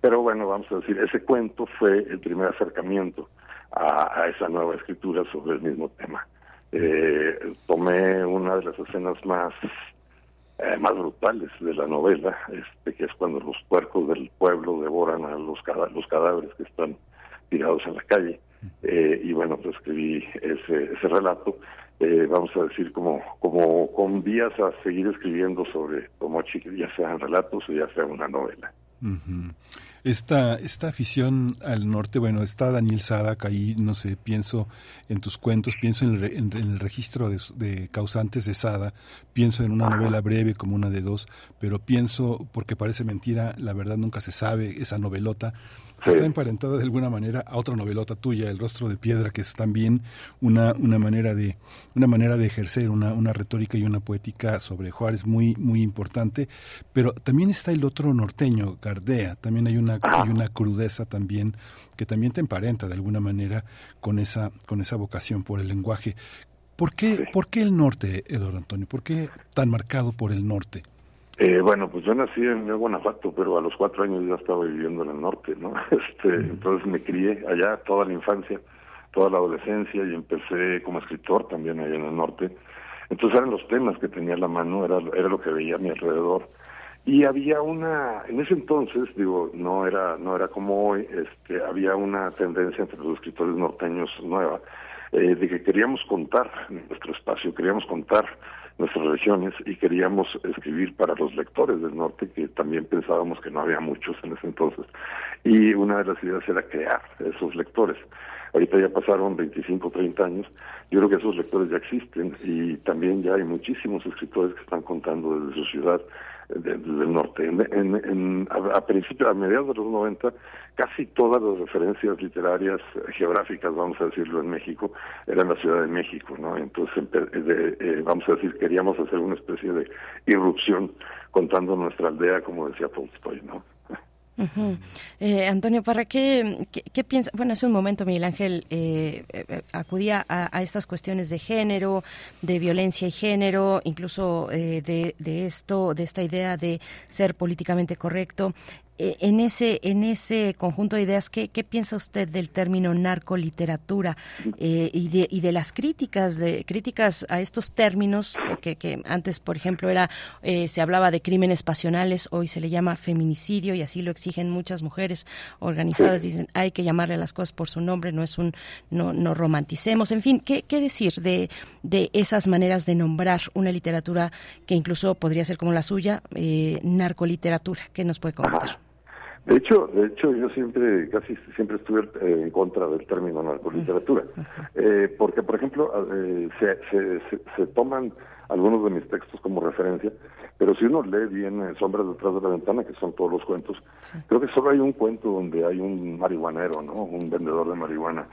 Pero bueno, vamos a decir, ese cuento fue el primer acercamiento a, esa nueva escritura sobre el mismo tema. Eh, tomé una de las escenas más eh, más brutales de la novela, este, que es cuando los puercos del pueblo devoran a los, los cadáveres que están tirados en la calle. Eh, y bueno, pues escribí ese, ese relato eh, vamos a decir, como, como con vías a seguir escribiendo sobre Tomochi, ya sean relatos o ya sea una novela. Esta, esta afición al norte, bueno, está Daniel Sadak ahí, no sé, pienso en tus cuentos, pienso en el, registro de, causantes de Sada, pienso en una novela breve como una de dos, pero pienso, porque parece mentira, la verdad nunca se sabe, esa novelota, está emparentada de alguna manera a otra novelota tuya, El rostro de piedra, que es también una, una manera de una manera de ejercer una, una retórica y una poética sobre Juárez muy muy importante, pero también está el otro norteño, Gardea, también hay una hay una crudeza también que también te emparenta de alguna manera con esa con esa vocación por el lenguaje. ¿Por qué, ¿Por qué el norte, Eduardo Antonio? ¿Por qué tan marcado por el norte? Eh, bueno, pues yo nací en Guanajuato, pero a los cuatro años ya estaba viviendo en el norte, ¿no? Este, entonces me crié allá toda la infancia, toda la adolescencia y empecé como escritor también allá en el norte. Entonces eran los temas que tenía a la mano, era, era lo que veía a mi alrededor. Y había una, en ese entonces, digo, no era, no era como hoy, este, había una tendencia entre los escritores norteños nueva, eh, de que queríamos contar nuestro espacio, queríamos contar nuestras regiones y queríamos escribir para los lectores del norte, que también pensábamos que no había muchos en ese entonces. Y una de las ideas era crear esos lectores. Ahorita ya pasaron 25, 30 años. Yo creo que esos lectores ya existen y también ya hay muchísimos escritores que están contando desde su ciudad del norte. En, a, principios, a mediados de los 90, casi todas las referencias literarias geográficas, vamos a decirlo, en México, eran la Ciudad de México, ¿no? Entonces, eh, vamos a decir, queríamos hacer una especie de irrupción contando nuestra aldea, como decía Tolstoy, ¿no? Eh, Antonio Parra, ¿qué, qué, piensa? Bueno, hace un momento Miguel Ángel eh, eh, acudía a, estas cuestiones de género, de violencia y género, incluso de, de, esto, de esta idea de ser políticamente correcto. Eh, en ese en ese conjunto de ideas, ¿qué, qué piensa usted del término narcoliteratura eh, y, de, y de las críticas de críticas a estos términos que, que antes, por ejemplo, era eh, se hablaba de crímenes pasionales, hoy se le llama feminicidio y así lo exigen muchas mujeres organizadas. Dicen hay que llamarle a las cosas por su nombre, no es un no no romanticemos. En fin, ¿qué, qué decir de de esas maneras de nombrar una literatura que incluso podría ser como la suya, narcoliteratura? ¿Qué nos puede comentar? De hecho, de hecho, yo siempre, casi siempre estuve eh, en contra del término narcoliteratura, eh, porque, por ejemplo, eh, se, se, toman algunos de mis textos como referencia, pero si uno lee bien Sombras detrás de la ventana, que son todos los cuentos, creo que solo hay un cuento donde hay un marihuanero, ¿no? Un vendedor de marihuana.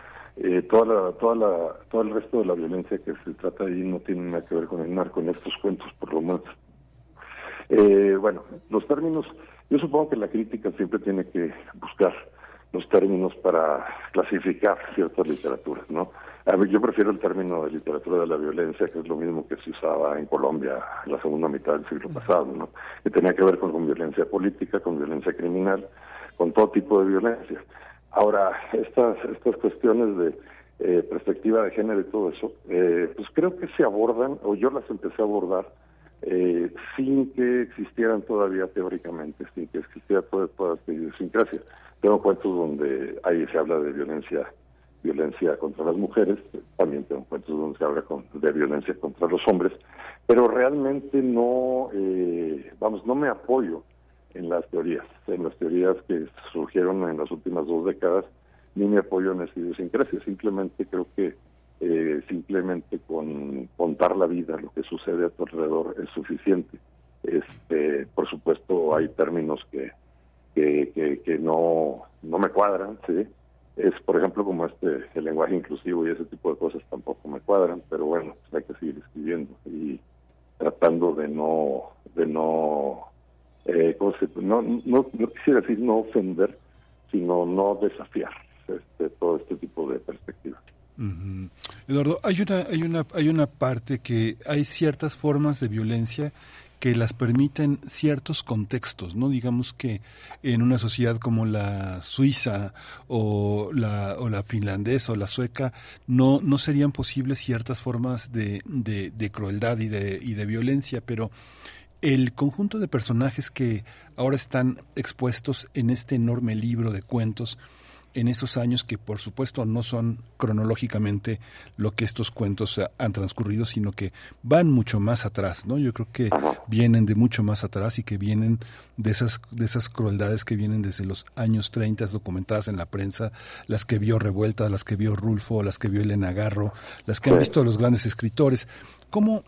toda la, toda la, todo el resto de la violencia que se trata ahí no tiene nada que ver con el narco, en estos cuentos por lo menos. bueno, los términos yo supongo que la crítica siempre tiene que buscar los términos para clasificar ciertas literaturas, ¿no? A ver, yo prefiero el término de literatura de la violencia, que es lo mismo que se usaba en Colombia en la segunda mitad del siglo pasado, ¿no? Que tenía que ver con, violencia política, con violencia criminal, con todo tipo de violencia. Ahora, estas, estas cuestiones de eh, perspectiva de género y todo eso, eh, pues creo que se abordan, o yo las empecé a abordar, eh, sin que existieran todavía teóricamente, sin que existiera toda, toda esta idiosincrasia. Tengo cuentos donde ahí se habla de violencia violencia contra las mujeres, también tengo cuentos donde se habla de violencia contra los hombres, pero realmente no, eh, vamos, no me apoyo en las teorías, en las teorías que surgieron en las últimas dos décadas, ni me apoyo en esa idiosincrasia, simplemente creo que eh, simplemente con contar la vida, lo que sucede a tu alrededor es suficiente. Este, por supuesto, hay términos que, que, no, no me cuadran, ¿sí? Es, por ejemplo, como este, el lenguaje inclusivo y ese tipo de cosas tampoco me cuadran, pero bueno, hay que seguir escribiendo y tratando de no, de no, eh, no, no, no quisiera decir no ofender, sino no desafiar este, todo este tipo de perspectivas. Eduardo, hay una, hay una, hay una parte que hay ciertas formas de violencia que las permiten ciertos contextos, ¿no? Digamos que en una sociedad como la suiza o la, o la finlandesa o la sueca no, no serían posibles ciertas formas de, de, de crueldad y de, y de violencia, pero el conjunto de personajes que ahora están expuestos en este enorme libro de cuentos en esos años que por supuesto no son cronológicamente lo que estos cuentos han transcurrido, sino que van mucho más atrás, ¿no? Yo creo que vienen de mucho más atrás y que vienen de esas, de esas crueldades que vienen desde los años 30 documentadas en la prensa, las que vio Revuelta, las que vio Rulfo, las que vio Elena Garro, las que han visto los grandes escritores. ¿Cómo,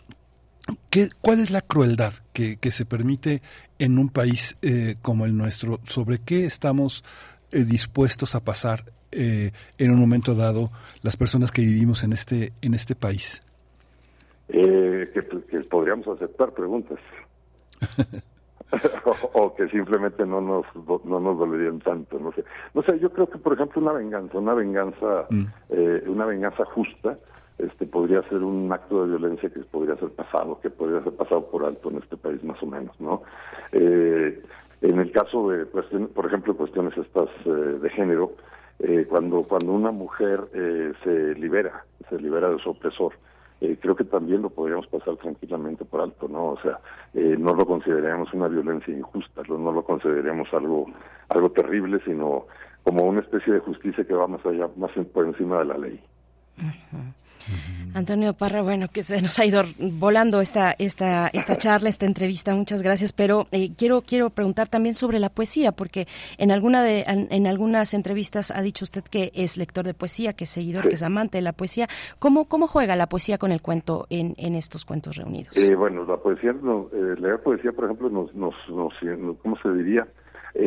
¿Qué, ¿Cuál es la crueldad que, que se permite en un país eh, como el nuestro? ¿Sobre qué estamos eh, dispuestos a pasar eh, en un momento dado las personas que vivimos en este en este país? Eh, que, podríamos aceptar preguntas. o, que simplemente no nos no nos dolerían tanto no sé no sé yo creo que por ejemplo una venganza una venganza mm. una venganza justa este podría ser un acto de violencia que podría ser pasado que podría ser pasado por alto en este país más o menos no eh, en el caso de, por ejemplo, cuestiones estas eh, de género, eh, cuando cuando una mujer eh, se libera, se libera de su opresor, creo que también lo podríamos pasar tranquilamente por alto, ¿no? O sea, no lo consideraríamos una violencia injusta, no lo consideraríamos algo algo terrible, sino como una especie de justicia que va más allá, más por encima de la ley. Antonio Parra, bueno, que se nos ha ido volando esta esta esta charla, esta entrevista. Muchas gracias, pero eh, quiero quiero preguntar también sobre la poesía, porque en alguna de en, algunas entrevistas ha dicho usted que es lector de poesía, que es seguidor, que es amante de la poesía. ¿Cómo cómo juega la poesía con el cuento en, en estos cuentos reunidos? Eh, bueno, la poesía, eh, leer poesía, por ejemplo, nos, nos, nos ¿cómo se diría?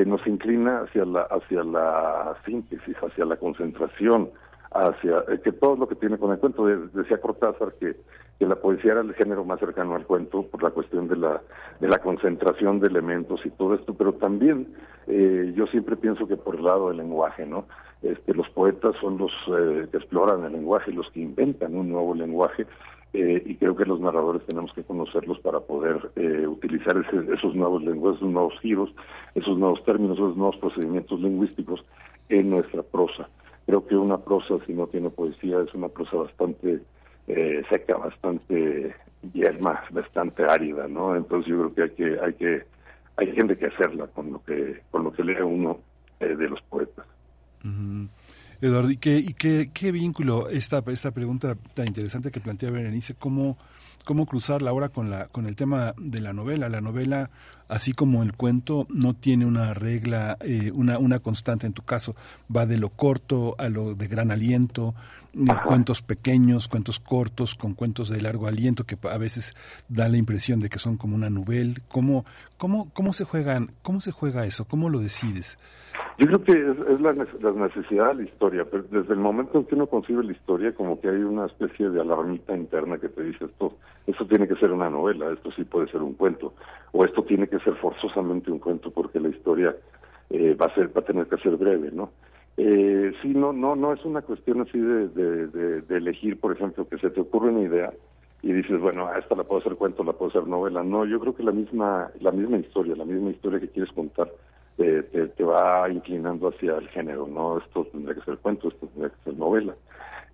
nos inclina hacia la hacia la síntesis, hacia la concentración hacia eh, que todo lo que tiene con el cuento. decía Cortázar que, que, la poesía era el género más cercano al cuento por la cuestión de la, de la concentración de elementos y todo esto, pero también eh, yo siempre pienso que por el lado del lenguaje, ¿no? Este, los poetas son los eh, que exploran el lenguaje, los que inventan un nuevo lenguaje. y creo que los narradores tenemos que conocerlos para poder utilizar esos nuevos lenguajes, esos nuevos giros, esos nuevos términos, esos nuevos procedimientos lingüísticos en nuestra prosa. Creo que una prosa, si no tiene poesía, es una prosa bastante eh, seca, bastante yerma, bastante árida, ¿no? Entonces yo creo que hay que hay que hay gente que hacerla con lo que con lo que lee uno eh, de los poetas. Eduardo, ¿y qué, y qué, qué vínculo esta esta pregunta tan interesante que plantea Berenice cómo cómo cruzarla ahora con la con el tema de la novela? La novela así como el cuento no tiene una regla, eh, una, una constante en tu caso, va de lo corto a lo de gran aliento, cuentos pequeños, cuentos cortos, con cuentos de largo aliento que a veces da la impresión de que son como una novela. ¿Cómo, cómo, cómo, se, juegan, cómo se juega eso? ¿Cómo lo decides? Yo creo que es, la, necesidad de la historia, pero desde el momento en que uno concibe la historia, como que hay una especie de alarmita interna que te dice esto, esto tiene que ser una novela, esto sí puede ser un cuento, o esto tiene que ser forzosamente un cuento porque la historia eh, va a ser, va a tener que ser breve, ¿no? Eh, sí, no, no, no es una cuestión así de, de, elegir, por ejemplo, que se te ocurre una idea y dices, bueno, esta la puedo hacer cuento, la puedo hacer novela. No, yo creo que la misma, la misma historia, la misma historia que quieres contar te, te, va inclinando hacia el género, ¿no? Esto tendría que ser cuento, esto tendría que ser novela.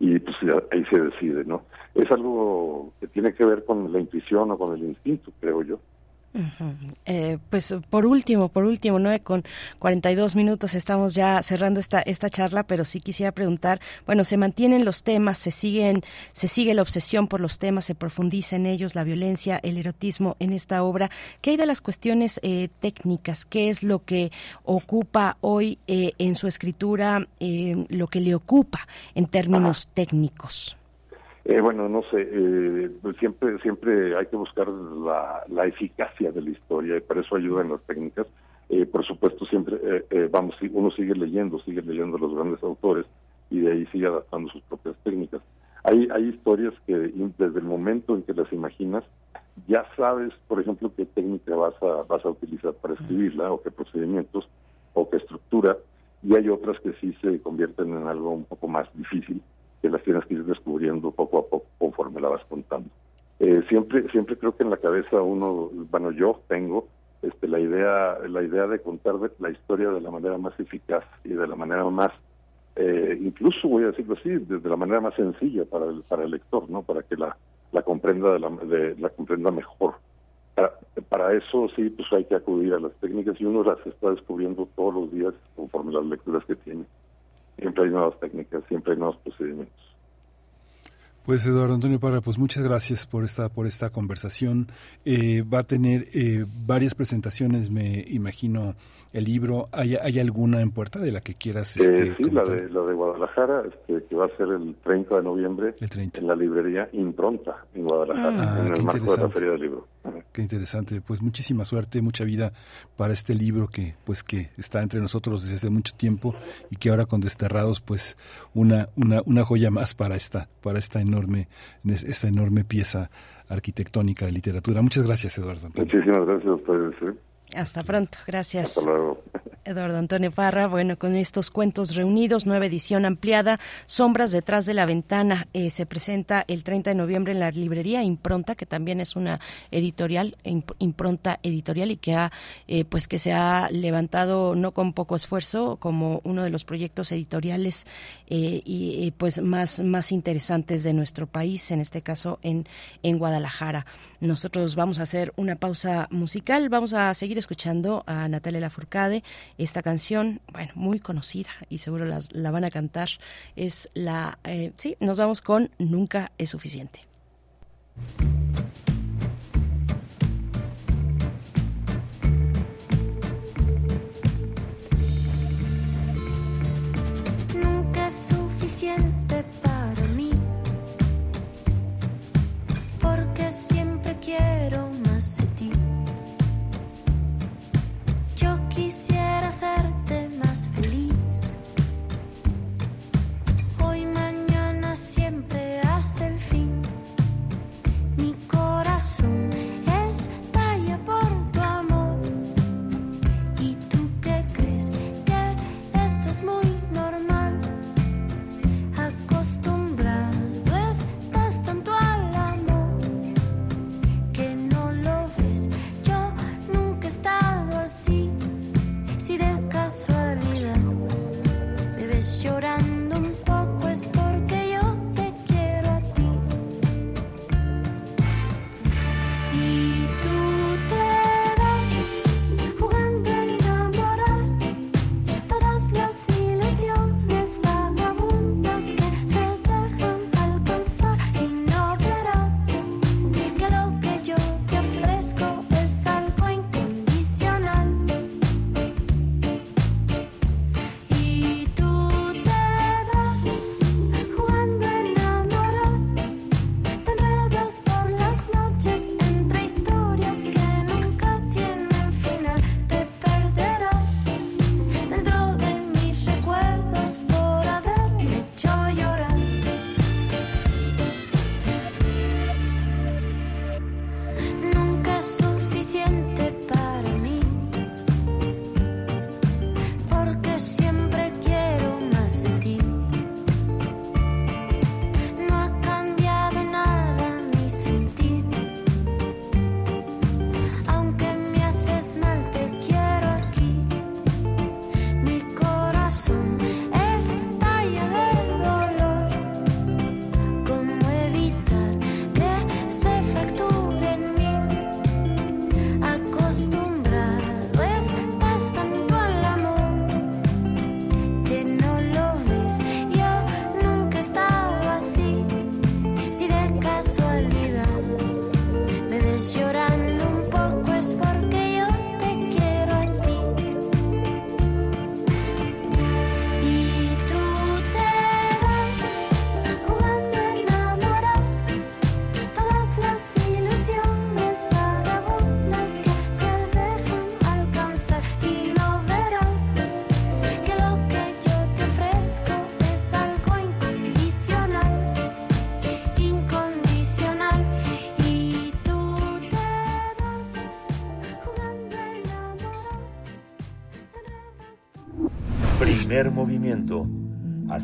Y pues ahí se decide, ¿no? Es algo que tiene que ver con la intuición o con el instinto, creo yo. Eh, pues por último, por último, ¿no? con 42 minutos estamos ya cerrando esta, esta charla, pero sí quisiera preguntar, bueno, se mantienen los temas, se siguen, se sigue la obsesión por los temas, se profundiza en ellos, la violencia, el erotismo en esta obra. ¿Qué hay de las cuestiones eh, técnicas? ¿Qué es lo que ocupa hoy eh, en su escritura, lo que le ocupa en términos técnicos? Eh, bueno, no sé, eh, siempre siempre hay que buscar la, la, eficacia de la historia y para eso ayudan las técnicas. Eh, por supuesto, siempre eh, vamos, uno sigue leyendo, sigue leyendo a los grandes autores y de ahí sigue adaptando sus propias técnicas. Hay, hay historias que desde el momento en que las imaginas ya sabes, por ejemplo, qué técnica vas a, vas a utilizar para escribirla o qué procedimientos o qué estructura y hay otras que sí se convierten en algo un poco más difícil que las tienes que ir descubriendo poco a poco conforme la vas contando. Eh, siempre siempre creo que en la cabeza uno, bueno, yo tengo este, la idea la idea de contar la historia de la manera más eficaz y de la manera más, eh, incluso voy a decirlo así, de, la manera más sencilla para el, para el lector, ¿no? Para que la, la comprenda de la, la comprenda mejor. Para, para, eso sí, pues hay que acudir a las técnicas y uno las está descubriendo todos los días conforme las lecturas que tiene. Siempre hay nuevas técnicas, siempre hay nuevos procedimientos. Pues Eduardo Antonio Parra, pues muchas gracias por esta por esta conversación. Eh, va a tener eh, varias presentaciones, me imagino, el libro. ¿Hay, ¿Hay alguna en puerta de la que quieras? Eh, este, sí, la de, la de Guadalajara, este, que va a ser el 30 de noviembre en la librería Impronta en Guadalajara, ah, en el marco de la Feria del Libro. Qué interesante. Pues muchísima suerte, mucha vida para este libro que pues que está entre nosotros desde hace mucho tiempo y que ahora con Desterrados pues una una una joya más para esta para esta enorme esta enorme pieza arquitectónica de literatura. Muchas gracias, Eduardo. Muchísimas gracias a ustedes. ¿eh? Hasta pronto, gracias. Hasta luego. Eduardo Antonio Parra, bueno, con estos cuentos reunidos, nueva edición ampliada, Sombras detrás de la ventana, eh, se presenta el 30 de noviembre en la librería Impronta, que también es una editorial, Impronta editorial, y que ha, eh, pues que se ha levantado no con poco esfuerzo como uno de los proyectos editoriales eh, y pues más, más interesantes de nuestro país, en este caso en, en Guadalajara. Nosotros vamos a hacer una pausa musical, vamos a seguir escuchando a Natalia Lafourcade esta canción, bueno, muy conocida y seguro las, la van a cantar. Es la, eh, sí, nos vamos con Nunca es suficiente.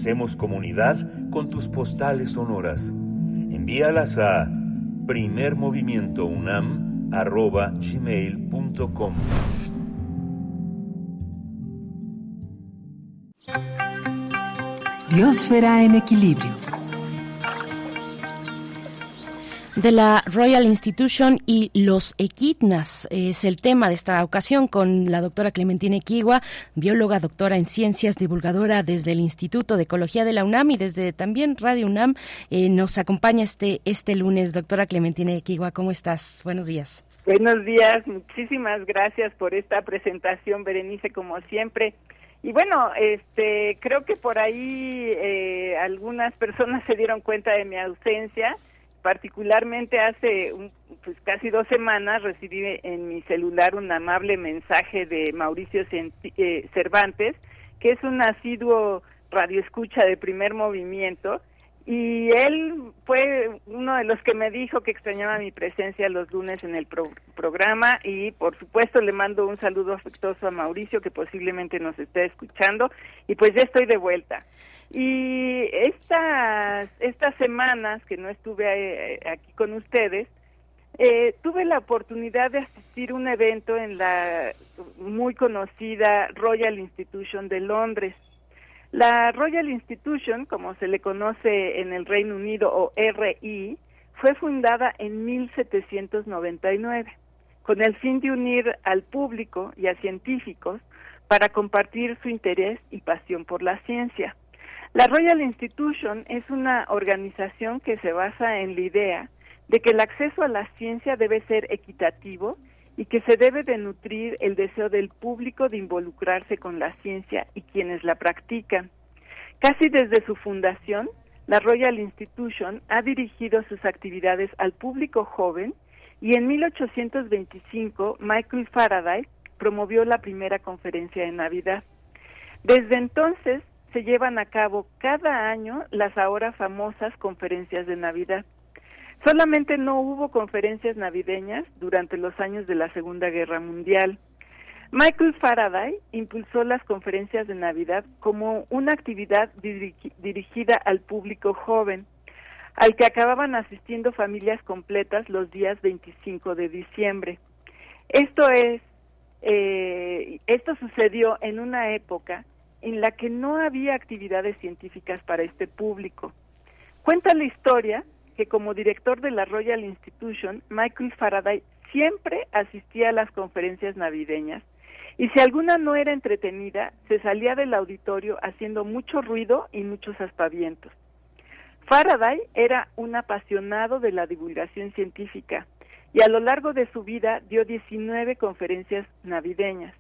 Hacemos comunidad con tus postales sonoras. Envíalas a primermovimientounam.gmail.com Biosfera en equilibrio. De la Royal Institution y los equidnas es el tema de esta ocasión con la doctora Clementina Equigua, bióloga, doctora en ciencias, divulgadora desde el Instituto de Ecología de la UNAM y desde también Radio UNAM. Eh, nos acompaña este, este lunes. Doctora Clementina Equigua, ¿cómo estás? Buenos días. Buenos días, muchísimas gracias por esta presentación, Berenice, como siempre. Y bueno, este, creo que por ahí eh, algunas personas se dieron cuenta de mi ausencia. Particularmente hace un, pues casi dos semanas recibí en mi celular un amable mensaje de Mauricio eh, Cervantes, que es un asiduo radioescucha de primer movimiento, y él fue uno de los que me dijo que extrañaba mi presencia los lunes en el pro- programa y por supuesto le mando un saludo afectuoso a Mauricio que posiblemente nos esté escuchando y pues ya estoy de vuelta. Y estas, estas semanas que no estuve eh, aquí con ustedes, eh, tuve la oportunidad de asistir a un evento en la muy conocida Royal Institution de Londres. La Royal Institution, como se le conoce en el Reino Unido o RI, fue fundada en 1799 con el fin de unir al público y a científicos para compartir su interés y pasión por la ciencia. La Royal Institution es una organización que se basa en la idea de que el acceso a la ciencia debe ser equitativo y que se debe de nutrir el deseo del público de involucrarse con la ciencia y quienes la practican. Casi desde su fundación, la Royal Institution ha dirigido sus actividades al público joven y en 1825 Michael Faraday promovió la primera conferencia de Navidad. Desde entonces se llevan a cabo cada año las ahora famosas conferencias de Navidad. Solamente no hubo conferencias navideñas durante los años de la Segunda Guerra Mundial. Michael Faraday impulsó las conferencias de Navidad como una actividad dirigida al público joven, al que acababan asistiendo familias completas los días 25 de diciembre. Esto es, eh, esto sucedió en una época en la que no había actividades científicas para este público. Cuenta la historia que como director de la Royal Institution, Michael Faraday siempre asistía a las conferencias navideñas y si alguna no era entretenida, se salía del auditorio haciendo mucho ruido y muchos aspavientos. Faraday era un apasionado de la divulgación científica y a lo largo de su vida dio 19 conferencias navideñas.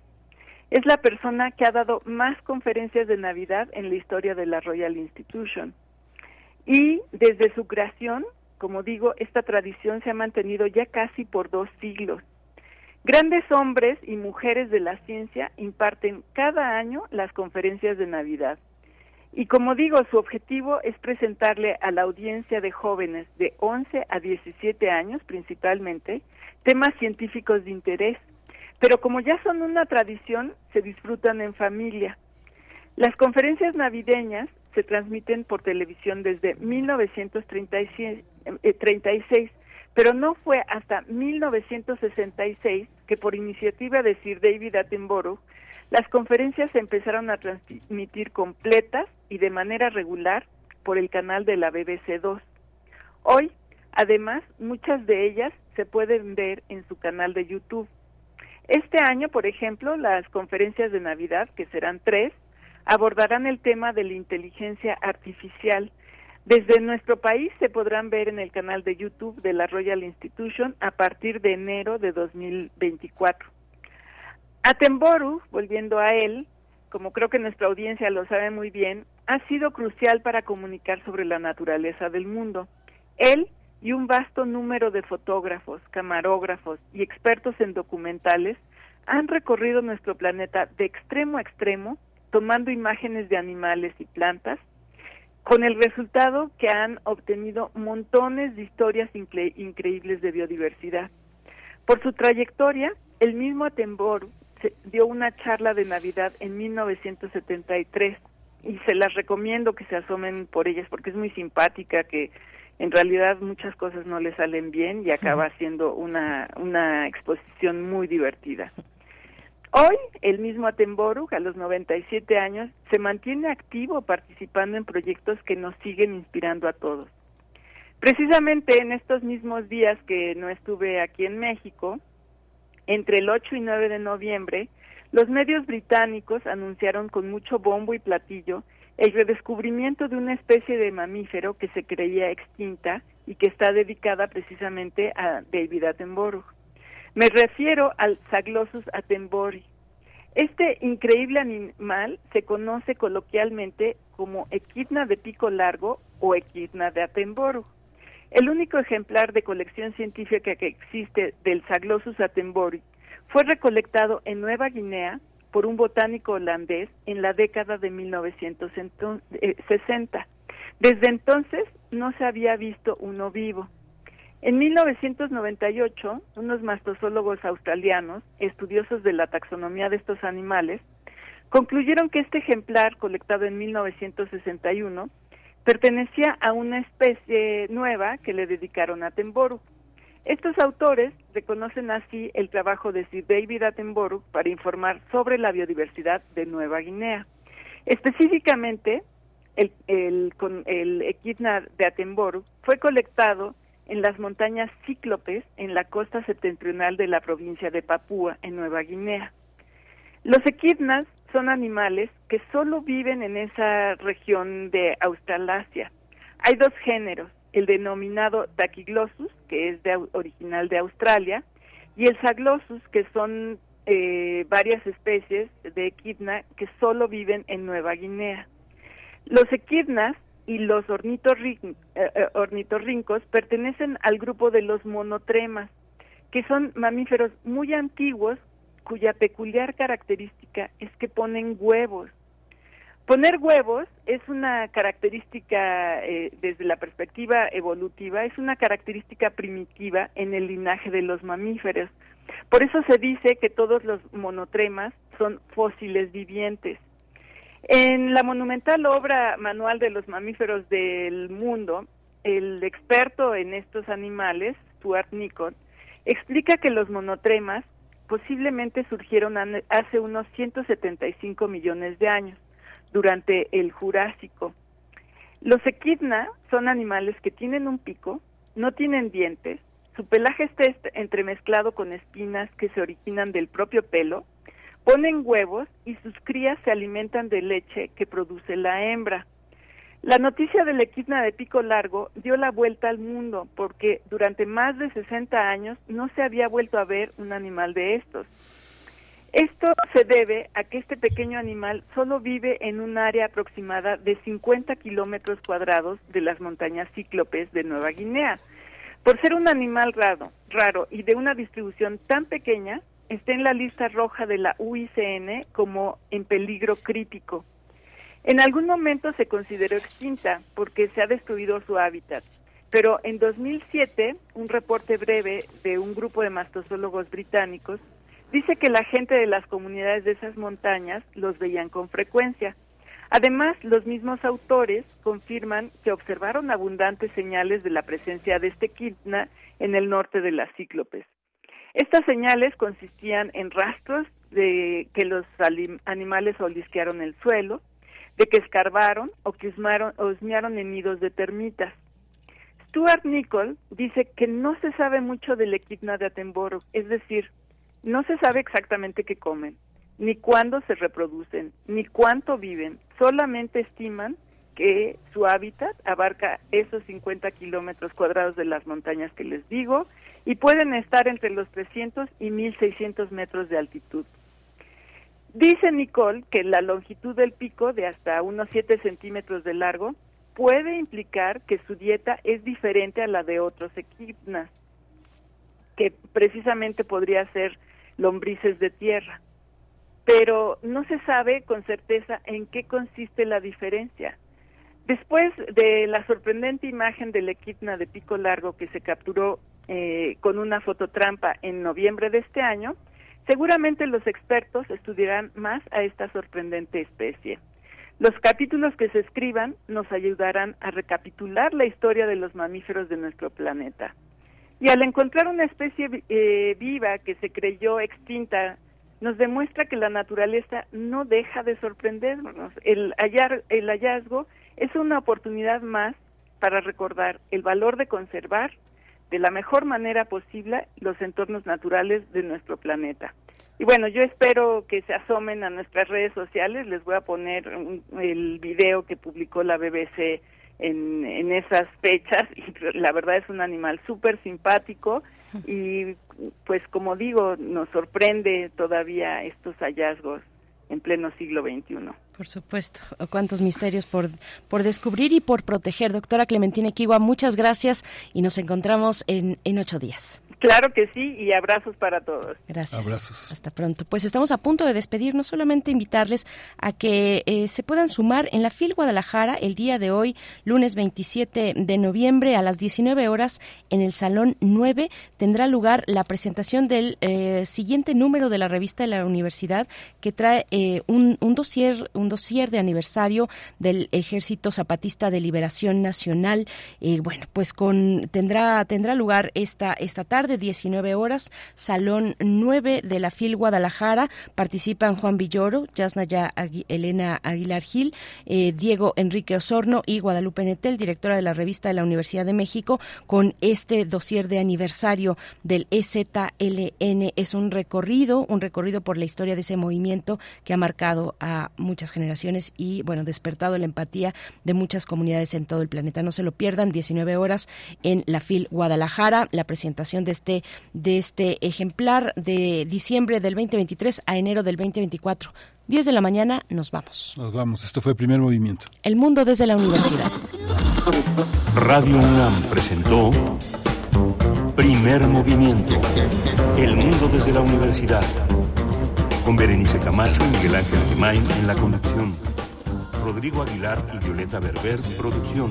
Es la persona que ha dado más conferencias de Navidad en la historia de la Royal Institution. Y desde su creación, como digo, esta tradición se ha mantenido ya casi por dos siglos. Grandes hombres y mujeres de la ciencia imparten cada año las conferencias de Navidad. Y como digo, su objetivo es presentarle a la audiencia de jóvenes de 11 a 17 años principalmente temas científicos de interés. Pero como ya son una tradición, se disfrutan en familia. Las conferencias navideñas se transmiten por televisión desde 1936, eh, pero no fue hasta 1966 que por iniciativa de Sir David Attenborough las conferencias se empezaron a transmitir completas y de manera regular por el canal de la BBC 2. Hoy, además, muchas de ellas se pueden ver en su canal de YouTube. Este año, por ejemplo, las conferencias de Navidad, que serán tres, abordarán el tema de la inteligencia artificial. Desde nuestro país se podrán ver en el canal de YouTube de la Royal Institution a partir de enero de 2024. Attenborough, volviendo a él, como creo que nuestra audiencia lo sabe muy bien, ha sido crucial para comunicar sobre la naturaleza del mundo. Él y un vasto número de fotógrafos, camarógrafos y expertos en documentales han recorrido nuestro planeta de extremo a extremo tomando imágenes de animales y plantas, con el resultado que han obtenido montones de historias increíbles de biodiversidad. Por su trayectoria, el mismo Atembor dio una charla de Navidad en 1973 y se las recomiendo que se asomen por ellas porque es muy simpática, que en realidad muchas cosas no le salen bien y acaba siendo una, una exposición muy divertida. Hoy, el mismo Atemboru, a los 97 años, se mantiene activo participando en proyectos que nos siguen inspirando a todos. Precisamente en estos mismos días que no estuve aquí en México, entre el 8 y 9 de noviembre, los medios británicos anunciaron con mucho bombo y platillo el redescubrimiento de una especie de mamífero que se creía extinta y que está dedicada precisamente a David Attenborough. Me refiero al Zaglosus attenbori. Este increíble animal se conoce coloquialmente como equidna de pico largo o equidna de Attenborough. El único ejemplar de colección científica que existe del Zaglosus attenbori fue recolectado en Nueva Guinea por un botánico holandés en la década de 1960. Desde entonces no se había visto uno vivo. En 1998, unos mastozólogos australianos, estudiosos de la taxonomía de estos animales, concluyeron que este ejemplar, colectado en 1961, pertenecía a una especie nueva que le dedicaron a Attenborough. Estos autores reconocen así el trabajo de Sir David Attenborough para informar sobre la biodiversidad de Nueva Guinea. Específicamente, el, el, equidna de Attenborough fue colectado en las montañas Cíclopes, en la costa septentrional de la provincia de Papúa, en Nueva Guinea. Los equidnas son animales que solo viven en esa región de Australasia. Hay dos géneros, el denominado Tachyglossus, que es de, original de Australia, y el Saglossus, que son eh, varias especies de equidna que solo viven en Nueva Guinea. Los equidnas y los ornitorrin- eh, eh, ornitorrincos pertenecen al grupo de los monotremas, que son mamíferos muy antiguos cuya peculiar característica es que ponen huevos. Poner huevos es una característica, eh, desde la perspectiva evolutiva, es una característica primitiva en el linaje de los mamíferos. Por eso se dice que todos los monotremas son fósiles vivientes. En la monumental obra Manual de los Mamíferos del Mundo, el experto en estos animales, Stuart Nicol, explica que los monotremas posiblemente surgieron hace unos 175 millones de años, durante el Jurásico. Los equidna son animales que tienen un pico, no tienen dientes, su pelaje está est- entremezclado con espinas que se originan del propio pelo, ponen huevos y sus crías se alimentan de leche que produce la hembra. La noticia del equidna de pico largo dio la vuelta al mundo porque durante más de 60 años no se había vuelto a ver un animal de estos. Esto se debe a que este pequeño animal solo vive en un área aproximada de 50 kilómetros cuadrados de las montañas cíclopes de Nueva Guinea. Por ser un animal raro, raro y de una distribución tan pequeña, está en la lista roja de la UICN como en peligro crítico. En algún momento se consideró extinta porque se ha destruido su hábitat, pero en 2007 un reporte breve de un grupo de mastozólogos británicos dice que la gente de las comunidades de esas montañas los veían con frecuencia. Además, los mismos autores confirman que observaron abundantes señales de la presencia de este equidna en el norte de las cíclopes. Estas señales consistían en rastros de que los animales olisquearon el suelo, de que escarbaron o que husmearon en nidos de termitas. Stuart Nicol dice que no se sabe mucho del equidna de Attenborough, es decir, no se sabe exactamente qué comen, ni cuándo se reproducen, ni cuánto viven. Solamente estiman que su hábitat abarca esos 50 kilómetros cuadrados de las montañas que les digo y pueden estar entre los 300 y 1600 metros de altitud. Dice Nicole que la longitud del pico de hasta unos 7 centímetros de largo puede implicar que su dieta es diferente a la de otros equidnas, que precisamente podría ser lombrices de tierra. Pero no se sabe con certeza en qué consiste la diferencia. Después de la sorprendente imagen del equidna de pico largo que se capturó eh, con una fototrampa en noviembre de este año, seguramente los expertos estudiarán más a esta sorprendente especie. Los capítulos que se escriban nos ayudarán a recapitular la historia de los mamíferos de nuestro planeta. Y al encontrar una especie eh, viva que se creyó extinta, nos demuestra que la naturaleza no deja de sorprendernos. El, hallar, el hallazgo es una oportunidad más para recordar el valor de conservar de la mejor manera posible los entornos naturales de nuestro planeta. Y bueno, yo espero que se asomen a nuestras redes sociales. Les voy a poner un- el video que publicó la BBC en, en esas fechas. Y la verdad es un animal súper simpático y pues como digo, nos sorprende todavía estos hallazgos en pleno siglo XXI. Por supuesto, cuántos misterios por, por descubrir y por proteger. Doctora Clementina Equigua, muchas gracias y nos encontramos en, en ocho días. Claro que sí y abrazos para todos. Gracias. Abrazos. Hasta pronto. Pues estamos a punto de despedirnos, solamente invitarles a que eh, se puedan sumar en la FIL Guadalajara el día de hoy, lunes 27 de noviembre a las 19 horas en el Salón 9 tendrá lugar la presentación del eh, siguiente número de la revista de la universidad que trae eh, un, un dossier un dossier de aniversario del Ejército Zapatista de Liberación Nacional. Eh, bueno, pues con tendrá tendrá lugar esta esta tarde tarde, 19 horas, Salón 9 de la FIL Guadalajara. Participan Juan Villoro, Yasnaya Elena Aguilar Gil, eh, Diego Enrique Osorno y Guadalupe Netel, directora de la revista de la Universidad de México, con este dossier de aniversario del EZLN. Es un recorrido, un recorrido por la historia de ese movimiento que ha marcado a muchas generaciones y, bueno, despertado la empatía de muchas comunidades en todo el planeta. No se lo pierdan, 19 horas en la FIL Guadalajara, la presentación de este, de este ejemplar de diciembre del 2023 a enero del 2024. 10 de la mañana, nos vamos. Nos vamos. Esto fue el primer movimiento. El mundo desde la universidad. Radio UNAM presentó Primer Movimiento. El mundo desde la universidad. Con Berenice Camacho y Miguel Ángel Gemain en la conducción. Rodrigo Aguilar y Violeta Berber, producción.